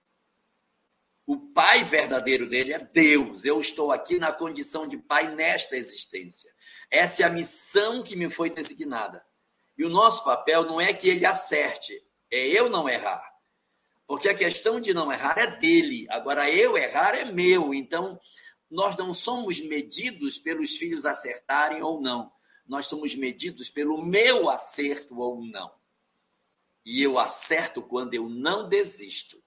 O pai verdadeiro dele é Deus. Eu estou aqui na condição de pai nesta existência. Essa é a missão que me foi designada. E o nosso papel não é que ele acerte, é eu não errar. Porque a questão de não errar é dele. Agora, eu errar é meu. Então, nós não somos medidos pelos filhos acertarem ou não. Nós somos medidos pelo meu acerto ou não. E eu acerto quando eu não desisto.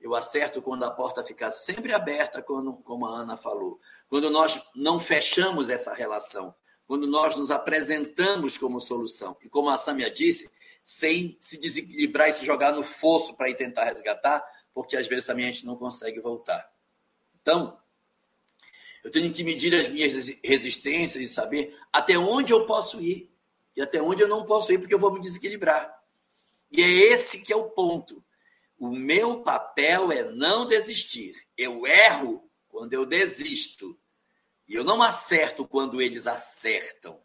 Eu acerto quando a porta fica sempre aberta, quando, como a Ana falou. Quando nós não fechamos essa relação quando nós nos apresentamos como solução. E como a Samia disse, sem se desequilibrar e se jogar no fosso para ir tentar resgatar, porque às vezes também a gente não consegue voltar. Então, Eu tenho que medir as minhas resistências e saber até onde eu posso ir e até onde eu não posso ir, porque eu vou me desequilibrar. E é esse que é o ponto. O meu papel é não desistir. Eu erro quando eu desisto. E eu não acerto quando eles acertam.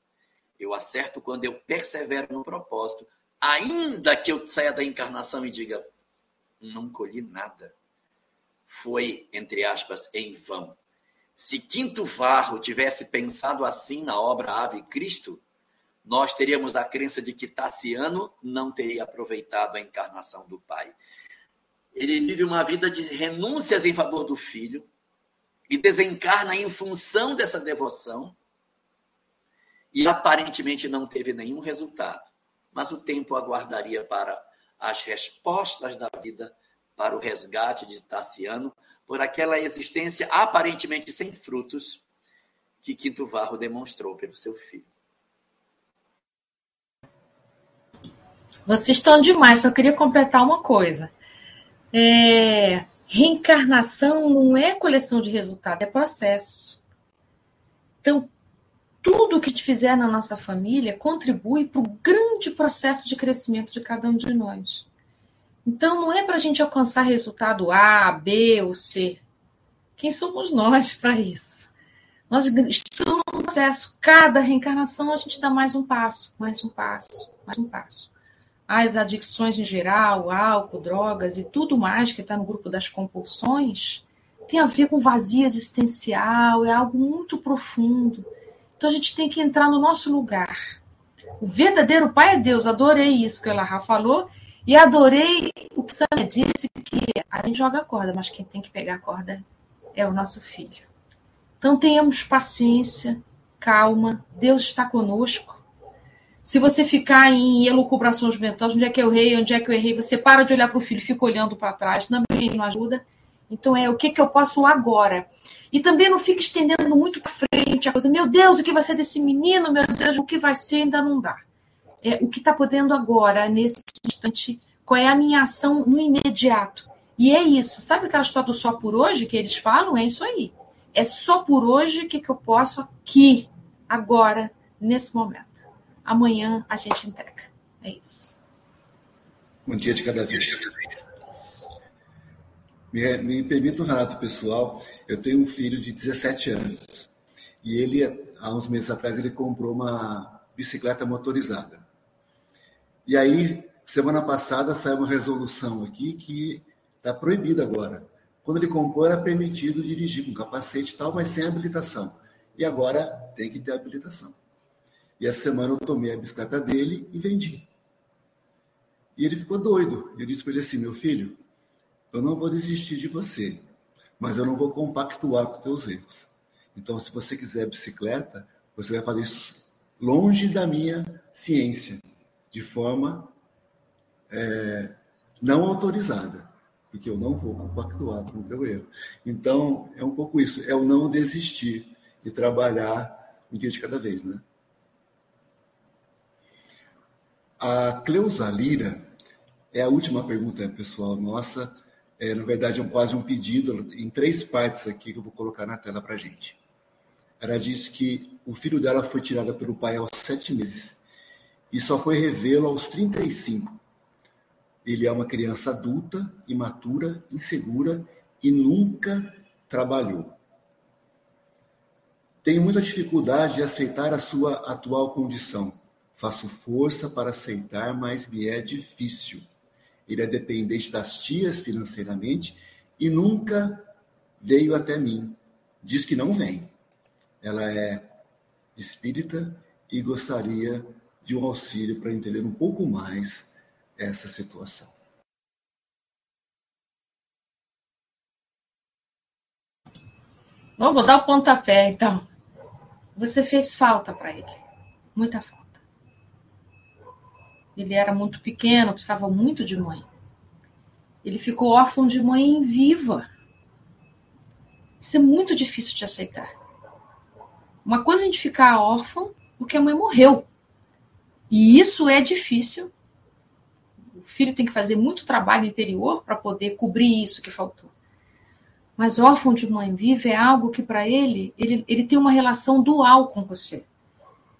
Eu acerto quando eu persevero no propósito, ainda que eu saia da encarnação e diga: não colhi nada. Foi, entre aspas, em vão. Se Quinto Varro tivesse pensado assim na obra Ave Cristo, nós teríamos a crença de que Tassiano não teria aproveitado a encarnação do pai. Ele vive uma vida de renúncias em favor do filho e desencarna em função dessa devoção e aparentemente não teve nenhum resultado. Mas o tempo aguardaria para as respostas da vida, para o resgate de Tassiano, por aquela existência aparentemente sem frutos que Quinto Varro demonstrou pelo seu filho.
Vocês estão demais, só queria completar uma coisa. É, reencarnação não é coleção de resultado, é processo. Então, tudo que te fizer na nossa família contribui para o grande processo de crescimento de cada um de nós. Então, não é para a gente alcançar resultado A, B ou C. Quem somos nós para isso? Nós estamos no processo. Cada reencarnação a gente dá mais um passo, mais um passo, mais um passo as adicções em geral, álcool, drogas e tudo mais que está no grupo das compulsões, tem a ver com vazio existencial, é algo muito profundo. Então a gente tem que entrar no nosso lugar. O verdadeiro Pai é Deus, adorei isso que ela falou, e adorei o que Samia disse, que a gente joga a corda, mas quem tem que pegar a corda é o nosso filho. Então tenhamos paciência, calma, Deus está conosco, se você ficar em elucubrações mentais, onde é que eu errei, onde é que eu errei, você para de olhar para o filho, fica olhando para trás, não, não ajuda. Então é o que, que eu posso agora. E também não fique estendendo muito para frente a coisa. Meu Deus, o que vai ser desse menino? Meu Deus, o que vai ser ainda não dá. É, o que está podendo agora, nesse instante, qual é a minha ação no imediato. E é isso. Sabe aquela história do só por hoje que eles falam? É isso aí. É só por hoje que, que eu posso aqui, agora, nesse momento amanhã a gente entrega. É isso.
Um dia de cada vez. Me, me permita um relato pessoal. Eu tenho um filho de 17 anos. E ele, há uns meses atrás, ele comprou uma bicicleta motorizada. E aí, semana passada, saiu uma resolução aqui que está proibido agora. Quando ele comprou, era permitido dirigir com capacete e tal, mas sem habilitação. E agora tem que ter habilitação. E essa semana eu tomei a bicicleta dele e vendi. E ele ficou doido. Eu disse para ele assim: meu filho, eu não vou desistir de você, mas eu não vou compactuar com teus erros. Então, se você quiser bicicleta, você vai fazer isso longe da minha ciência, de forma é, não autorizada, porque eu não vou compactuar com o teu erro. Então, é um pouco isso, é o não desistir e trabalhar um dia de cada vez, né? A Cleusa Lira é a última pergunta pessoal nossa. É, na verdade, é quase um pedido em três partes aqui que eu vou colocar na tela para gente. Ela disse que o filho dela foi tirado pelo pai aos sete meses e só foi revê-lo aos 35. Ele é uma criança adulta, imatura, insegura e nunca trabalhou. Tenho muita dificuldade de aceitar a sua atual condição Faço força para aceitar, mas me é difícil. Ele é dependente das tias financeiramente e nunca veio até mim. Diz que não vem. Ela é espírita e gostaria de um auxílio para entender um pouco mais essa situação.
Bom, vou dar o pontapé, então. Você fez falta para ele. Muita falta. Ele era muito pequeno, precisava muito de mãe. Ele ficou órfão de mãe viva. Isso é muito difícil de aceitar. Uma coisa é a gente ficar órfão porque a mãe morreu. E isso é difícil. O filho tem que fazer muito trabalho interior para poder cobrir isso que faltou. mas órfão de mãe viva é algo que para ele, ele, ele tem uma relação dual com você.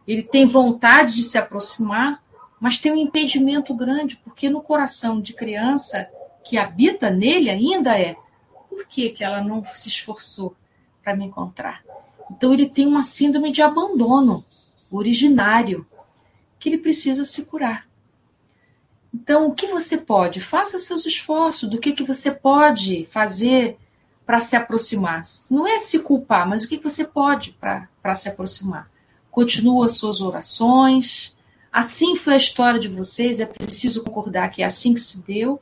Ele tem vontade de se aproximar, mas tem um impedimento grande, porque no coração de criança que habita nele ainda é por que, que ela não se esforçou para me encontrar? Então ele tem uma síndrome de abandono originário que ele precisa se curar. Então, o que você pode? Faça seus esforços do que, que você pode fazer para se aproximar. Não é se culpar, mas o que, que você pode para se aproximar. Continua suas orações. Assim foi a história de vocês, é preciso concordar que é assim que se deu,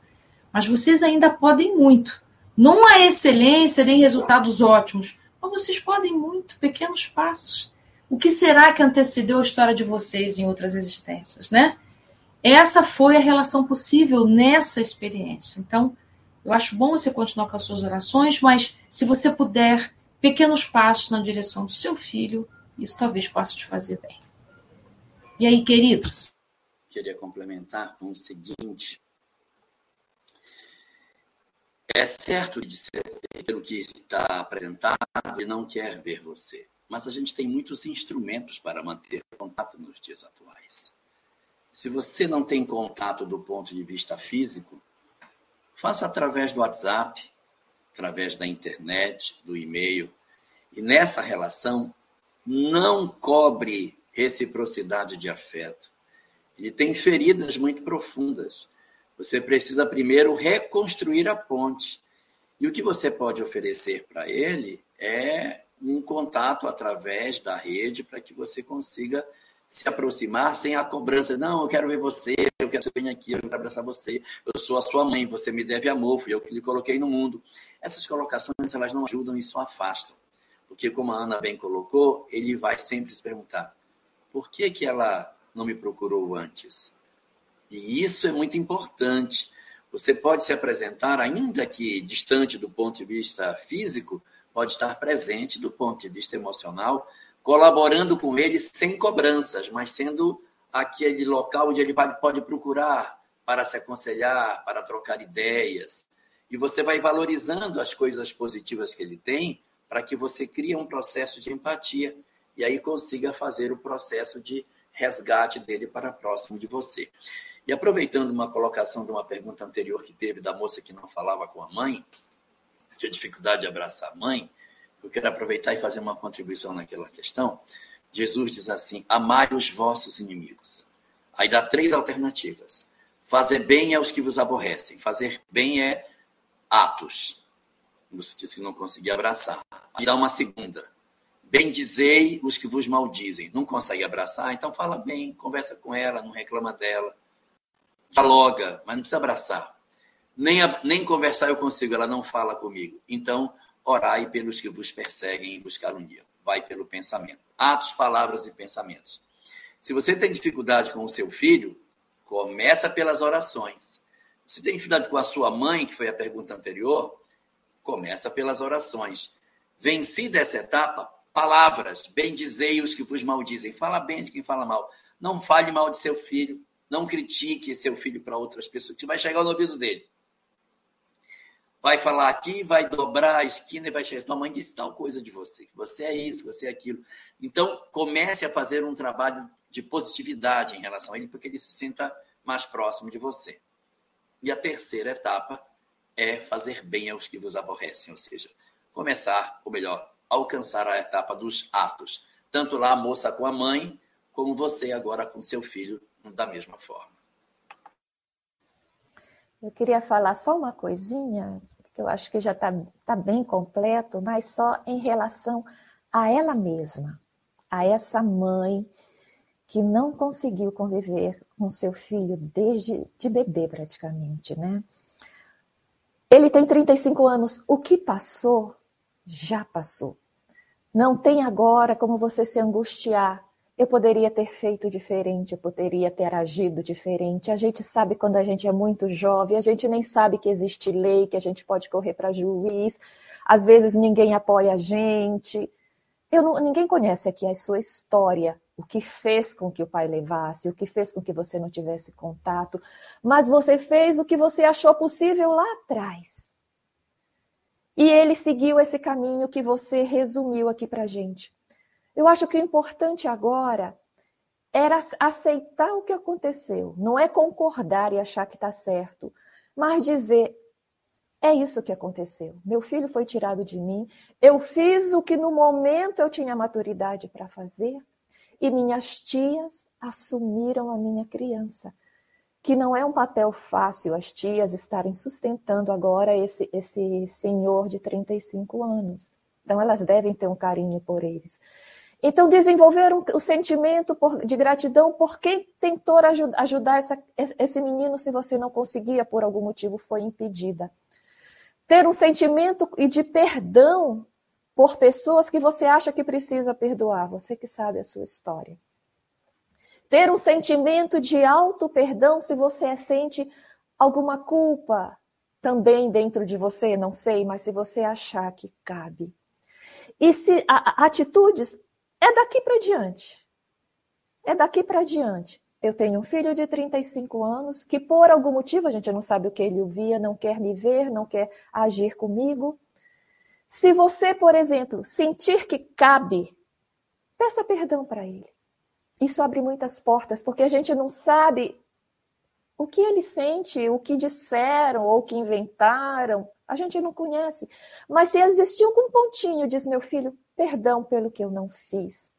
mas vocês ainda podem muito. Não há excelência nem resultados ótimos, mas vocês podem muito, pequenos passos. O que será que antecedeu a história de vocês em outras existências, né? Essa foi a relação possível nessa experiência. Então, eu acho bom você continuar com as suas orações, mas se você puder, pequenos passos na direção do seu filho, isso talvez possa te fazer bem. E aí, queridos?
Queria complementar com o seguinte: é certo de ser pelo que está apresentado, ele não quer ver você. Mas a gente tem muitos instrumentos para manter contato nos dias atuais. Se você não tem contato do ponto de vista físico, faça através do WhatsApp, através da internet, do e-mail. E nessa relação, não cobre reciprocidade de afeto. Ele tem feridas muito profundas. Você precisa primeiro reconstruir a ponte. E o que você pode oferecer para ele é um contato através da rede para que você consiga se aproximar sem a cobrança. Não, eu quero ver você, eu quero que você aqui, eu quero abraçar você, eu sou a sua mãe, você me deve amor, fui eu que lhe coloquei no mundo. Essas colocações, elas não ajudam e só afastam. Porque, como a Ana bem colocou, ele vai sempre se perguntar, por que, que ela não me procurou antes? E isso é muito importante, você pode se apresentar, ainda que distante do ponto de vista físico, pode estar presente do ponto de vista emocional, colaborando com ele sem cobranças, mas sendo aquele local onde ele pode procurar para se aconselhar, para trocar ideias. E você vai valorizando as coisas positivas que ele tem para que você crie um processo de empatia e aí consiga fazer o processo de resgate dele para próximo de você. E aproveitando uma colocação de uma pergunta anterior que teve da moça que não falava com a mãe, tinha dificuldade de abraçar a mãe, eu quero aproveitar e fazer uma contribuição naquela questão. Jesus diz assim: amai os vossos inimigos. Aí dá três alternativas. Fazer bem é os que vos aborrecem. Fazer bem é atos. Você disse que não conseguia abraçar. Aí dá uma segunda. Bendizei os que vos maldizem. Não consegue abraçar? Então fala bem, conversa com ela, não reclama dela dialoga, mas não precisa abraçar. Nem, nem conversar eu consigo, ela não fala comigo. Então, orai pelos que vos perseguem e um dia. Vai pelo pensamento. Atos, palavras e pensamentos. Se você tem dificuldade com o seu filho, começa pelas orações. Se tem dificuldade com a sua mãe, que foi a pergunta anterior, começa pelas orações. Vencida essa etapa, palavras, bendizei os que vos maldizem. Fala bem de quem fala mal. Não fale mal de seu filho. Não critique seu filho para outras pessoas, que vai chegar no ouvido dele. Vai falar aqui, vai dobrar a esquina e vai chegar. Tua mãe disse tal coisa de você. Você é isso, você é aquilo. Então, comece a fazer um trabalho de positividade em relação a ele, porque ele se sinta mais próximo de você. E a terceira etapa é fazer bem aos que vos aborrecem, ou seja, começar, ou melhor, alcançar a etapa dos atos. Tanto lá a moça com a mãe, como você agora com seu filho da mesma forma.
Eu queria falar só uma coisinha, que eu acho que já está tá bem completo, mas só em relação a ela mesma, a essa mãe que não conseguiu conviver com seu filho desde de bebê praticamente, né? Ele tem 35 anos. O que passou, já passou. Não tem agora como você se angustiar eu poderia ter feito diferente, eu poderia ter agido diferente. A gente sabe quando a gente é muito jovem, a gente nem sabe que existe lei, que a gente pode correr para juiz. Às vezes ninguém apoia a gente. Eu não, ninguém conhece aqui a sua história, o que fez com que o pai levasse, o que fez com que você não tivesse contato, mas você fez o que você achou possível lá atrás. E ele seguiu esse caminho que você resumiu aqui para gente. Eu acho que o importante agora era aceitar o que aconteceu, não é concordar e achar que está certo, mas dizer: é isso que aconteceu. Meu filho foi tirado de mim, eu fiz o que no momento eu tinha maturidade para fazer, e minhas tias assumiram a minha criança. Que não é um papel fácil as tias estarem sustentando agora esse, esse senhor de 35 anos. Então, elas devem ter um carinho por eles. Então, desenvolveram o sentimento de gratidão por quem tentou ajudar essa, esse menino se você não conseguia, por algum motivo, foi impedida. Ter um sentimento de perdão por pessoas que você acha que precisa perdoar, você que sabe a sua história. Ter um sentimento de auto-perdão se você sente alguma culpa também dentro de você, não sei, mas se você achar que cabe. E se a, a, atitudes é daqui para diante. É daqui para diante. Eu tenho um filho de 35 anos que, por algum motivo, a gente não sabe o que ele ouvia, não quer me ver, não quer agir comigo. Se você, por exemplo, sentir que cabe, peça perdão para ele. Isso abre muitas portas, porque a gente não sabe o que ele sente, o que disseram ou o que inventaram. A gente não conhece. Mas se existiu algum pontinho, diz meu filho, perdão pelo que eu não fiz.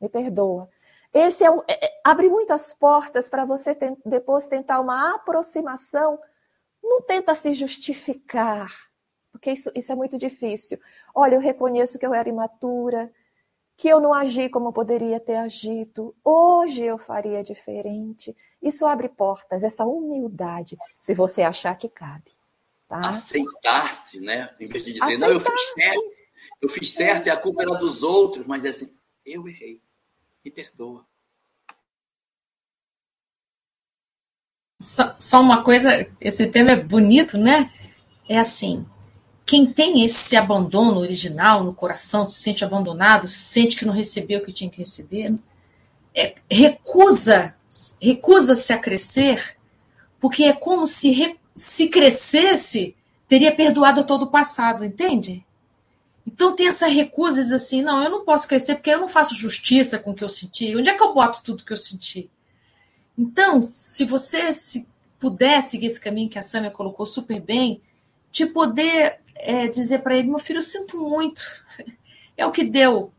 Me perdoa. Esse é, é, é abre muitas portas para você depois tentar uma aproximação. Não tenta se justificar, porque isso, isso é muito difícil. Olha, eu reconheço que eu era imatura, que eu não agi como eu poderia ter agido. Hoje eu faria diferente. Isso abre portas, essa humildade, se você achar que cabe. Tá?
Aceitar-se, né? Em vez de dizer, não, eu fiz certo, eu fiz certo e a culpa era dos outros, mas é assim, eu errei. Me perdoa.
Só, só uma coisa, esse tema é bonito, né? É assim, quem tem esse abandono original no coração, se sente abandonado, se sente que não recebeu o que tinha que receber, é, recusa, recusa-se a crescer, porque é como se, se crescesse, teria perdoado todo o passado, entende? Então tem essa recusa, diz assim, não, eu não posso crescer porque eu não faço justiça com o que eu senti. Onde é que eu boto tudo que eu senti? Então, se você se puder seguir esse caminho que a Samia colocou super bem, de poder é, dizer para ele, meu filho, eu sinto muito, é o que deu,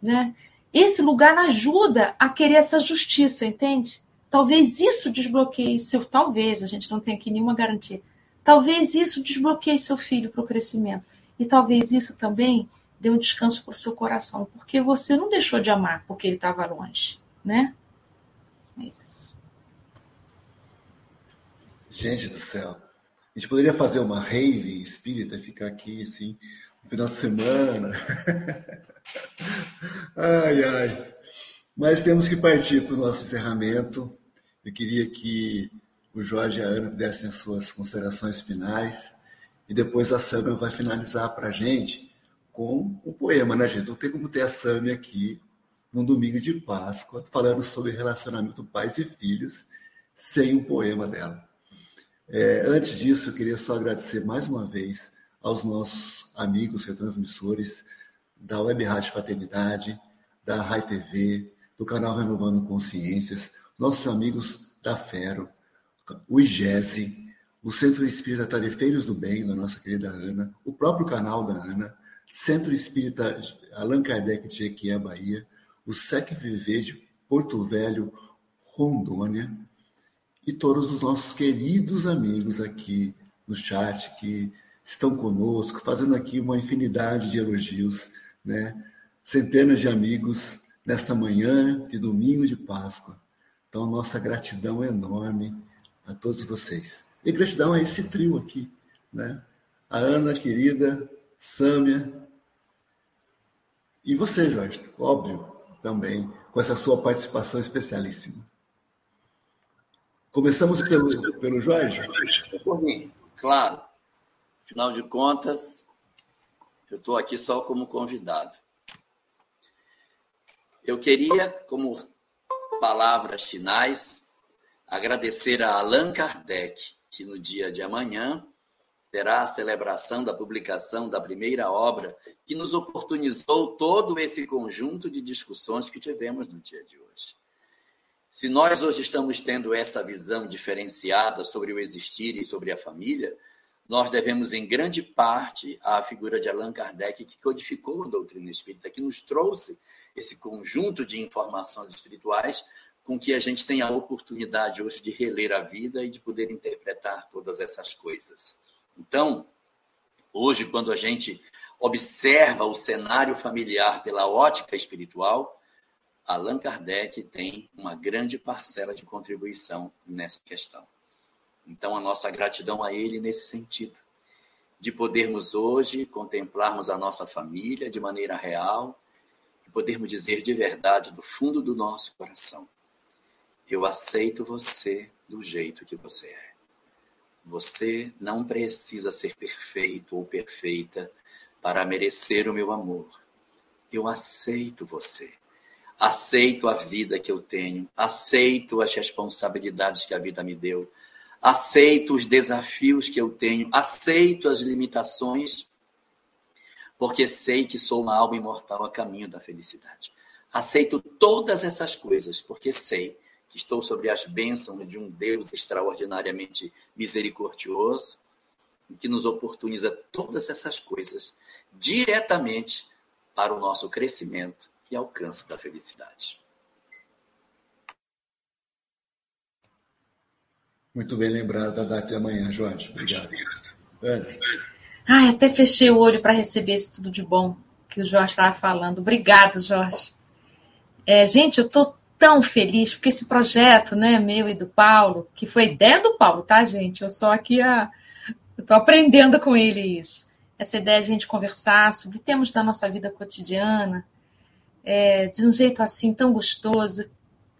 né? Esse lugar ajuda a querer essa justiça, entende? Talvez isso desbloqueie seu, talvez, a gente não tem aqui nenhuma garantia. Talvez isso desbloqueie seu filho para o crescimento. E talvez isso também dê um descanso para o seu coração, porque você não deixou de amar porque ele estava longe, né? É isso.
Gente do céu, a gente poderia fazer uma rave espírita, ficar aqui assim, no final de semana. ai, ai. Mas temos que partir para o nosso encerramento. Eu queria que o Jorge e a Ana dessem as suas considerações finais. E depois a Sâmia vai finalizar para a gente com um poema, né, gente? Não tem como ter a Sâmia aqui num domingo de Páscoa falando sobre relacionamento pais e filhos sem um poema dela. É, antes disso, eu queria só agradecer mais uma vez aos nossos amigos retransmissores da Web Rádio Paternidade, da Rai TV, do canal Renovando Consciências, nossos amigos da Fero, o IGESE, o Centro Espírita Tarefeiros do Bem, da nossa querida Ana, o próprio canal da Ana, Centro Espírita Allan Kardec de Jequié, Bahia, o SEC Viver de Porto Velho, Rondônia, e todos os nossos queridos amigos aqui no chat que estão conosco, fazendo aqui uma infinidade de elogios, né? Centenas de amigos nesta manhã de domingo de Páscoa. Então, nossa gratidão é enorme a todos vocês. E gratidão a esse trio aqui, né? A Ana, querida, Sâmia, e você, Jorge, óbvio, também, com essa sua participação especialíssima. Começamos pelo, pelo Jorge?
Por mim, claro. Afinal de contas, eu estou aqui só como convidado. Eu queria, como palavras finais, agradecer a Allan Kardec, que no dia de amanhã será a celebração da publicação da primeira obra que nos oportunizou todo esse conjunto de discussões que tivemos no dia de hoje. Se nós hoje estamos tendo essa visão diferenciada sobre o existir e sobre a família, nós devemos, em grande parte, à figura de Allan Kardec, que codificou a doutrina espírita, que nos trouxe esse conjunto de informações espirituais com que a gente tem a oportunidade hoje de reler a vida e de poder interpretar todas essas coisas. Então, hoje, quando a gente observa o cenário familiar pela ótica espiritual, Allan Kardec tem uma grande parcela de contribuição nessa questão. Então, a nossa gratidão a ele nesse sentido, de podermos hoje contemplarmos a nossa família de maneira real e podermos dizer de verdade, do fundo do nosso coração: eu aceito você do jeito que você é. Você não precisa ser perfeito ou perfeita para merecer o meu amor. Eu aceito você. Aceito a vida que eu tenho, aceito as responsabilidades que a vida me deu, aceito os desafios que eu tenho, aceito as limitações, porque sei que sou uma alma imortal a caminho da felicidade. Aceito todas essas coisas, porque sei que estou sobre as bênçãos de um Deus extraordinariamente misericordioso, que nos oportuniza todas essas coisas diretamente para o nosso crescimento e alcance da felicidade.
Muito bem lembrado da data de amanhã, Jorge. Obrigado. Ana.
Ai, até fechei o olho para receber isso tudo de bom que o Jorge estava falando. Obrigado, Jorge. É, gente, eu estou tão feliz, porque esse projeto, né, meu e do Paulo, que foi ideia do Paulo, tá, gente? Eu só aqui a. Estou aprendendo com ele isso. Essa ideia de a gente conversar sobre temas da nossa vida cotidiana, é, de um jeito assim tão gostoso,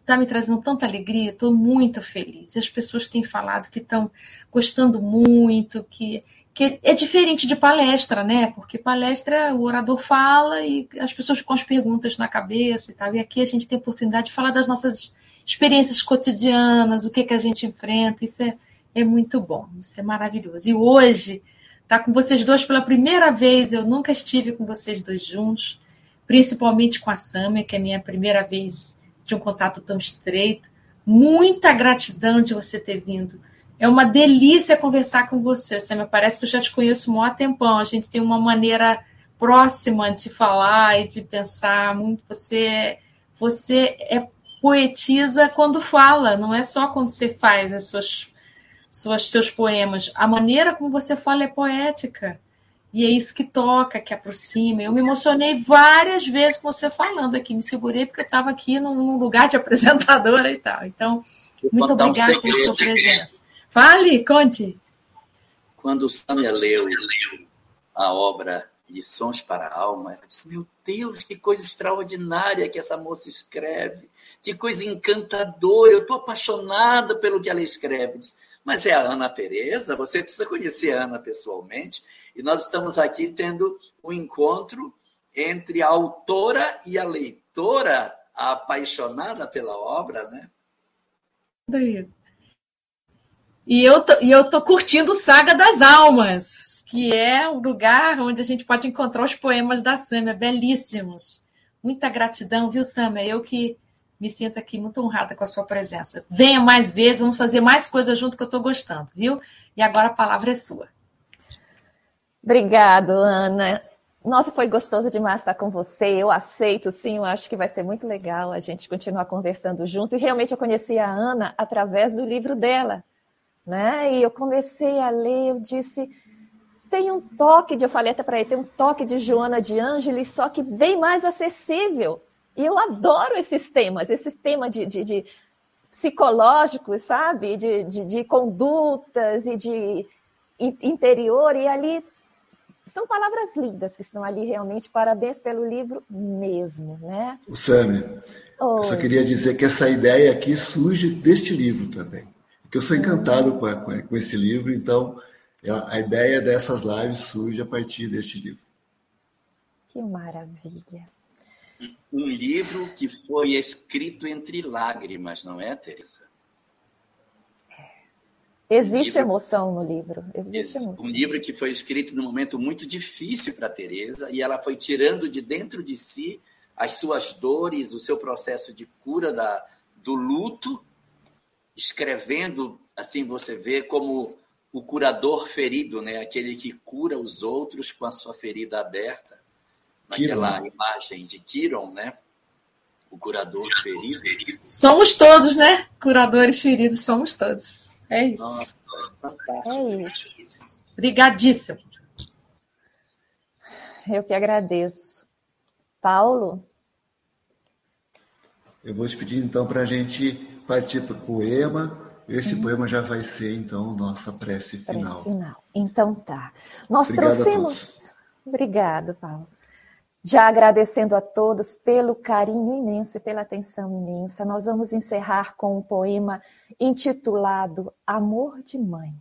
está me trazendo tanta alegria, estou muito feliz. E as pessoas têm falado que estão gostando muito, que que é diferente de palestra, né? Porque palestra o orador fala e as pessoas com as perguntas na cabeça e tal. E aqui a gente tem a oportunidade de falar das nossas experiências cotidianas, o que, que a gente enfrenta. Isso é, é muito bom, isso é maravilhoso. E hoje, tá com vocês dois pela primeira vez, eu nunca estive com vocês dois juntos, principalmente com a Samia, que é minha primeira vez de um contato tão estreito. Muita gratidão de você ter vindo é uma delícia conversar com você, me parece que eu já te conheço há tempão. A gente tem uma maneira próxima de falar e de pensar. Muito. Você, você é poetisa quando fala, não é só quando você faz as suas, suas, seus poemas. A maneira como você fala é poética. E é isso que toca, que aproxima. Eu me emocionei várias vezes com você falando aqui. Me segurei porque eu estava aqui num lugar de apresentadora e tal. Então, muito obrigada pela sua presença. Fale, conte.
Quando Samia leu a obra Lições para a Alma, ela disse: Meu Deus, que coisa extraordinária que essa moça escreve, que coisa encantadora, eu estou apaixonada pelo que ela escreve. Mas é a Ana Tereza, você precisa conhecer a Ana pessoalmente, e nós estamos aqui tendo um encontro entre a autora e a leitora, apaixonada pela obra, né?
E eu, tô, e eu tô curtindo Saga das Almas, que é o lugar onde a gente pode encontrar os poemas da Sâmia, belíssimos. Muita gratidão, viu, Sâmia? Eu que me sinto aqui muito honrada com a sua presença. Venha mais vezes, vamos fazer mais coisas junto que eu estou gostando, viu? E agora a palavra é sua.
Obrigado, Ana. Nossa, foi gostoso demais estar com você. Eu aceito, sim, eu acho que vai ser muito legal a gente continuar conversando junto. E realmente eu conheci a Ana através do livro dela, né? E eu comecei a ler, eu disse, tem um toque de, eu falei até para ele, tem um toque de Joana de Ângeles, só que bem mais acessível. E eu adoro esses temas, esse tema de, de, de psicológicos, sabe? De, de, de, condutas e de interior, e ali são palavras lindas que estão ali realmente. Parabéns pelo livro mesmo, né?
O Sami, eu só queria dizer que essa ideia aqui surge deste livro também que eu sou encantado com, a, com esse livro, então a ideia dessas lives surge a partir deste livro.
Que maravilha.
Um livro que foi escrito entre lágrimas, não é, Teresa?
Existe um livro, emoção no livro. Existe emoção.
Um livro que foi escrito num momento muito difícil para Teresa e ela foi tirando de dentro de si as suas dores, o seu processo de cura da, do luto, escrevendo, assim você vê como o curador ferido, né? Aquele que cura os outros com a sua ferida aberta. Naquela Kiron. imagem de Kiron, né? O curador ferido.
Somos todos, né? Curadores feridos somos todos. É isso.
Nossa, é isso.
Obrigadíssimo.
Eu que agradeço. Paulo?
Eu vou te pedir então para a gente partir para o poema. Esse uhum. poema já vai ser então nossa prece final.
Prece final. Então tá. Nós Obrigado trouxemos. Obrigado, Paulo. Já agradecendo a todos pelo carinho imenso e pela atenção imensa, nós vamos encerrar com um poema intitulado Amor de Mãe.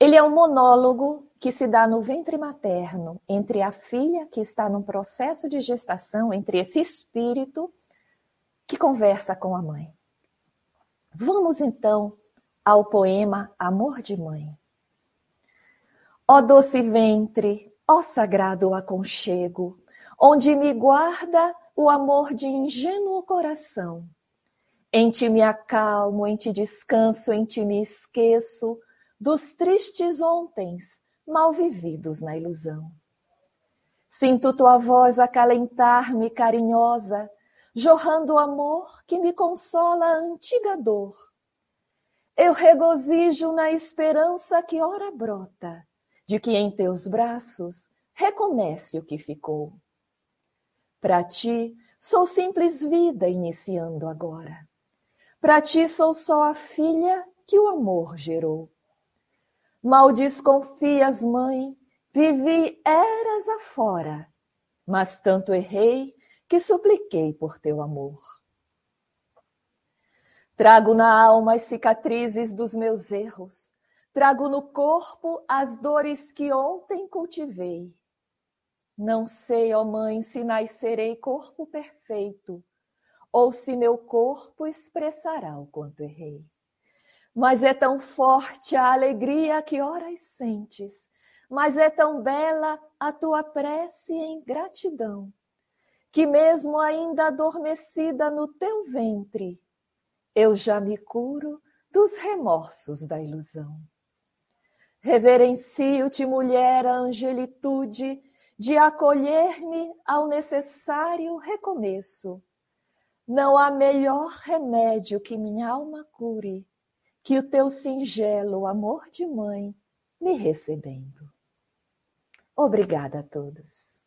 Ele é um monólogo que se dá no ventre materno entre a filha que está num processo de gestação, entre esse espírito que conversa com a mãe. Vamos então ao poema Amor de Mãe. Ó doce ventre, Ó sagrado aconchego, onde me guarda o amor de ingênuo coração. Em ti me acalmo, em ti descanso, em ti me esqueço dos tristes ontens mal vividos na ilusão. Sinto tua voz acalentar-me carinhosa, jorrando o amor que me consola a antiga dor. Eu regozijo na esperança que ora brota, de que em teus braços recomece o que ficou. Para ti, sou simples vida iniciando agora. Para ti, sou só a filha que o amor gerou. Mal desconfias, mãe, vivi eras afora, mas tanto errei que supliquei por teu amor. Trago na alma as cicatrizes dos meus erros, Trago no corpo as dores que ontem cultivei. Não sei, ó Mãe, se nascerei corpo perfeito, ou se meu corpo expressará o quanto errei. Mas é tão forte a alegria que horas sentes, mas é tão bela a tua prece em gratidão, que mesmo ainda adormecida no teu ventre, eu já me curo dos remorsos da ilusão. Reverencio-te, mulher, angelitude de acolher-me ao necessário recomeço. Não há melhor remédio que minha alma cure que o teu singelo amor de mãe me recebendo. Obrigada a todos.